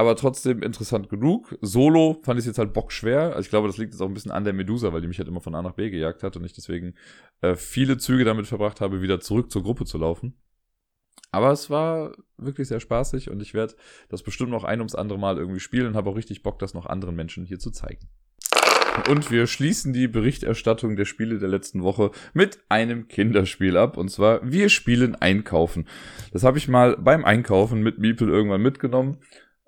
aber trotzdem interessant genug. Solo fand ich jetzt halt bockschwer. Also ich glaube, das liegt jetzt auch ein bisschen an der Medusa, weil die mich halt immer von A nach B gejagt hat und ich deswegen äh, viele Züge damit verbracht habe, wieder zurück zur Gruppe zu laufen. Aber es war wirklich sehr spaßig und ich werde das bestimmt noch ein ums andere Mal irgendwie spielen und habe auch richtig Bock, das noch anderen Menschen hier zu zeigen. Und wir schließen die Berichterstattung der Spiele der letzten Woche mit einem Kinderspiel ab. Und zwar, wir spielen Einkaufen. Das habe ich mal beim Einkaufen mit Meeple irgendwann mitgenommen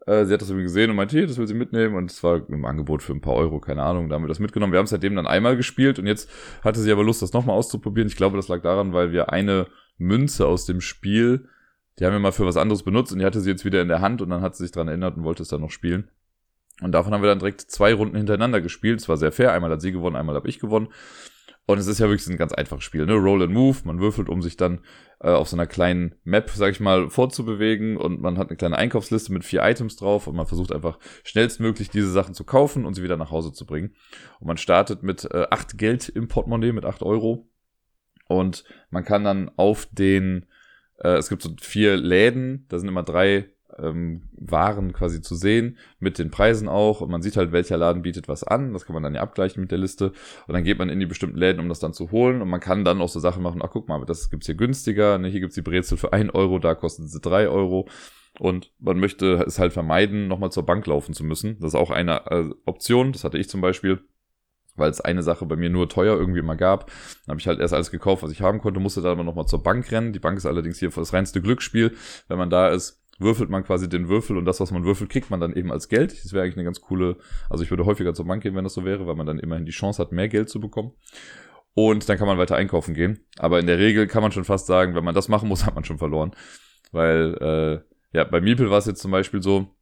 Äh, sie hat das irgendwie gesehen und meinte, hier, das will sie mitnehmen. Und es war im Angebot für ein paar Euro, keine Ahnung. Da haben wir das mitgenommen. Wir haben es seitdem dann einmal gespielt und jetzt hatte sie aber Lust, das nochmal auszuprobieren. Ich glaube, das lag daran, weil wir eine Münze aus dem Spiel, die haben wir mal für was anderes benutzt und die hatte sie jetzt wieder in der Hand und dann hat sie sich dran erinnert und wollte es dann noch spielen. Und davon haben wir dann direkt zwei Runden hintereinander gespielt. Es war sehr fair. Einmal hat sie gewonnen, einmal habe ich gewonnen. Und es ist ja wirklich ein ganz einfaches Spiel, ne? Roll and Move. Man würfelt, um sich dann äh, auf so einer kleinen Map, sag ich mal, vorzubewegen. Und man hat eine kleine Einkaufsliste mit vier Items drauf und man versucht einfach schnellstmöglich diese Sachen zu kaufen und sie wieder nach Hause zu bringen. Und man startet mit äh, acht Geld im Portemonnaie, mit acht Euro. Und man kann dann auf den, äh, es gibt so vier Läden, da sind immer drei ähm, Waren quasi zu sehen, mit den Preisen auch. Und man sieht halt, welcher Laden bietet was an. Das kann man dann ja abgleichen mit der Liste. Und dann geht man in die bestimmten Läden, um das dann zu holen. Und man kann dann auch so Sachen machen, ach guck mal, das gibt's hier günstiger. Ne, hier gibt's die Brezel für ein Euro, da kosten sie drei Euro. Und man möchte es halt vermeiden, nochmal zur Bank laufen zu müssen. Das ist auch eine äh, Option. Das hatte ich zum Beispiel weil es eine Sache bei mir nur teuer irgendwie immer gab. Dann habe ich halt erst alles gekauft, was ich haben konnte, musste dann aber nochmal zur Bank rennen. Die Bank ist allerdings hier das reinste Glücksspiel. Wenn man da ist, würfelt man quasi den Würfel und das, was man würfelt, kriegt man dann eben als Geld. Das wäre eigentlich eine ganz coole, also ich würde häufiger zur Bank gehen, wenn das so wäre, weil man dann immerhin die Chance hat, mehr Geld zu bekommen. Und dann kann man weiter einkaufen gehen. Aber in der Regel kann man schon fast sagen, wenn man das machen muss, [LAUGHS] hat man schon verloren. Weil, äh, ja, bei Miepel war es jetzt zum Beispiel so,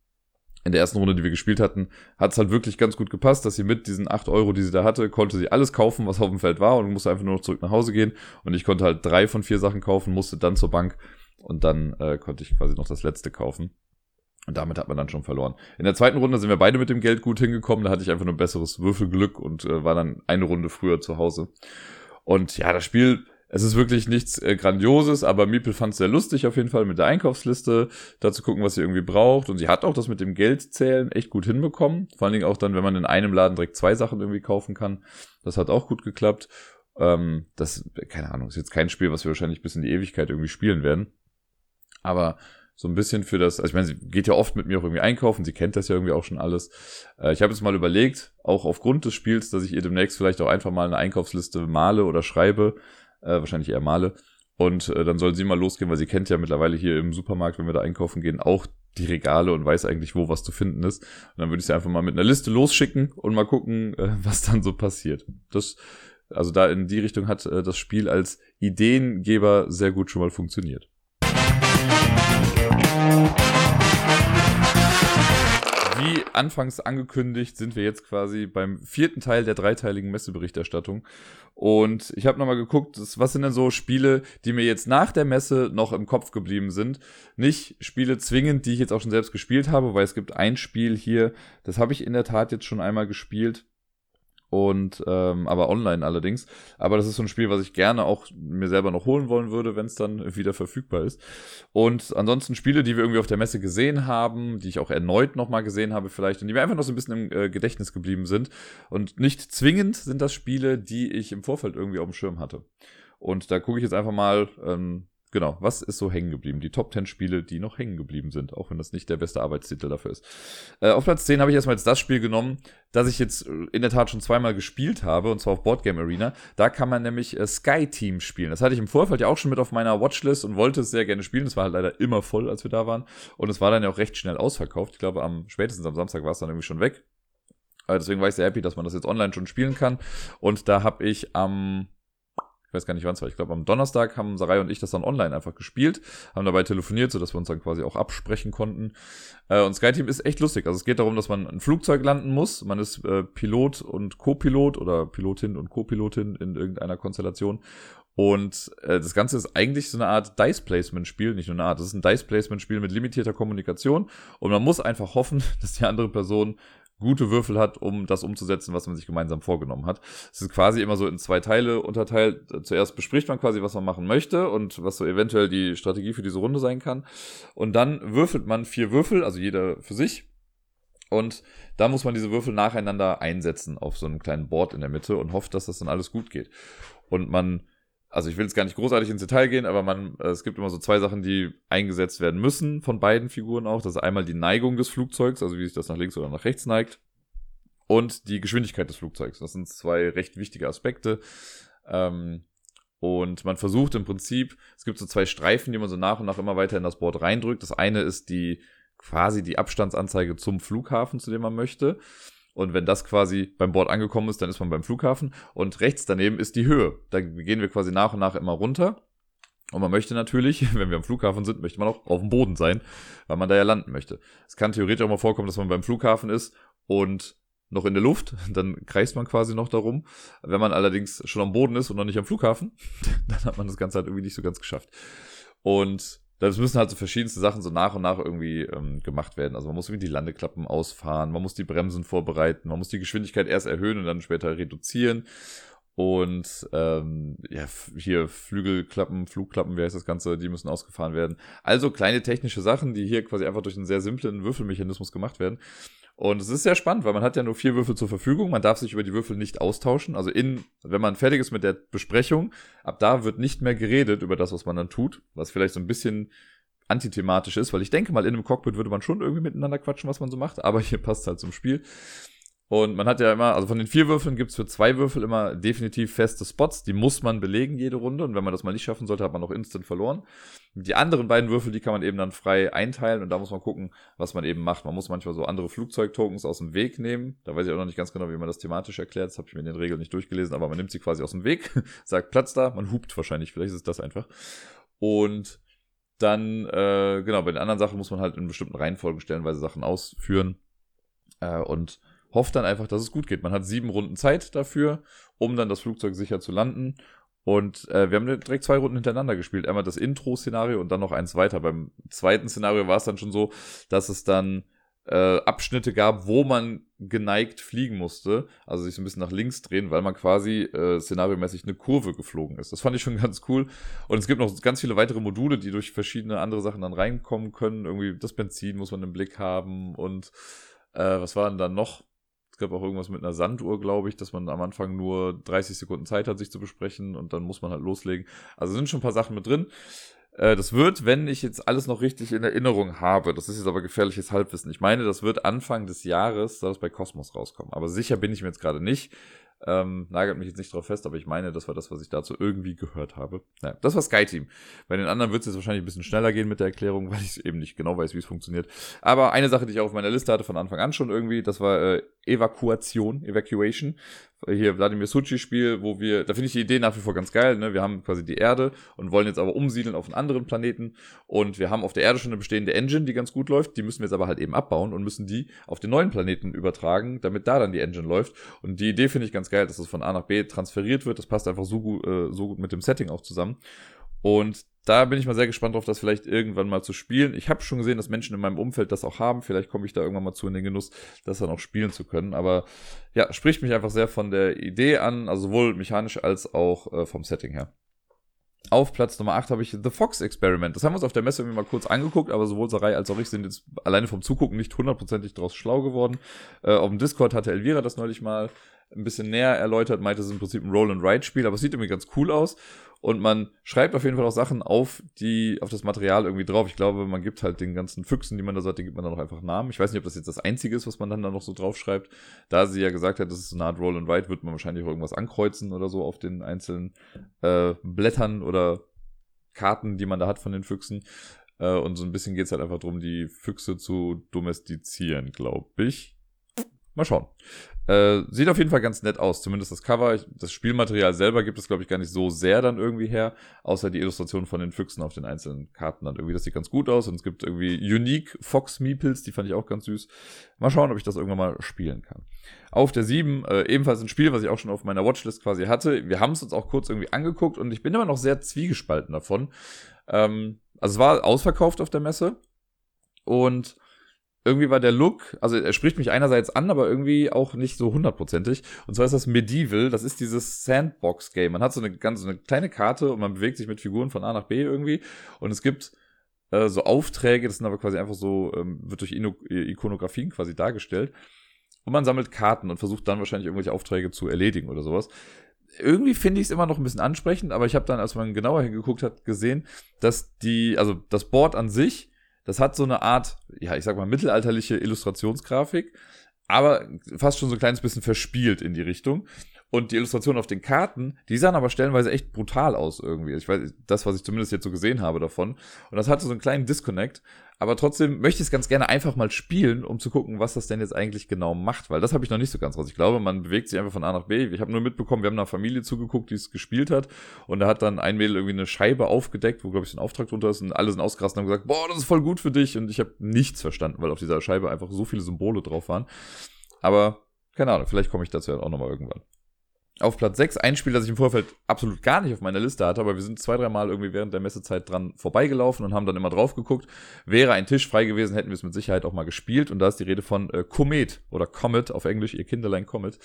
in der ersten Runde, die wir gespielt hatten, hat es halt wirklich ganz gut gepasst, dass sie mit diesen acht Euro, die sie da hatte, konnte sie alles kaufen, was auf dem Feld war und musste einfach nur noch zurück nach Hause gehen. Und ich konnte halt drei von vier Sachen kaufen, musste dann zur Bank und dann äh, konnte ich quasi noch das letzte kaufen. Und damit hat man dann schon verloren. In der zweiten Runde sind wir beide mit dem Geld gut hingekommen. Da hatte ich einfach nur besseres Würfelglück und äh, war dann eine Runde früher zu Hause. Und ja, das Spiel, es ist wirklich nichts äh, Grandioses, aber Miepel fand es sehr lustig auf jeden Fall mit der Einkaufsliste, da zu gucken, was sie irgendwie braucht. Und sie hat auch das mit dem Geldzählen echt gut hinbekommen. Vor allen Dingen auch dann, wenn man in einem Laden direkt zwei Sachen irgendwie kaufen kann. Das hat auch gut geklappt. Ähm, das, keine Ahnung, ist jetzt kein Spiel, was wir wahrscheinlich bis in die Ewigkeit irgendwie spielen werden. Aber so ein bisschen für das, also ich meine, sie geht ja oft mit mir auch irgendwie einkaufen, sie kennt das ja irgendwie auch schon alles. Äh, ich habe jetzt mal überlegt, auch aufgrund des Spiels, dass ich ihr demnächst vielleicht auch einfach mal eine Einkaufsliste male oder schreibe, äh, wahrscheinlich eher male. Und äh, dann soll sie mal losgehen, weil sie kennt ja mittlerweile hier im Supermarkt, wenn wir da einkaufen gehen, auch die Regale und weiß eigentlich, wo was zu finden ist. Und dann würde ich sie einfach mal mit einer Liste losschicken und mal gucken, äh, [LAUGHS] was dann so passiert. Das, also da in die Richtung hat äh, das Spiel als Ideengeber sehr gut schon mal funktioniert. Wie anfangs angekündigt, sind wir jetzt quasi beim vierten Teil der dreiteiligen Messeberichterstattung. Und ich habe nochmal geguckt, was sind denn so Spiele, die mir jetzt nach der Messe noch im Kopf geblieben sind. Nicht Spiele zwingend, die ich jetzt auch schon selbst gespielt habe, weil es gibt ein Spiel hier, das habe ich in der Tat jetzt schon einmal gespielt und ähm, aber online allerdings. Aber das ist so ein Spiel, was ich gerne auch mir selber noch holen wollen würde, wenn es dann [LAUGHS] wieder verfügbar ist. Und ansonsten Spiele, die wir irgendwie auf der Messe gesehen haben, die ich auch erneut nochmal gesehen habe vielleicht und die mir einfach noch so ein bisschen im äh, Gedächtnis geblieben sind. Und nicht zwingend sind das Spiele, die ich im Vorfeld irgendwie auf dem Schirm hatte. Und da gucke ich jetzt einfach mal, ähm, Genau, was ist so hängen geblieben? Die Top 10 Spiele, die noch hängen geblieben sind, auch wenn das nicht der beste Arbeitstitel dafür ist. Äh, auf Platz 10 habe ich erstmal jetzt das Spiel genommen, das ich jetzt äh, in der Tat schon zweimal gespielt habe, und zwar auf Boardgame Arena. Da kann man nämlich äh, Sky Team spielen. Das hatte ich im Vorfeld ja auch schon mit auf meiner Watchlist und wollte es sehr gerne spielen. Das war halt leider immer voll, als wir da waren. Und es war dann ja auch recht schnell ausverkauft. Ich glaube, am spätestens am Samstag war es dann irgendwie schon weg. Äh, deswegen war ich sehr happy, dass man das jetzt online schon spielen kann. Und da habe ich am ich weiß gar nicht wann es war, ich glaube am Donnerstag haben Sarai und ich das dann online einfach gespielt, haben dabei telefoniert, sodass wir uns dann quasi auch absprechen konnten. Äh, und SkyTeam ist echt lustig. Also es geht darum, dass man ein Flugzeug landen muss. Man ist äh, Pilot und Co-Pilot oder Pilotin und Co-Pilotin in irgendeiner Konstellation. Und äh, das Ganze ist eigentlich so eine Art Dice-Placement-Spiel, nicht nur eine Art, das ist ein Dice-Placement-Spiel mit limitierter Kommunikation. Und man muss einfach hoffen, [LAUGHS] dass die andere Person gute Würfel hat, um das umzusetzen, was man sich gemeinsam vorgenommen hat. Es ist quasi immer so in zwei Teile unterteilt. Zuerst bespricht man quasi, was man machen möchte und was so eventuell die Strategie für diese Runde sein kann. Und dann würfelt man vier Würfel, also jeder für sich. Und da muss man diese Würfel nacheinander einsetzen auf so einem kleinen Board in der Mitte und hofft, dass das dann alles gut geht. Und man also ich will jetzt gar nicht großartig ins Detail gehen, aber man, äh, es gibt immer so zwei Sachen, die eingesetzt werden müssen von beiden Figuren auch. Das ist einmal die Neigung des Flugzeugs, also wie sich das nach links oder nach rechts neigt, und die Geschwindigkeit des Flugzeugs. Das sind zwei recht wichtige Aspekte. Ähm, und man versucht im Prinzip, es gibt so zwei Streifen, die man so nach und nach immer weiter in das Board reindrückt. Das eine ist die quasi die Abstandsanzeige zum Flughafen, zu dem man möchte. Und wenn das quasi beim Board angekommen ist, dann ist man beim Flughafen. Und rechts daneben ist die Höhe. Da gehen wir quasi nach und nach immer runter. Und man möchte natürlich, [LAUGHS] wenn wir am Flughafen sind, möchte man auch auf dem Boden sein, weil man da ja landen möchte. Es kann theoretisch auch mal vorkommen, dass man beim Flughafen ist und noch in der Luft, [LAUGHS] dann kreist man quasi noch darum. Wenn man allerdings schon am Boden ist und noch nicht am Flughafen, [LAUGHS] dann hat man das Ganze halt irgendwie nicht so ganz geschafft. Und das müssen halt so verschiedenste Sachen so nach und nach irgendwie ähm, gemacht werden. Also man muss irgendwie die Landeklappen ausfahren, man muss die Bremsen vorbereiten, man muss die Geschwindigkeit erst erhöhen und dann später reduzieren. Und ähm, ja, hier Flügelklappen, Flugklappen, wie heißt das Ganze, die müssen ausgefahren werden. Also kleine technische Sachen, die hier quasi einfach durch einen sehr simplen Würfelmechanismus gemacht werden. Und es ist sehr spannend, weil man hat ja nur vier Würfel zur Verfügung. Man darf sich über die Würfel nicht austauschen. Also in, wenn man fertig ist mit der Besprechung, ab da wird nicht mehr geredet über das, was man dann tut, was vielleicht so ein bisschen antithematisch ist, weil ich denke mal, in einem Cockpit würde man schon irgendwie miteinander quatschen, was man so macht, aber hier passt halt zum Spiel. Und man hat ja immer, also von den vier Würfeln gibt's für zwei Würfel immer definitiv feste Spots. Die muss man belegen jede Runde. Und wenn man das mal nicht schaffen sollte, hat man auch instant verloren. Die anderen beiden Würfel, die kann man eben dann frei einteilen. Und da muss man gucken, was man eben macht. Man muss manchmal so andere Flugzeugtokens aus dem Weg nehmen. Da weiß ich auch noch nicht ganz genau, wie man das thematisch erklärt. Das habe ich mir in den Regeln nicht durchgelesen. Aber man nimmt sie quasi aus dem Weg, [LAUGHS] sagt Platz da, man hupt wahrscheinlich. Vielleicht ist das einfach. Und dann, äh, genau, bei den anderen Sachen muss man halt in bestimmten Reihenfolgen stellenweise Sachen ausführen. Äh, und hofft dann einfach, dass es gut geht. Man hat sieben Runden Zeit dafür, um dann das Flugzeug sicher zu landen. Und äh, wir haben direkt zwei Runden hintereinander gespielt. Einmal das Intro-Szenario und dann noch eins weiter. Beim zweiten Szenario war es dann schon so, dass es dann äh, Abschnitte gab, wo man geneigt fliegen musste, also sich so ein bisschen nach links drehen, weil man quasi äh, szenariomäßig eine Kurve geflogen ist. Das fand ich schon [LAUGHS] ganz cool. Und es gibt noch ganz viele weitere Module, die durch verschiedene andere Sachen dann reinkommen können. Irgendwie das Benzin muss man im Blick haben und äh, was war denn dann noch? Gab auch irgendwas mit einer Sanduhr, glaube ich, dass man am Anfang nur 30 Sekunden Zeit hat, sich zu besprechen und dann muss man halt loslegen. Also sind schon ein paar Sachen mit drin. Äh, das wird, wenn ich jetzt alles noch richtig in Erinnerung habe, das ist jetzt aber gefährliches Halbwissen. Ich meine, das wird Anfang des Jahres, soll es bei Cosmos rauskommen. Aber sicher bin ich mir jetzt gerade nicht. Ähm, nagelt mich jetzt nicht drauf fest, aber ich meine, das war das, was ich dazu irgendwie gehört habe. Ja, das war SkyTeam. Bei den anderen wird es jetzt wahrscheinlich ein bisschen schneller gehen mit der Erklärung, [LAUGHS] weil ich eben nicht genau weiß, wie es funktioniert. Aber eine Sache, die ich auch auf meiner Liste hatte von Anfang an schon irgendwie, das war äh, Evakuation, Evacuation hier Wladimir Suchi-Spiel, wo wir, da finde ich die Idee nach wie vor ganz geil, ne? Wir haben quasi die Erde und wollen jetzt aber umsiedeln auf einen anderen Planeten und wir haben auf der Erde schon eine bestehende Engine, die ganz gut läuft, die müssen wir jetzt aber halt eben abbauen und müssen die auf den neuen Planeten übertragen, damit da dann die Engine läuft. Und die Idee finde ich ganz geil, dass das von A nach B transferiert wird, das passt einfach so gut, äh, so gut mit dem Setting auch zusammen. Und da bin ich mal sehr gespannt drauf, das vielleicht irgendwann mal zu spielen. Ich habe schon gesehen, dass Menschen in meinem Umfeld das auch haben. Vielleicht komme ich da irgendwann mal zu in den Genuss, das dann auch spielen zu können. Aber ja, spricht mich einfach sehr von der Idee an, also sowohl mechanisch als auch äh, vom Setting her. Auf Platz Nummer 8 habe ich The Fox Experiment. Das haben wir uns auf der Messe irgendwie mal kurz angeguckt, aber sowohl Sarai als auch ich sind jetzt alleine vom Zugucken nicht hundertprozentig draus schlau geworden. Äh, auf dem Discord hatte Elvira das neulich mal ein bisschen näher erläutert, meinte, es im Prinzip ein Roll-and-Ride-Spiel, aber es sieht irgendwie ganz cool aus. Und man schreibt auf jeden Fall auch Sachen auf, die, auf das Material irgendwie drauf. Ich glaube, man gibt halt den ganzen Füchsen, die man da sagt, die gibt man dann auch einfach Namen. Ich weiß nicht, ob das jetzt das Einzige ist, was man dann da noch so draufschreibt. Da sie ja gesagt hat, das ist so eine Art Roll and Write, wird man wahrscheinlich auch irgendwas ankreuzen oder so auf den einzelnen äh, Blättern oder Karten, die man da hat von den Füchsen. Äh, und so ein bisschen geht's halt einfach darum, die Füchse zu domestizieren, glaube ich. Mal schauen. Äh, sieht auf jeden Fall ganz nett aus, zumindest das Cover. Das Spielmaterial selber gibt es, glaube ich, gar nicht so sehr dann irgendwie her, außer die Illustration von den Füchsen auf den einzelnen Karten dann irgendwie. Das sieht ganz gut aus und es gibt irgendwie Unique Fox Meeples, die fand ich auch ganz süß. Mal schauen, ob ich das irgendwann mal spielen kann. Auf der 7, äh, ebenfalls ein Spiel, was ich auch schon auf meiner Watchlist quasi hatte. Wir haben es uns auch kurz irgendwie angeguckt und ich bin immer noch sehr zwiegespalten davon. Ähm, also es war ausverkauft auf der Messe und irgendwie war der Look, also er spricht mich einerseits an, aber irgendwie auch nicht so hundertprozentig. Und zwar ist das Medieval, das ist dieses Sandbox-Game. Man hat so eine ganz so eine kleine Karte und man bewegt sich mit Figuren von A nach B irgendwie. Und es gibt äh, so Aufträge, das sind aber quasi einfach so, ähm, wird durch Ikonografien quasi dargestellt. Und man sammelt Karten und versucht dann wahrscheinlich irgendwelche Aufträge zu erledigen oder sowas irgendwie finde ich es immer noch ein bisschen ansprechend, aber ich habe dann, als man genauer hingeguckt hat, gesehen, dass die, also das Board an sich das hat so eine Art, ja, ich sag mal, mittelalterliche Illustrationsgrafik, aber fast schon so ein kleines bisschen verspielt in die Richtung. Und die Illustrationen auf den Karten, die sahen aber stellenweise echt brutal aus irgendwie. Ich weiß, das, was ich zumindest jetzt so gesehen habe davon. Und das hatte so einen kleinen Disconnect. aber trotzdem möchte ich es ganz gerne einfach mal spielen, um zu gucken, was das denn jetzt eigentlich genau macht, weil das habe ich noch nicht so ganz raus. Ich glaube, man bewegt sich einfach von A nach B. Ich habe nur mitbekommen, wir haben einer Familie zugeguckt, die es gespielt hat und da hat dann ein Mädel irgendwie eine Scheibe aufgedeckt, wo glaube ich ein Auftrag drunter ist und alle sind ausgerastet und haben gesagt, boah, das ist voll gut für dich und ich habe nichts verstanden, weil auf dieser Scheibe einfach so viele Symbole drauf waren. Aber keine Ahnung, vielleicht komme ich dazu ja auch nochmal irgendwann auf Platz 6 ein Spiel, das ich im Vorfeld absolut gar nicht auf meiner Liste hatte, aber wir sind zwei, dreimal irgendwie während der Messezeit dran vorbeigelaufen und haben dann immer drauf geguckt. Wäre ein Tisch frei gewesen, hätten wir es mit Sicherheit auch mal gespielt. Und da ist die Rede von äh, Komet oder Comet auf Englisch, ihr Kinderlein Comet.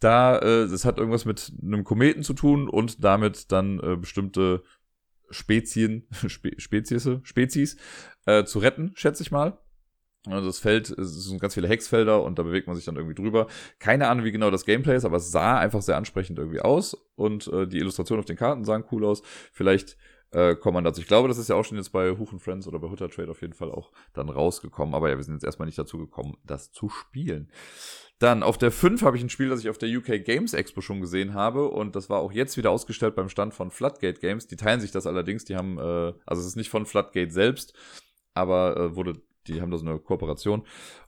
Da, äh, das hat irgendwas mit einem Kometen zu tun und damit dann äh, bestimmte Spezien, [LAUGHS] Spe Spezies, Spezies äh, zu retten, schätze ich mal. Also das Feld, es sind ganz viele Hexfelder und da bewegt man sich dann irgendwie drüber. Keine Ahnung, wie genau das Gameplay ist, aber es sah einfach sehr ansprechend irgendwie aus und äh, die Illustrationen auf den Karten sahen cool aus. Vielleicht äh, kommt man dazu. Ich glaube, das ist ja auch schon jetzt bei Huchen Friends oder bei Hutter Trade auf jeden Fall auch dann rausgekommen. Aber ja, wir sind jetzt erstmal nicht dazu gekommen, das zu spielen. Dann auf der 5 habe ich ein Spiel, das ich auf der UK Games Expo schon gesehen habe und das war auch jetzt wieder ausgestellt beim Stand von Floodgate Games. Die teilen sich das allerdings, die haben, äh, also es ist nicht von Floodgate selbst, aber äh, wurde die haben da so eine Kooperation.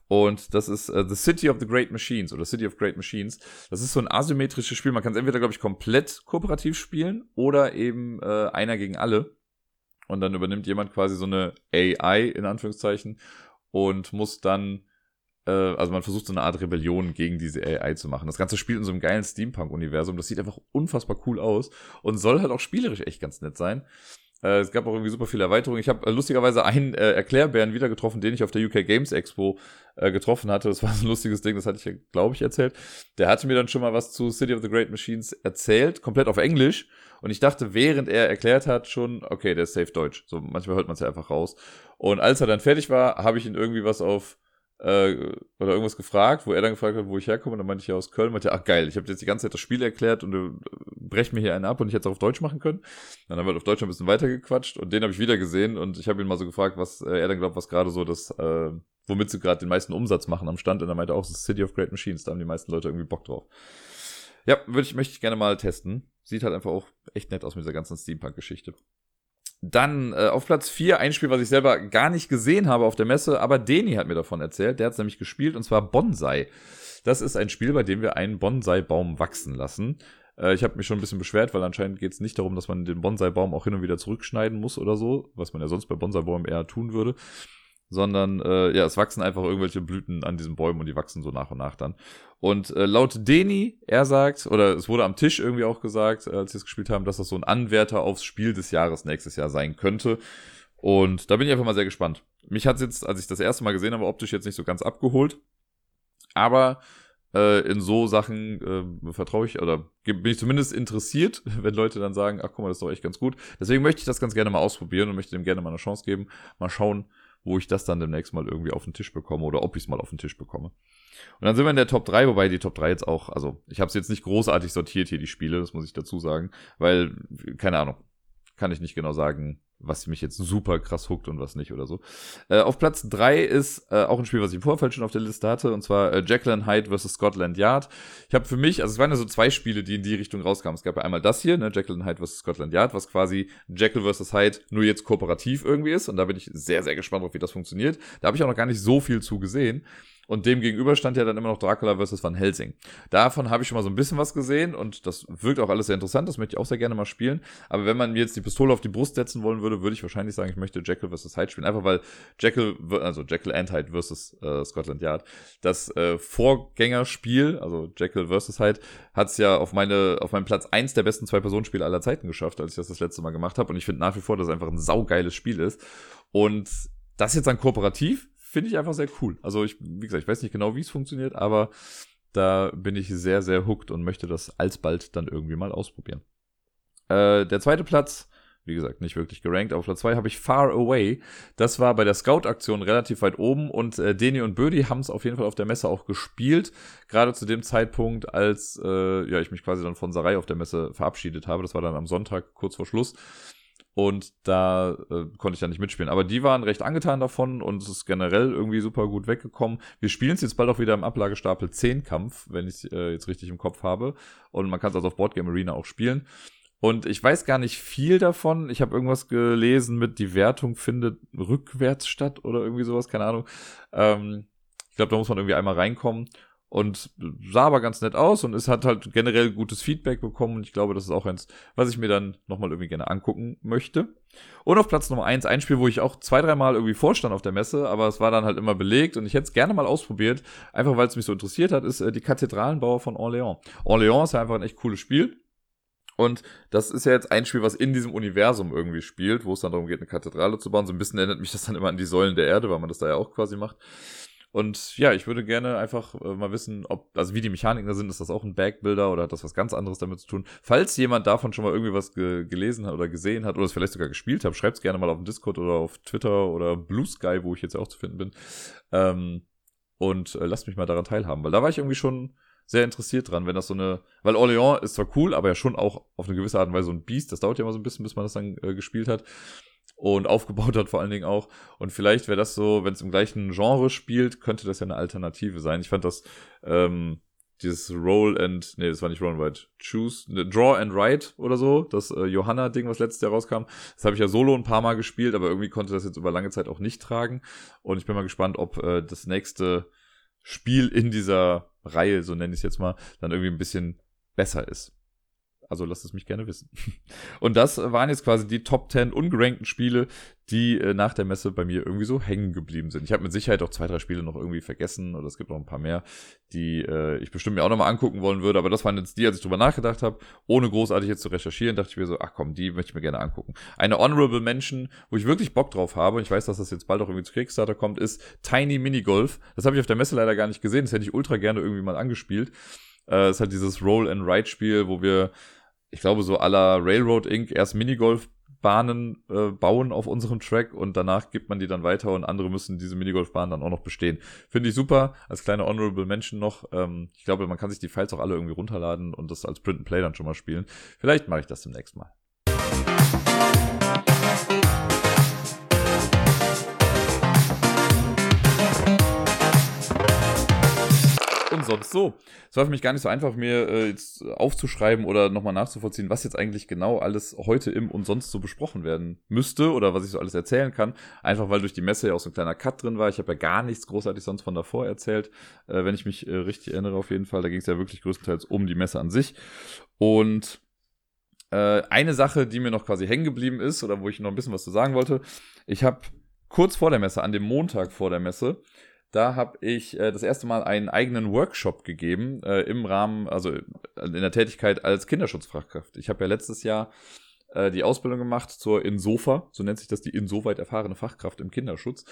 Und das ist uh, The City of the Great Machines oder City of Great Machines. Das ist so ein asymmetrisches Spiel. Man kann es entweder, glaube ich, komplett kooperativ spielen oder eben äh, einer gegen alle. Und dann übernimmt jemand quasi so eine AI in Anführungszeichen und muss dann, äh, also man versucht so eine Art Rebellion gegen diese AI zu machen. Das ganze spielt in so einem geilen Steampunk-Universum. Das sieht einfach unfassbar cool aus und soll halt auch spielerisch echt ganz nett sein. Äh, es gab auch irgendwie super viele Erweiterungen. Ich habe äh, lustigerweise einen äh, Erklärbären wieder getroffen, den ich auf der UK Games Expo äh, getroffen hatte. Das war so ein lustiges Ding, das hatte ich ja, glaube ich, erzählt. Der hatte mir dann schon mal was zu City of the Great Machines erzählt, komplett auf Englisch. Und ich dachte, während er erklärt hat, schon, okay, der ist safe Deutsch. So manchmal hört man es ja einfach raus. Und als er dann fertig war, habe ich ihn irgendwie was auf äh, oder irgendwas gefragt, wo er dann gefragt hat, wo ich herkomme. Und dann meinte ich ja aus Köln, meinte, ach geil, ich habe jetzt die ganze Zeit das Spiel erklärt und du brech mir hier einen ab und ich hätte es auf Deutsch machen können. Dann haben wir auf Deutsch ein bisschen weitergequatscht und den habe ich wieder gesehen und ich habe ihn mal so gefragt, was äh, er dann glaubt, was gerade so das, äh, womit sie gerade den meisten Umsatz machen am Stand. Und er meinte auch, das ist City of Great Machines, da haben die meisten Leute irgendwie Bock drauf. Ja, würde ich, möchte ich gerne mal testen. Sieht halt einfach auch echt nett aus mit dieser ganzen Steampunk-Geschichte. Dann äh, auf Platz 4 ein Spiel, was ich selber gar nicht gesehen habe auf der Messe, aber Deni hat mir davon erzählt. Der hat es nämlich gespielt und zwar Bonsai. Das ist ein Spiel, bei dem wir einen Bonsai-Baum wachsen lassen. Äh, ich habe mich schon ein bisschen beschwert, weil anscheinend geht es nicht darum, dass man den Bonsai-Baum auch hin und wieder zurückschneiden muss oder so, was man ja sonst bei Bonsai-Bäumen eher tun würde sondern äh, ja, es wachsen einfach irgendwelche Blüten an diesen Bäumen und die wachsen so nach und nach dann. Und äh, laut Deni, er sagt, oder es wurde am Tisch irgendwie auch gesagt, als sie es gespielt haben, dass das so ein Anwärter aufs Spiel des Jahres nächstes Jahr sein könnte. Und da bin ich einfach mal sehr gespannt. Mich hat jetzt, als ich das erste Mal gesehen habe, optisch jetzt nicht so ganz abgeholt. Aber äh, in so Sachen äh, vertraue ich oder bin ich zumindest interessiert, [LAUGHS] wenn Leute dann sagen, ach guck mal, das ist doch echt ganz gut. Deswegen möchte ich das ganz gerne mal ausprobieren und möchte dem gerne mal eine Chance geben. Mal schauen, wo ich das dann demnächst mal irgendwie auf den Tisch bekomme oder ob ich es mal auf den Tisch bekomme. Und dann sind wir in der Top 3, wobei die Top 3 jetzt auch, also ich habe es jetzt nicht großartig sortiert hier, die Spiele, das muss ich dazu sagen, weil, keine Ahnung, kann ich nicht genau sagen, was mich jetzt super krass huckt und was nicht oder so. Äh, auf Platz 3 ist äh, auch ein Spiel, was ich im Vorfeld schon auf der Liste hatte, und zwar äh, Jacqueline Hyde vs. Scotland Yard. Ich habe für mich, also es waren ja so zwei Spiele, die in die Richtung rauskamen. Es gab ja einmal das hier, ne, Jacqueline Hyde vs. Scotland Yard, was quasi Jekyll vs. Hyde nur jetzt kooperativ irgendwie ist. Und da bin ich sehr, sehr gespannt drauf, wie das funktioniert. Da habe ich auch noch gar nicht so viel zu gesehen. Und dem gegenüber stand ja dann immer noch Dracula vs. Van Helsing. Davon habe ich schon mal so ein bisschen was gesehen und das wirkt auch alles sehr interessant. Das möchte ich auch sehr gerne mal spielen. Aber wenn man mir jetzt die Pistole auf die Brust setzen wollen würde, würde ich wahrscheinlich sagen, ich möchte Jekyll vs. Hyde spielen. Einfach weil Jekyll, also Jekyll and Hyde vs. Äh, Scotland Yard, das äh, Vorgängerspiel, also Jekyll vs. Hyde, hat es ja auf meine, auf meinen Platz eins der besten Zwei-Personen-Spiele aller Zeiten geschafft, als ich das das letzte Mal gemacht habe. Und ich finde nach wie vor, dass es einfach ein saugeiles Spiel ist. Und das jetzt dann kooperativ finde ich einfach sehr cool. Also ich, wie gesagt, ich weiß nicht genau, wie es funktioniert, aber da bin ich sehr, sehr hooked und möchte das alsbald dann irgendwie mal ausprobieren. Äh, der zweite Platz, wie gesagt, nicht wirklich gerankt. Auf Platz zwei habe ich Far Away. Das war bei der Scout-Aktion relativ weit oben und äh, Deni und Bödi haben es auf jeden Fall auf der Messe auch gespielt. Gerade zu dem Zeitpunkt, als äh, ja, ich mich quasi dann von Sarai auf der Messe verabschiedet habe. Das war dann am Sonntag kurz vor Schluss. Und da äh, konnte ich dann nicht mitspielen. Aber die waren recht angetan davon und es ist generell irgendwie super gut weggekommen. Wir spielen es jetzt bald auch wieder im Ablagestapel 10 Kampf, wenn ich äh, jetzt richtig im Kopf habe. Und man kann es also auf Boardgame Arena auch spielen. Und ich weiß gar nicht viel davon. Ich habe irgendwas gelesen mit, die Wertung findet rückwärts statt oder irgendwie sowas, keine Ahnung. Ähm, ich glaube, da muss man irgendwie einmal reinkommen und sah aber ganz nett aus und es hat halt generell gutes Feedback bekommen und ich glaube, das ist auch eins, was ich mir dann nochmal irgendwie gerne angucken möchte. Und auf Platz Nummer eins ein Spiel, wo ich auch zwei, dreimal irgendwie vorstand auf der Messe, aber es war dann halt immer belegt und ich hätte es gerne mal ausprobiert, einfach weil es mich so interessiert hat, ist äh, die Kathedralenbauer von Orléans. Orléans ist ja einfach ein echt cooles Spiel. Und das ist ja jetzt ein Spiel, was in diesem Universum irgendwie spielt, wo es dann darum geht, eine Kathedrale zu bauen. So ein bisschen erinnert mich das dann immer an die Säulen der Erde, weil man das da ja auch quasi macht. Und ja, ich würde gerne einfach äh, mal wissen, ob, also wie die Mechaniken da sind, ist das auch ein Backbuilder oder hat das was ganz anderes damit zu tun? Falls jemand davon schon mal irgendwie was ge gelesen hat oder gesehen hat oder es vielleicht sogar gespielt hat, schreibt es gerne mal auf dem Discord oder auf Twitter oder Blue Sky, wo ich jetzt auch zu finden bin. Ähm, und äh, lasst mich mal daran teilhaben, weil da war ich irgendwie schon sehr interessiert dran, wenn das so eine, weil Orléans ist zwar cool, aber ja schon auch auf eine gewisse Art und Weise so ein Biest, das dauert ja immer so ein bisschen, bis man das dann äh, gespielt hat und [LAUGHS] aufgebaut hat vor allen Dingen auch. Und vielleicht wäre das so, wenn es im gleichen Genre spielt, könnte das ja eine Alternative sein. Ich fand das, ähm, dieses Roll and, nee, das war nicht Roll and Write, Choose, ne, Draw and Write oder so, das äh, Johanna-Ding, was letztes Jahr rauskam. Das habe ich ja solo ein paar Mal gespielt, aber irgendwie konnte das jetzt über lange Zeit auch nicht tragen. Und ich bin mal gespannt, ob äh, das nächste Spiel in dieser Reihe, so nenne ich es jetzt mal, dann irgendwie ein bisschen besser ist. Also lasst es mich gerne wissen. [LAUGHS] Und das waren jetzt quasi die Top 10 ungerankten Spiele, die äh, nach der Messe bei mir irgendwie so hängen geblieben sind. Ich habe mit Sicherheit auch zwei, drei Spiele noch irgendwie vergessen oder es gibt noch ein paar mehr, die äh, ich bestimmt mir auch nochmal angucken wollen würde. Aber das waren jetzt die, als ich drüber nachgedacht habe, ohne großartig jetzt zu recherchieren, dachte ich mir so, ach komm, die möchte ich mir gerne angucken. Eine Honorable Mention, wo ich wirklich Bock drauf habe, und ich weiß, dass das jetzt bald auch irgendwie zu Kickstarter kommt, ist Tiny Minigolf. Das habe ich auf der Messe leider gar nicht gesehen. Das hätte ich ultra gerne irgendwie mal angespielt. Äh, es hat dieses Roll-and-Ride-Spiel, wo wir ich glaube, so aller Railroad Inc. erst Minigolfbahnen äh, bauen auf unserem Track und danach gibt man die dann weiter und andere müssen diese Minigolfbahnen dann auch noch bestehen. Finde ich super, als kleine Honorable Mention noch. Ähm, ich glaube, man kann sich die Files auch alle irgendwie runterladen und das als Print and Play dann schon mal spielen. Vielleicht mache ich das demnächst mal. Sonst so. Es war für mich gar nicht so einfach, mir äh, jetzt aufzuschreiben oder nochmal nachzuvollziehen, was jetzt eigentlich genau alles heute im und sonst so besprochen werden müsste oder was ich so alles erzählen kann. Einfach weil durch die Messe ja auch so ein kleiner Cut drin war. Ich habe ja gar nichts großartig sonst von davor erzählt, äh, wenn ich mich äh, richtig erinnere auf jeden Fall. Da ging es ja wirklich größtenteils um die Messe an sich. Und äh, eine Sache, die mir noch quasi hängen geblieben ist oder wo ich noch ein bisschen was zu sagen wollte, ich habe kurz vor der Messe, an dem Montag vor der Messe, da habe ich äh, das erste Mal einen eigenen Workshop gegeben äh, im Rahmen, also äh, in der Tätigkeit als Kinderschutzfachkraft. Ich habe ja letztes Jahr äh, die Ausbildung gemacht zur Insofa, so nennt sich das die insoweit erfahrene Fachkraft im Kinderschutz.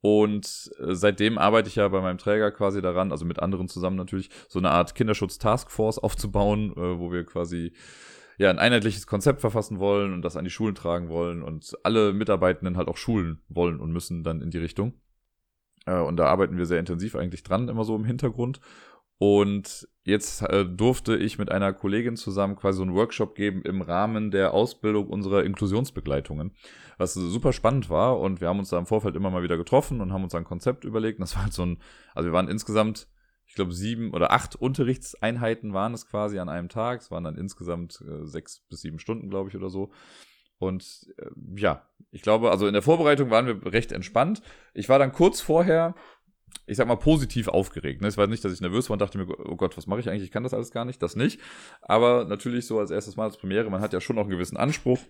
Und äh, seitdem arbeite ich ja bei meinem Träger quasi daran, also mit anderen zusammen natürlich, so eine Art Kinderschutz-Taskforce aufzubauen, äh, wo wir quasi ja ein einheitliches Konzept verfassen wollen und das an die Schulen tragen wollen und alle Mitarbeitenden halt auch schulen wollen und müssen dann in die Richtung. Äh, und da arbeiten wir sehr intensiv eigentlich dran, immer so im Hintergrund. Und jetzt äh, durfte ich mit einer Kollegin zusammen quasi so einen Workshop geben im Rahmen der Ausbildung unserer Inklusionsbegleitungen, was super spannend war. Und wir haben uns da im Vorfeld immer mal wieder getroffen und haben uns ein Konzept überlegt. Und das war halt so ein, also wir waren insgesamt, ich glaube, sieben oder acht Unterrichtseinheiten waren es quasi an einem Tag. Es waren dann insgesamt äh, sechs bis sieben Stunden, glaube ich, oder so. Und äh, ja, ich glaube, also in der Vorbereitung waren wir recht entspannt. Ich war dann kurz vorher, ich sag mal, positiv aufgeregt. Ne? Es war nicht, dass ich nervös war und dachte mir, oh Gott, was mache ich eigentlich? Ich kann das alles gar nicht, das nicht. Aber natürlich so als erstes Mal als Premiere, man hat ja schon noch einen gewissen Anspruch,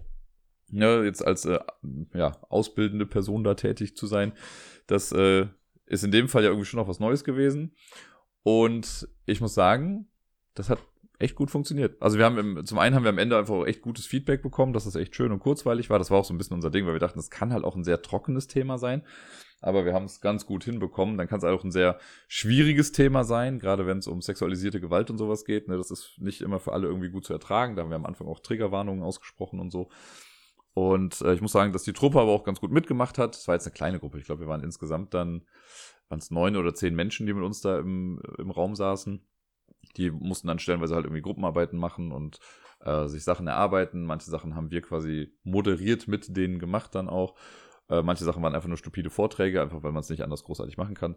ne? jetzt als äh, ja, ausbildende Person da tätig zu sein. Das äh, ist in dem Fall ja irgendwie schon noch was Neues gewesen. Und ich muss sagen, das hat echt gut funktioniert. Also wir haben im, zum einen haben wir am Ende einfach echt gutes Feedback bekommen, dass das echt schön und kurzweilig war. Das war auch so ein bisschen unser Ding, weil wir dachten, das kann halt auch ein sehr trockenes Thema sein. Aber wir haben es ganz gut hinbekommen. Dann kann es auch ein sehr schwieriges Thema sein, gerade wenn es um sexualisierte Gewalt und sowas geht. Ne, das ist nicht immer für alle irgendwie gut zu ertragen. Da haben wir am Anfang auch Triggerwarnungen ausgesprochen und so. Und äh, ich muss sagen, dass die Truppe aber auch ganz gut mitgemacht hat. Es war jetzt eine kleine Gruppe. Ich glaube, wir waren insgesamt dann, waren es neun oder zehn Menschen, die mit uns da im, im Raum saßen. Die mussten dann stellenweise halt irgendwie Gruppenarbeiten machen und äh, sich Sachen erarbeiten. Manche Sachen haben wir quasi moderiert mit denen gemacht dann auch. Äh, manche Sachen waren einfach nur stupide Vorträge, einfach weil man es nicht anders großartig machen kann.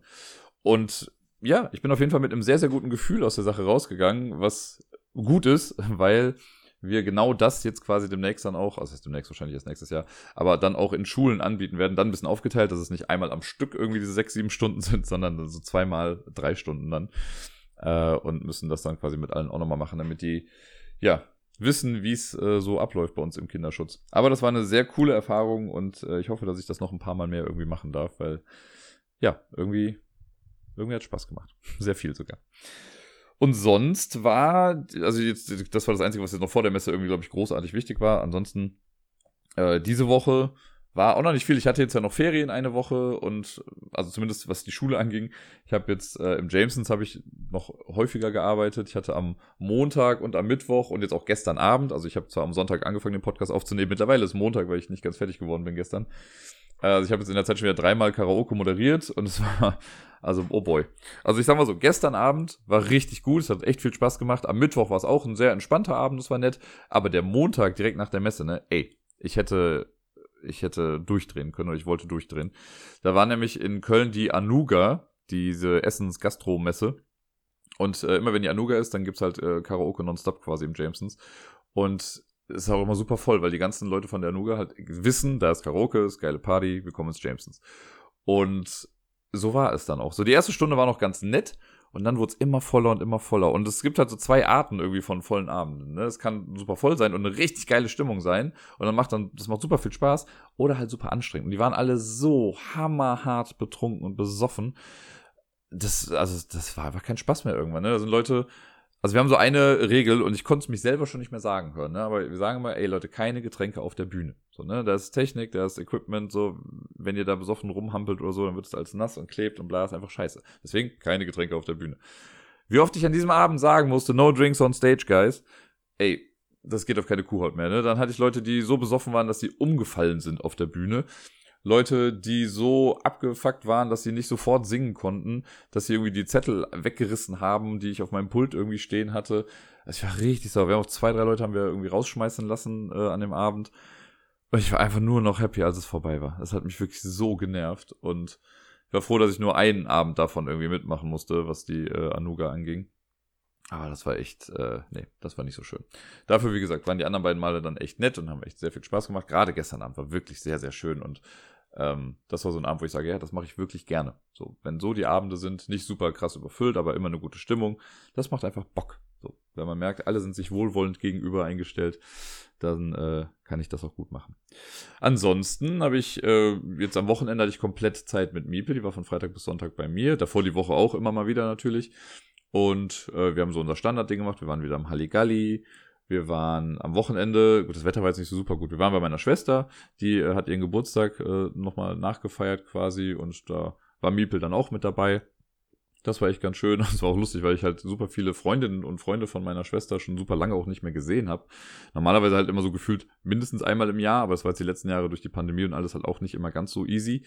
Und ja, ich bin auf jeden Fall mit einem sehr, sehr guten Gefühl aus der Sache rausgegangen, was gut ist, [LAUGHS] weil wir genau das jetzt quasi demnächst dann auch, also demnächst wahrscheinlich erst nächstes Jahr, aber dann auch in Schulen anbieten werden, dann ein bisschen aufgeteilt, dass es nicht einmal am Stück irgendwie diese sechs, sieben Stunden sind, sondern so zweimal drei Stunden dann. Äh, und müssen das dann quasi mit allen auch nochmal machen, damit die, ja, wissen, wie es äh, so abläuft bei uns im Kinderschutz. Aber das war eine sehr coole Erfahrung und äh, ich hoffe, dass ich das noch ein paar Mal mehr irgendwie machen darf, weil ja, irgendwie, irgendwie hat Spaß gemacht. [LAUGHS] Sehr viel sogar. Und sonst war, also jetzt, das war das Einzige, was jetzt noch vor der Messe irgendwie, glaube ich, großartig wichtig war. Ansonsten, äh, diese Woche war auch noch nicht viel. Ich hatte jetzt ja noch Ferien eine Woche und also zumindest was die Schule anging. Ich habe jetzt äh, im Jamesons habe ich noch häufiger gearbeitet. Ich hatte am Montag und am Mittwoch und jetzt auch gestern Abend. Also ich habe zwar am Sonntag angefangen, den Podcast aufzunehmen. Mittlerweile ist Montag, weil ich nicht ganz fertig geworden bin gestern. Also ich habe jetzt in der Zeit schon wieder dreimal Karaoke moderiert und es war, also oh boy. Also ich sag mal so, gestern Abend war richtig gut, es hat echt viel Spaß gemacht. Am Mittwoch war es auch ein sehr entspannter Abend, das war nett. Aber der Montag direkt nach der Messe, ne, ey, ich hätte, ich hätte durchdrehen können oder ich wollte durchdrehen. Da war nämlich in Köln die Anuga, diese Essens-Gastro-Messe. Und äh, immer wenn die Anuga ist, dann gibt's halt äh, Karaoke nonstop quasi im Jamesons. Und ist auch immer super voll, weil die ganzen Leute von der Nuga halt wissen, da ist Karaoke, ist geile Party, wir kommen ins Jamesons. Und so war es dann auch. So, die erste Stunde war noch ganz nett und dann wurde es immer voller und immer voller. Und es gibt halt so zwei Arten irgendwie von vollen Abenden. Ne? Es kann super voll sein und eine richtig geile Stimmung sein. Und dann macht dann, das macht super viel Spaß oder halt super anstrengend. Und die waren alle so hammerhart betrunken und besoffen. Das, also, das war einfach kein Spaß mehr irgendwann. Ne? Da sind Leute also wir haben so eine Regel und ich konnte es mich selber schon nicht mehr sagen hören, ne? aber wir sagen immer, ey Leute, keine Getränke auf der Bühne. So, ne? Da ist Technik, da ist Equipment, so, wenn ihr da besoffen rumhampelt oder so, dann wird es alles nass und klebt und bla, ist einfach scheiße. Deswegen keine Getränke auf der Bühne. Wie oft ich an diesem Abend sagen musste, no drinks on stage, guys. Ey, das geht auf keine Kuhhaut mehr, ne? Dann hatte ich Leute, die so besoffen waren, dass sie umgefallen sind auf der Bühne. Leute, die so abgefuckt waren, dass sie nicht sofort singen konnten, dass sie irgendwie die Zettel weggerissen haben, die ich auf meinem Pult irgendwie stehen hatte. Also ich war richtig sauer. Wir haben auch zwei, drei Leute haben wir irgendwie rausschmeißen lassen äh, an dem Abend. Und ich war einfach nur noch happy, als es vorbei war. Das hat mich wirklich so genervt. Und ich war froh, dass ich nur einen Abend davon irgendwie mitmachen musste, was die äh, Anuga anging. Aber das war echt, äh, nee, das war nicht so schön. Dafür, wie gesagt, waren die anderen beiden Male dann echt nett und haben echt sehr viel Spaß gemacht. Gerade gestern Abend war wirklich sehr, sehr schön und ähm, das war so ein Abend, wo ich sage, ja, das mache ich wirklich gerne. So, wenn so die Abende sind, nicht super krass überfüllt, aber immer eine gute Stimmung, das macht einfach Bock. So, wenn man merkt, alle sind sich wohlwollend gegenüber eingestellt, dann äh, kann ich das auch gut machen. Ansonsten habe ich äh, jetzt am Wochenende hatte ich komplett Zeit mit Miepe, die war von Freitag bis Sonntag bei mir, davor die Woche auch immer mal wieder natürlich. Und äh, wir haben so unser Standardding gemacht. Wir waren wieder am Halligalli, wir waren am Wochenende, gut, das Wetter war jetzt nicht so super gut. Wir waren bei meiner Schwester, die äh, hat ihren Geburtstag äh, nochmal nachgefeiert quasi und da war Miepel dann auch mit dabei. Das war echt ganz schön. [LAUGHS] Das war auch lustig, weil ich halt super viele Freundinnen und Freunde von meiner Schwester schon super lange auch nicht mehr gesehen habe. Normalerweise halt immer so gefühlt mindestens einmal im Jahr, aber es war jetzt die letzten Jahre durch die Pandemie und alles halt auch nicht immer ganz so easy.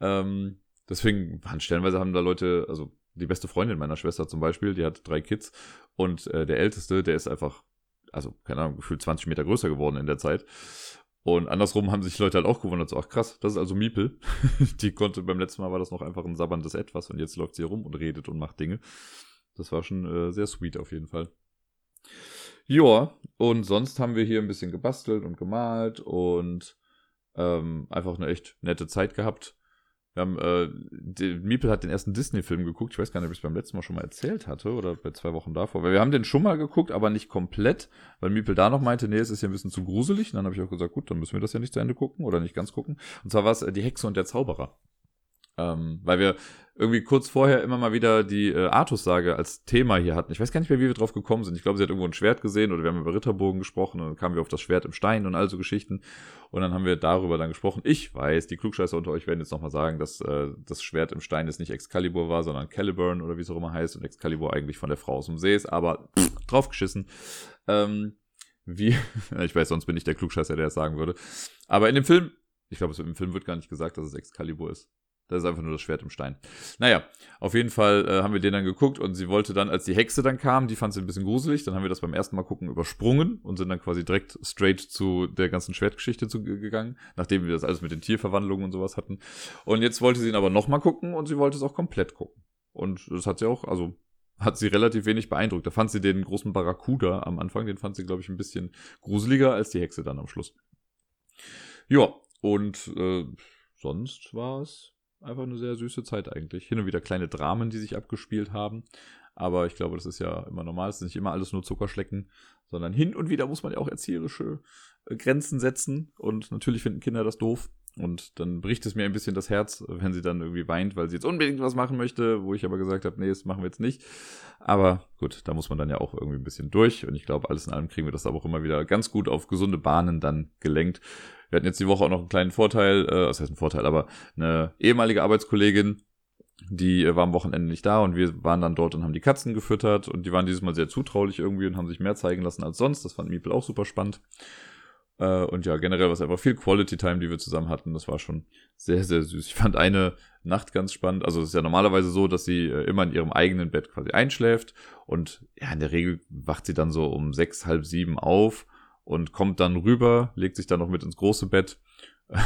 Ähm, deswegen waren stellenweise haben da Leute, also die beste Freundin meiner Schwester zum Beispiel, die hat drei Kids und äh, der älteste, der ist einfach also keine Ahnung, gefühlt 20 Meter größer geworden in der Zeit. Und andersrum haben sich Leute halt auch gewundert, so, ach krass, das ist also Miepel. [LAUGHS] die konnte, beim letzten Mal war das noch einfach ein sabberndes Etwas und jetzt läuft sie rum und redet und macht Dinge. Das war schon äh, sehr sweet auf jeden Fall. Ja, und sonst haben wir hier ein bisschen gebastelt und gemalt und ähm, einfach eine echt nette Zeit gehabt. Wir haben, äh, Miepel hat den ersten Disney-Film geguckt. Ich weiß gar nicht, ob ich es beim letzten Mal schon mal erzählt hatte oder bei zwei Wochen davor. Weil wir haben den schon mal geguckt, aber nicht komplett, weil Miepel da noch meinte, nee, es ist ja ein bisschen zu gruselig. Und dann habe ich auch gesagt, gut, dann müssen wir das ja nicht zu Ende gucken oder nicht ganz gucken. Und zwar war es äh, Die Hexe und der Zauberer. Ähm, weil wir irgendwie kurz vorher immer mal wieder die äh, Artus-Sage als Thema hier hatten. Ich weiß gar nicht mehr, wie wir drauf gekommen sind. Ich glaube, sie hat irgendwo ein Schwert gesehen oder wir haben über Ritterbogen gesprochen und dann kamen wir auf das Schwert im Stein und all so Geschichten. Und dann haben wir darüber dann gesprochen. Ich weiß, die Klugscheißer unter euch werden jetzt nochmal sagen, dass äh, das Schwert im Stein jetzt nicht Excalibur war, sondern Caliburn oder wie es auch immer heißt und Excalibur eigentlich von der Frau aus dem See ist, aber pff, draufgeschissen. Ähm, wie, [LAUGHS] ich weiß, sonst bin ich der Klugscheißer, der das sagen würde. Aber in dem Film, ich glaube, im Film wird gar nicht gesagt, dass es Excalibur ist. Das ist einfach nur das Schwert im Stein. Naja, auf jeden Fall äh, haben wir den dann geguckt und sie wollte dann, als die Hexe dann kam, die fand sie ein bisschen gruselig. Dann haben wir das beim ersten Mal gucken übersprungen und sind dann quasi direkt straight zu der ganzen Schwertgeschichte gegangen, nachdem wir das alles mit den Tierverwandlungen und sowas hatten. Und jetzt wollte sie ihn aber nochmal gucken und sie wollte es auch komplett gucken. Und das hat sie auch, also hat sie relativ wenig beeindruckt. Da fand sie den großen Barracuda am Anfang, den fand sie, glaube ich, ein bisschen gruseliger als die Hexe dann am Schluss. Ja, und äh, sonst war es einfach eine sehr süße Zeit eigentlich. Hin und wieder kleine Dramen, die sich abgespielt haben. Aber ich glaube, das ist ja immer normal. Es ist nicht immer alles nur Zuckerschlecken, sondern hin und wieder muss man ja auch erzieherische äh, Grenzen setzen. Und natürlich finden Kinder das doof. Und dann bricht es mir ein bisschen das Herz, wenn sie dann irgendwie weint, weil sie jetzt unbedingt was machen möchte, wo ich aber gesagt habe, nee, das machen wir jetzt nicht. Aber gut, da muss man dann ja auch irgendwie ein bisschen durch. Und ich glaube, alles in allem kriegen wir das aber auch immer wieder ganz gut auf gesunde Bahnen dann gelenkt. Wir hatten jetzt die Woche auch noch einen kleinen Vorteil, äh, was heißt ein Vorteil, aber eine ehemalige Arbeitskollegin, die äh, war am Wochenende nicht da und wir waren dann dort und haben die Katzen gefüttert und die waren dieses Mal sehr zutraulich irgendwie und haben sich mehr zeigen lassen als sonst. Das fand Miepel auch super spannend. Äh, und ja, generell war es einfach viel Quality Time, die wir zusammen hatten. Das war schon sehr, sehr süß. Ich fand eine Nacht ganz spannend. Also es ist ja normalerweise so, dass sie äh, immer in ihrem eigenen Bett quasi einschläft und ja, in der Regel wacht sie dann so um sechs, halb sieben auf und kommt dann rüber, legt sich dann noch mit ins große Bett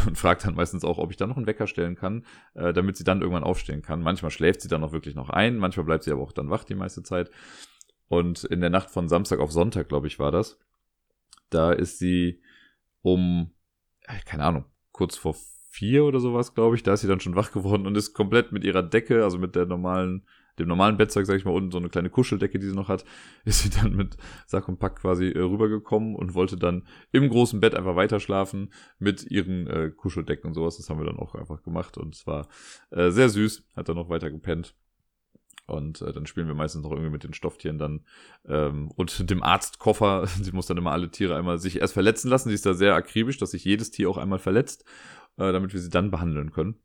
und fragt dann meistens auch, ob ich dann noch einen Wecker stellen kann, äh, damit sie dann irgendwann aufstehen kann. Manchmal schläft sie dann noch wirklich noch ein, manchmal bleibt sie aber auch dann wach die meiste Zeit. Und in der Nacht von Samstag auf Sonntag, glaube ich, war das, da ist sie um, keine Ahnung, kurz vor vier oder sowas, glaube ich, da ist sie dann schon wach geworden und ist komplett mit ihrer Decke, also mit der normalen dem normalen Bettzeug, sag ich mal, unten so eine kleine Kuscheldecke, die sie noch hat, [LAUGHS] ist sie dann mit Sack und Pack quasi äh, rübergekommen und wollte dann im großen Bett einfach weiter schlafen mit ihren äh, Kuscheldecken und sowas. Das haben wir dann auch einfach gemacht und es war äh, sehr süß, hat dann noch weiter gepennt. Und äh, dann spielen wir meistens noch irgendwie mit den Stofftieren dann ähm, und [LAUGHS] dem Arztkoffer. [LAUGHS] Sie muss dann immer alle Tiere einmal sich erst verletzen lassen. Sie ist da sehr akribisch, dass sich jedes Tier auch einmal verletzt, äh, damit wir sie dann behandeln können.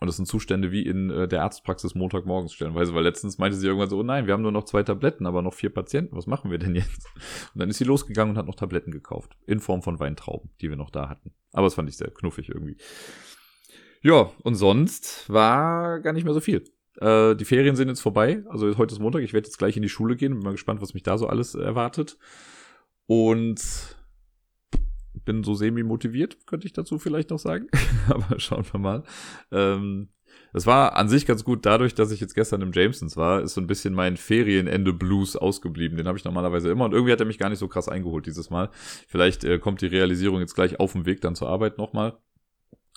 Und das sind Zustände wie in äh, der Arztpraxis Montagmorgens stellenweise, weil letztens meinte sie irgendwann so, oh nein, wir haben nur noch zwei Tabletten, aber noch vier Patienten, was machen wir denn jetzt? [LAUGHS] Und dann ist sie losgegangen und hat noch Tabletten gekauft. In Form von Weintrauben, die wir noch da hatten. Aber das fand ich sehr knuffig irgendwie. Ja, und sonst war gar nicht mehr so viel. Äh, die Ferien sind jetzt vorbei. Also heute ist Montag, ich werde jetzt gleich in die Schule gehen. Bin mal gespannt, was mich da so alles erwartet. Und bin so semi-motiviert, könnte ich dazu vielleicht noch sagen. [LAUGHS] Aber schauen wir mal. Ähm, das war an sich ganz gut. Dadurch, dass ich jetzt gestern im Jamesons war, ist so ein bisschen mein Ferienende-Blues ausgeblieben. Den habe ich normalerweise immer. Und irgendwie hat er mich gar nicht so krass eingeholt dieses Mal. Vielleicht äh, kommt die Realisierung jetzt gleich auf dem Weg dann zur Arbeit nochmal.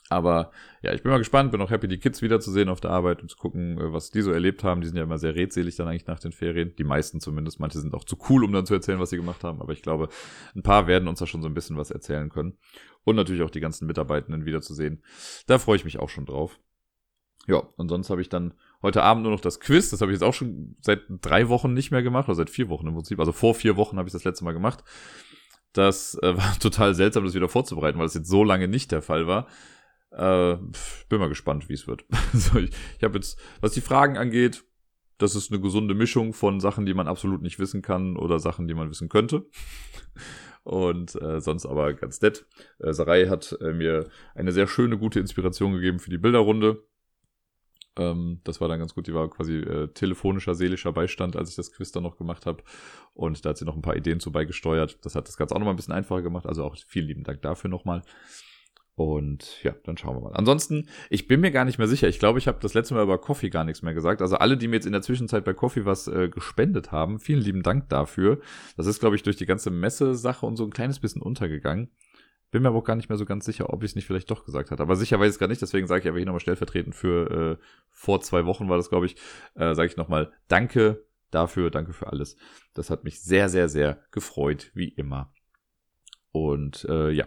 Aber ja, ich bin mal gespannt, bin auch happy, die Kids wiederzusehen auf der Arbeit und zu gucken, äh, was die so erlebt haben. Die sind ja immer sehr redselig dann eigentlich nach den Ferien. Die meisten zumindest. Manche sind auch zu cool, um dann zu erzählen, was sie gemacht haben. Aber ich glaube, ein paar werden uns da schon so ein bisschen was erzählen können. Und natürlich auch die ganzen Mitarbeitenden wiederzusehen. Da freue ich mich auch schon drauf. Ja, und sonst habe ich dann heute Abend nur noch das Quiz. Das habe ich jetzt auch schon seit drei Wochen nicht mehr gemacht, oder seit vier Wochen im Prinzip. Also vor vier Wochen habe ich das letzte Mal gemacht. Das äh, [LAUGHS] war total seltsam, das wieder vorzubereiten, weil es jetzt so lange nicht der Fall war. Äh, bin mal gespannt, wie es wird. [LAUGHS] also ich ich habe jetzt, was die Fragen angeht, das ist eine gesunde Mischung von Sachen, die man absolut nicht wissen kann oder Sachen, die man wissen könnte. Und äh, sonst aber ganz nett. Äh, Sarai hat äh, mir eine sehr schöne, gute Inspiration gegeben für die Bilderrunde. Ähm, das war dann ganz gut. Die war quasi äh, telefonischer, seelischer Beistand, als ich das Quiz dann noch gemacht habe. Und da hat sie noch ein paar Ideen zu beigesteuert. Das hat das Ganze auch nochmal ein bisschen einfacher gemacht. Also auch vielen lieben Dank dafür nochmal. Und ja, dann schauen wir mal. Ansonsten, ich bin mir gar nicht mehr sicher. Ich glaube, ich habe das letzte Mal über Coffee gar nichts mehr gesagt. Also alle, die mir jetzt in der Zwischenzeit bei Coffee was äh, gespendet haben, vielen lieben Dank dafür. Das ist, glaube ich, durch die ganze Messe-Sache und so ein kleines bisschen untergegangen. Bin mir aber auch gar nicht mehr so ganz sicher, ob ich es nicht vielleicht doch gesagt hatte. Aber sicher weiß ich es gar nicht, deswegen sage ich aber hier nochmal stellvertretend für äh, vor zwei Wochen war das, glaube ich, äh, sage ich nochmal Danke dafür, danke für alles. Das hat mich sehr, sehr, sehr gefreut, wie immer. Und äh, ja,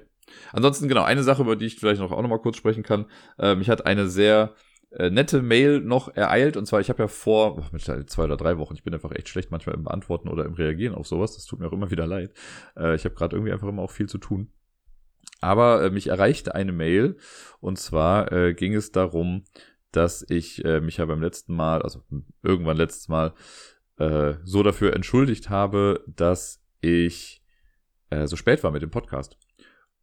Ansonsten, genau, eine Sache, über die ich vielleicht noch auch noch mal kurz sprechen kann. Mich hat eine sehr äh, nette Mail noch ereilt. Und zwar, ich habe ja vor oh, zwei oder drei Wochen, ich bin einfach echt schlecht manchmal im Beantworten oder im Reagieren auf sowas. Das tut mir auch immer wieder leid. Äh, ich habe gerade irgendwie einfach immer auch viel zu tun. Aber äh, mich erreichte eine Mail und zwar ging es darum, dass ich mich ja beim letzten Mal, also irgendwann letztes Mal, so dafür entschuldigt habe, dass ich so spät war mit dem Podcast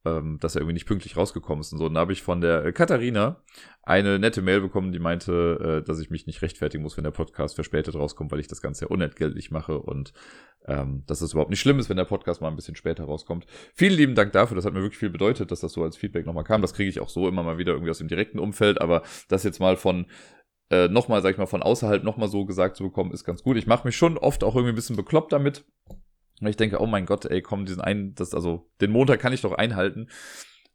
ähm, dass er irgendwie nicht pünktlich rausgekommen ist und so. Und da habe ich von der äh, Katharina eine nette Mail bekommen, die meinte, äh, dass ich mich nicht rechtfertigen muss, wenn der Podcast verspätet rauskommt, weil ich das Ganze ja unentgeltlich mache und ähm, dass es überhaupt nicht schlimm ist, wenn der Podcast mal ein bisschen später rauskommt. Vielen lieben Dank dafür, das hat mir wirklich viel bedeutet, dass das so als Feedback nochmal kam. Das kriege ich auch so immer mal wieder irgendwie aus dem direkten Umfeld, aber das jetzt mal von äh, nochmal, sag ich mal, von außerhalb nochmal so gesagt zu bekommen, ist ganz gut. Ich mache mich schon oft auch irgendwie ein bisschen bekloppt damit. Und ich denke, oh mein Gott, ey, komm, diesen einen, das, also, den Montag kann ich doch einhalten.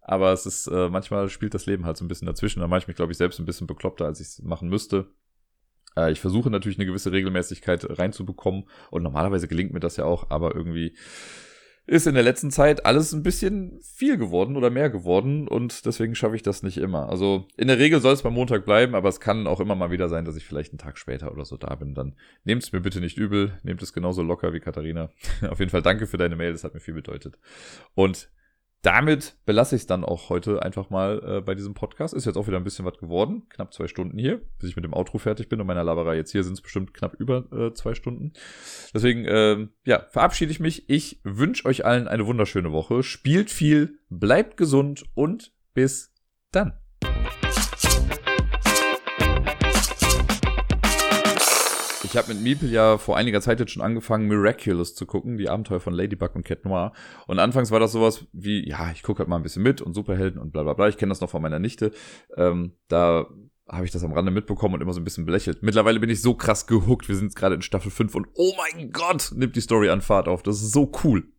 Aber es ist, äh, manchmal spielt das Leben halt so ein bisschen dazwischen. Da mache ich mich, glaube ich, selbst ein bisschen bekloppter, als ich es machen müsste. Äh, ich versuche natürlich eine gewisse Regelmäßigkeit reinzubekommen. Und normalerweise gelingt mir das ja auch, aber irgendwie ist in der letzten Zeit alles ein bisschen viel geworden oder mehr geworden und deswegen schaffe ich das nicht immer. Also in der Regel soll es beim Montag bleiben, aber es kann auch immer mal wieder sein, dass ich vielleicht einen Tag später oder so da bin. Dann nehmt es mir bitte nicht übel, nehmt es genauso locker wie Katharina. [LAUGHS] Auf jeden Fall danke für deine Mail, das hat mir viel bedeutet. Und damit belasse ich es dann auch heute einfach mal äh, bei diesem Podcast. Ist jetzt auch wieder ein bisschen was geworden. Knapp zwei Stunden hier, bis ich mit dem Outro fertig bin. Und meiner Laberei jetzt hier sind es bestimmt knapp über äh, zwei Stunden. Deswegen, äh, ja, verabschiede ich mich. Ich wünsche euch allen eine wunderschöne Woche. Spielt viel, bleibt gesund und bis dann. Ich habe mit Miepel ja vor einiger Zeit jetzt schon angefangen, Miraculous zu gucken, die Abenteuer von Ladybug und Cat Noir. Und anfangs war das sowas wie, ja, ich gucke halt mal ein bisschen mit und Superhelden und bla bla bla. Ich kenne das noch von meiner Nichte. Ähm, da habe ich das am Rande mitbekommen und immer so ein bisschen belächelt. Mittlerweile bin ich so krass gehuckt. Wir sind gerade in Staffel 5 und oh mein Gott, nimmt die Story an Fahrt auf. Das ist so cool.